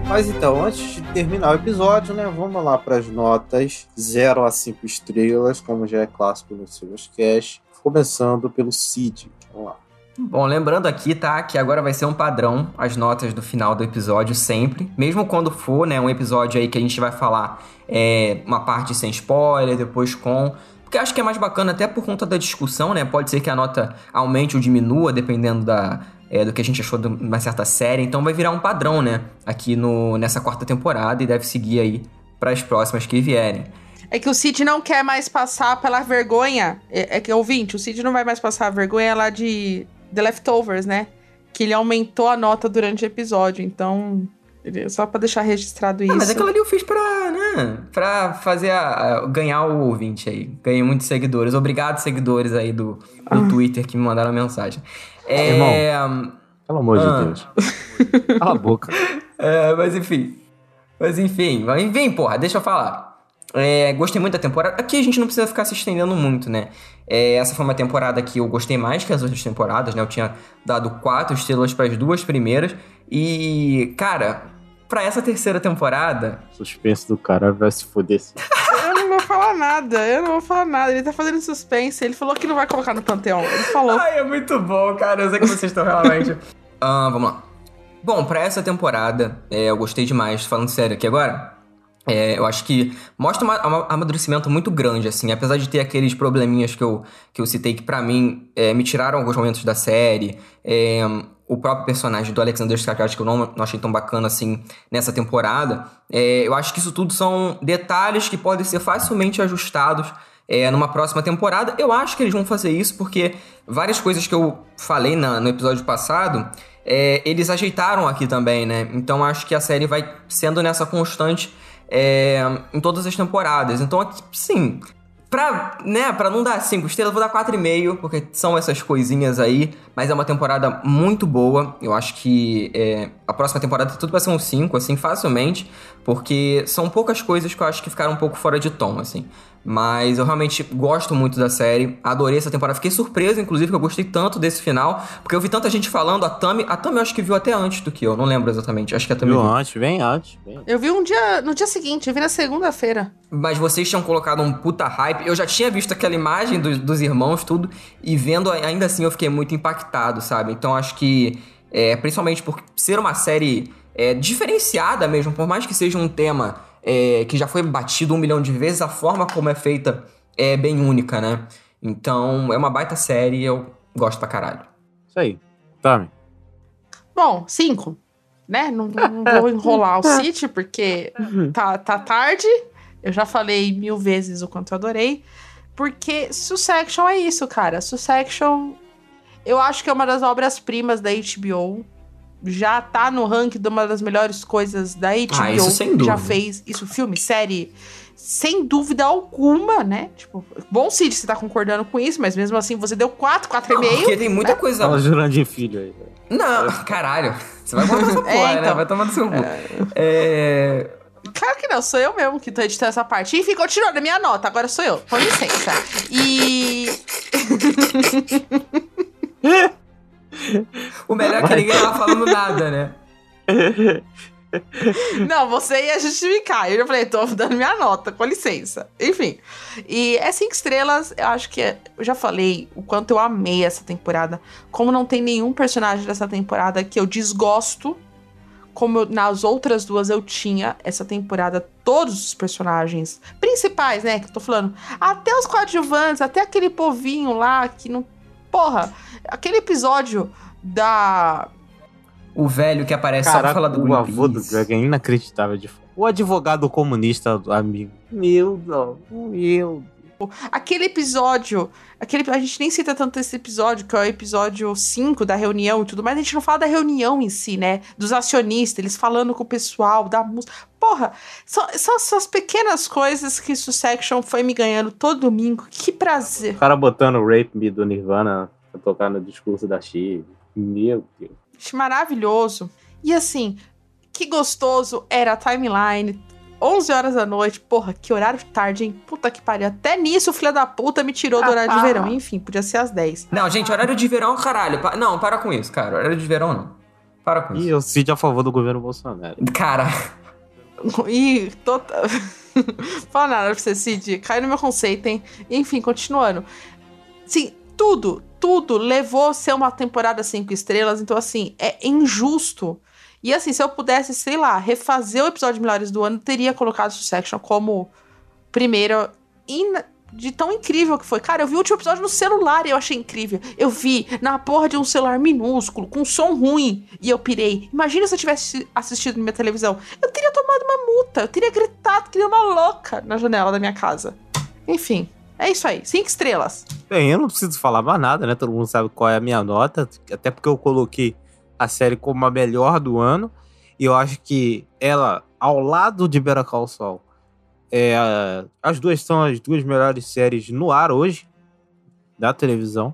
Mas então, antes de terminar o episódio, né, vamos lá para as notas 0 a 5 estrelas, como já é clássico no Silvers Cash, começando pelo Cid. Vamos lá. Bom, lembrando aqui, tá, que agora vai ser um padrão as notas do final do episódio sempre. Mesmo quando for, né, um episódio aí que a gente vai falar é, uma parte sem spoiler, depois com. Porque acho que é mais bacana até por conta da discussão, né? Pode ser que a nota aumente ou diminua, dependendo da, é, do que a gente achou de uma certa série. Então vai virar um padrão, né? Aqui no, nessa quarta temporada e deve seguir aí para as próximas que vierem. É que o Cid não quer mais passar pela vergonha. É, é que, ouvinte, o Cid não vai mais passar a vergonha lá de The Leftovers, né? Que ele aumentou a nota durante o episódio. Então, só pra deixar registrado isso. Ah, mas aquilo ali eu fiz pra, né, pra fazer a, a- ganhar o ouvinte aí. Ganhei muitos seguidores. Obrigado, seguidores aí do, do Ah. Twitter que me mandaram mensagem. É, Pelo amor Ah. de Deus. Cala a boca. é, mas enfim. Mas enfim, enfim, porra, deixa eu falar. É, gostei muito da temporada. Aqui a gente não precisa ficar se estendendo muito, né? É, essa foi uma temporada que eu gostei mais que as outras temporadas, né? Eu tinha dado quatro estrelas para as duas primeiras. E, cara, pra essa terceira temporada, Suspense do cara vai se foder. Eu não vou falar nada, eu não vou falar nada. Ele tá fazendo suspense. Ele falou que não vai colocar no Panteão. Ele falou. Ai, é muito bom, cara. Eu sei que vocês estão realmente. Ah, vamos lá. Bom, pra essa temporada, é, eu gostei demais, falando sério aqui agora. é, eu acho que mostra um amadurecimento muito grande, assim, apesar de ter aqueles probleminhas que eu, que eu citei que pra mim é, me tiraram alguns momentos da série. é, o próprio personagem do Alexander Skarsgård, que eu não, não achei tão bacana assim nessa temporada. é, eu acho que isso tudo são detalhes que podem ser facilmente ajustados é, numa próxima temporada. Eu acho que eles vão fazer isso porque várias coisas que eu falei na- no episódio passado, é, eles ajeitaram aqui também, né? Então acho que a série vai sendo nessa constante é, em todas as temporadas. Então, sim, Pra, né, pra não dar 5 estrelas, vou dar 4,5, porque são essas coisinhas aí, mas é uma temporada muito boa. Eu acho que é, a próxima temporada tudo vai ser um 5, assim, facilmente, porque são poucas coisas que eu acho que ficaram um pouco fora de tom, assim. Mas eu realmente gosto muito da série, adorei essa temporada. Fiquei surpreso, inclusive, que eu gostei tanto desse final, porque eu vi tanta gente falando, a Tami, a Tami eu acho que viu até antes do que eu, não lembro exatamente. Acho que a Tami Viu viu. antes, bem antes. Bem... Eu vi um dia, no dia seguinte, eu vi na segunda-feira. Mas vocês tinham colocado um puta hype. Eu já tinha visto aquela imagem dos, dos irmãos, tudo, e vendo ainda assim eu fiquei muito impactado, sabe? Então acho que, é, principalmente por ser uma série é, diferenciada mesmo, por mais que seja um tema é, que já foi batido um milhão de vezes, a forma como é feita é bem única, né? Então é uma baita série e eu gosto pra caralho. Isso aí. Tami. Bom, cinco. Né? Não, não vou enrolar o City, porque tá, tá tarde. Eu já falei mil vezes o quanto eu adorei. Porque Succession é isso, cara. Succession, eu acho que é uma das obras-primas da HBO. Já tá no ranking de uma das melhores coisas da HBO. Ah, isso sem Já dúvida. fez isso, filme, série. Sem dúvida alguma, né? Tipo, bom, Cid, você tá concordando com isso, mas mesmo assim você deu 4, 4,5. Porque tem muita coisa. Fala Jurandir Filho aí. velho. Não, caralho. Você vai botar essa porra, É, né? então. Vai tomar no seu cu. É. Claro que não, sou eu mesmo que tô editando essa parte. Enfim, continuando a minha nota, agora sou eu. Com licença. E. O melhor é que ninguém tava falando nada, né? Não, você ia justificar. Eu já falei, tô dando minha nota, com licença. Enfim. E é cinco estrelas, eu acho que. é- Eu já falei o quanto eu amei essa temporada. Como não tem nenhum personagem dessa temporada que eu desgosto. Como eu- nas outras duas eu tinha essa temporada, todos os personagens principais, né? Que eu tô falando. Até os coadjuvantes, até aquele povinho lá que não. Porra, aquele episódio da. O velho que aparece só pra Caraca, falar do o avô do Greenpeace. Greg é inacreditável de foda. O advogado comunista amigo. Meu Deus, meu Aquele episódio. Aquele, a gente nem cita tanto esse episódio, que é o episódio 5 da reunião e tudo mais. A gente não fala da reunião em si, né? Dos acionistas, eles falando com o pessoal, da música. Porra, são, são essas pequenas coisas que Succession foi me ganhando todo domingo. Que prazer. O cara botando o Rape Me do Nirvana pra tocar no discurso da Chive. Meu Deus. Maravilhoso. E assim, que gostoso era a timeline. 11 horas da noite. Porra, que horário tarde, hein? Puta que pariu. Até nisso o filho da puta me tirou do horário de verão. Enfim, podia ser às 10. Não, gente, horário de verão, caralho. Pa- Não, para com isso, cara. Horário de verão, não. Para com E isso. eu cito a favor do governo Bolsonaro. Cara, E total. Fala nada pra você, Cid. Cai no meu conceito, hein? Enfim, continuando. Sim, tudo, tudo levou a ser uma temporada cinco estrelas. Então, assim, é injusto. E assim, se eu pudesse, sei lá, refazer o episódio de Melhores do Ano, teria colocado Succession como primeiro. De tão incrível que foi. Cara, eu vi o último episódio no celular e eu achei incrível. Eu vi na porra de um celular minúsculo, com som ruim, e eu pirei. Imagina se eu tivesse assistido na minha televisão. Eu teria tomado uma multa, eu teria gritado que nem uma louca na janela da minha casa. Enfim, é isso aí. Cinco estrelas. Bem, eu não preciso falar mais nada, né? Todo mundo sabe qual é a minha nota. Até porque eu coloquei a série como a melhor do ano. E eu acho que ela, ao lado de Better Call Saul, é, as duas são as duas melhores séries no ar hoje, da televisão.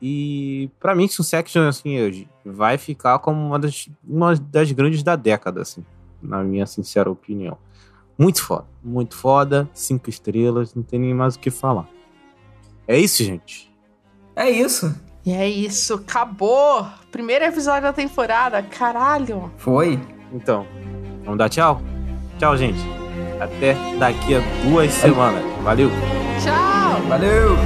E pra mim, Succession, assim, hoje, vai ficar como uma das, uma das grandes da década, assim, na minha sincera opinião. Muito foda, muito foda, cinco estrelas, não tem nem mais o que falar. É isso, gente. é isso. E é isso, acabou! Primeiro episódio da temporada, caralho! Foi. Então, vamos dar tchau? Tchau, gente. Até daqui a duas semanas. Valeu! Tchau! Valeu.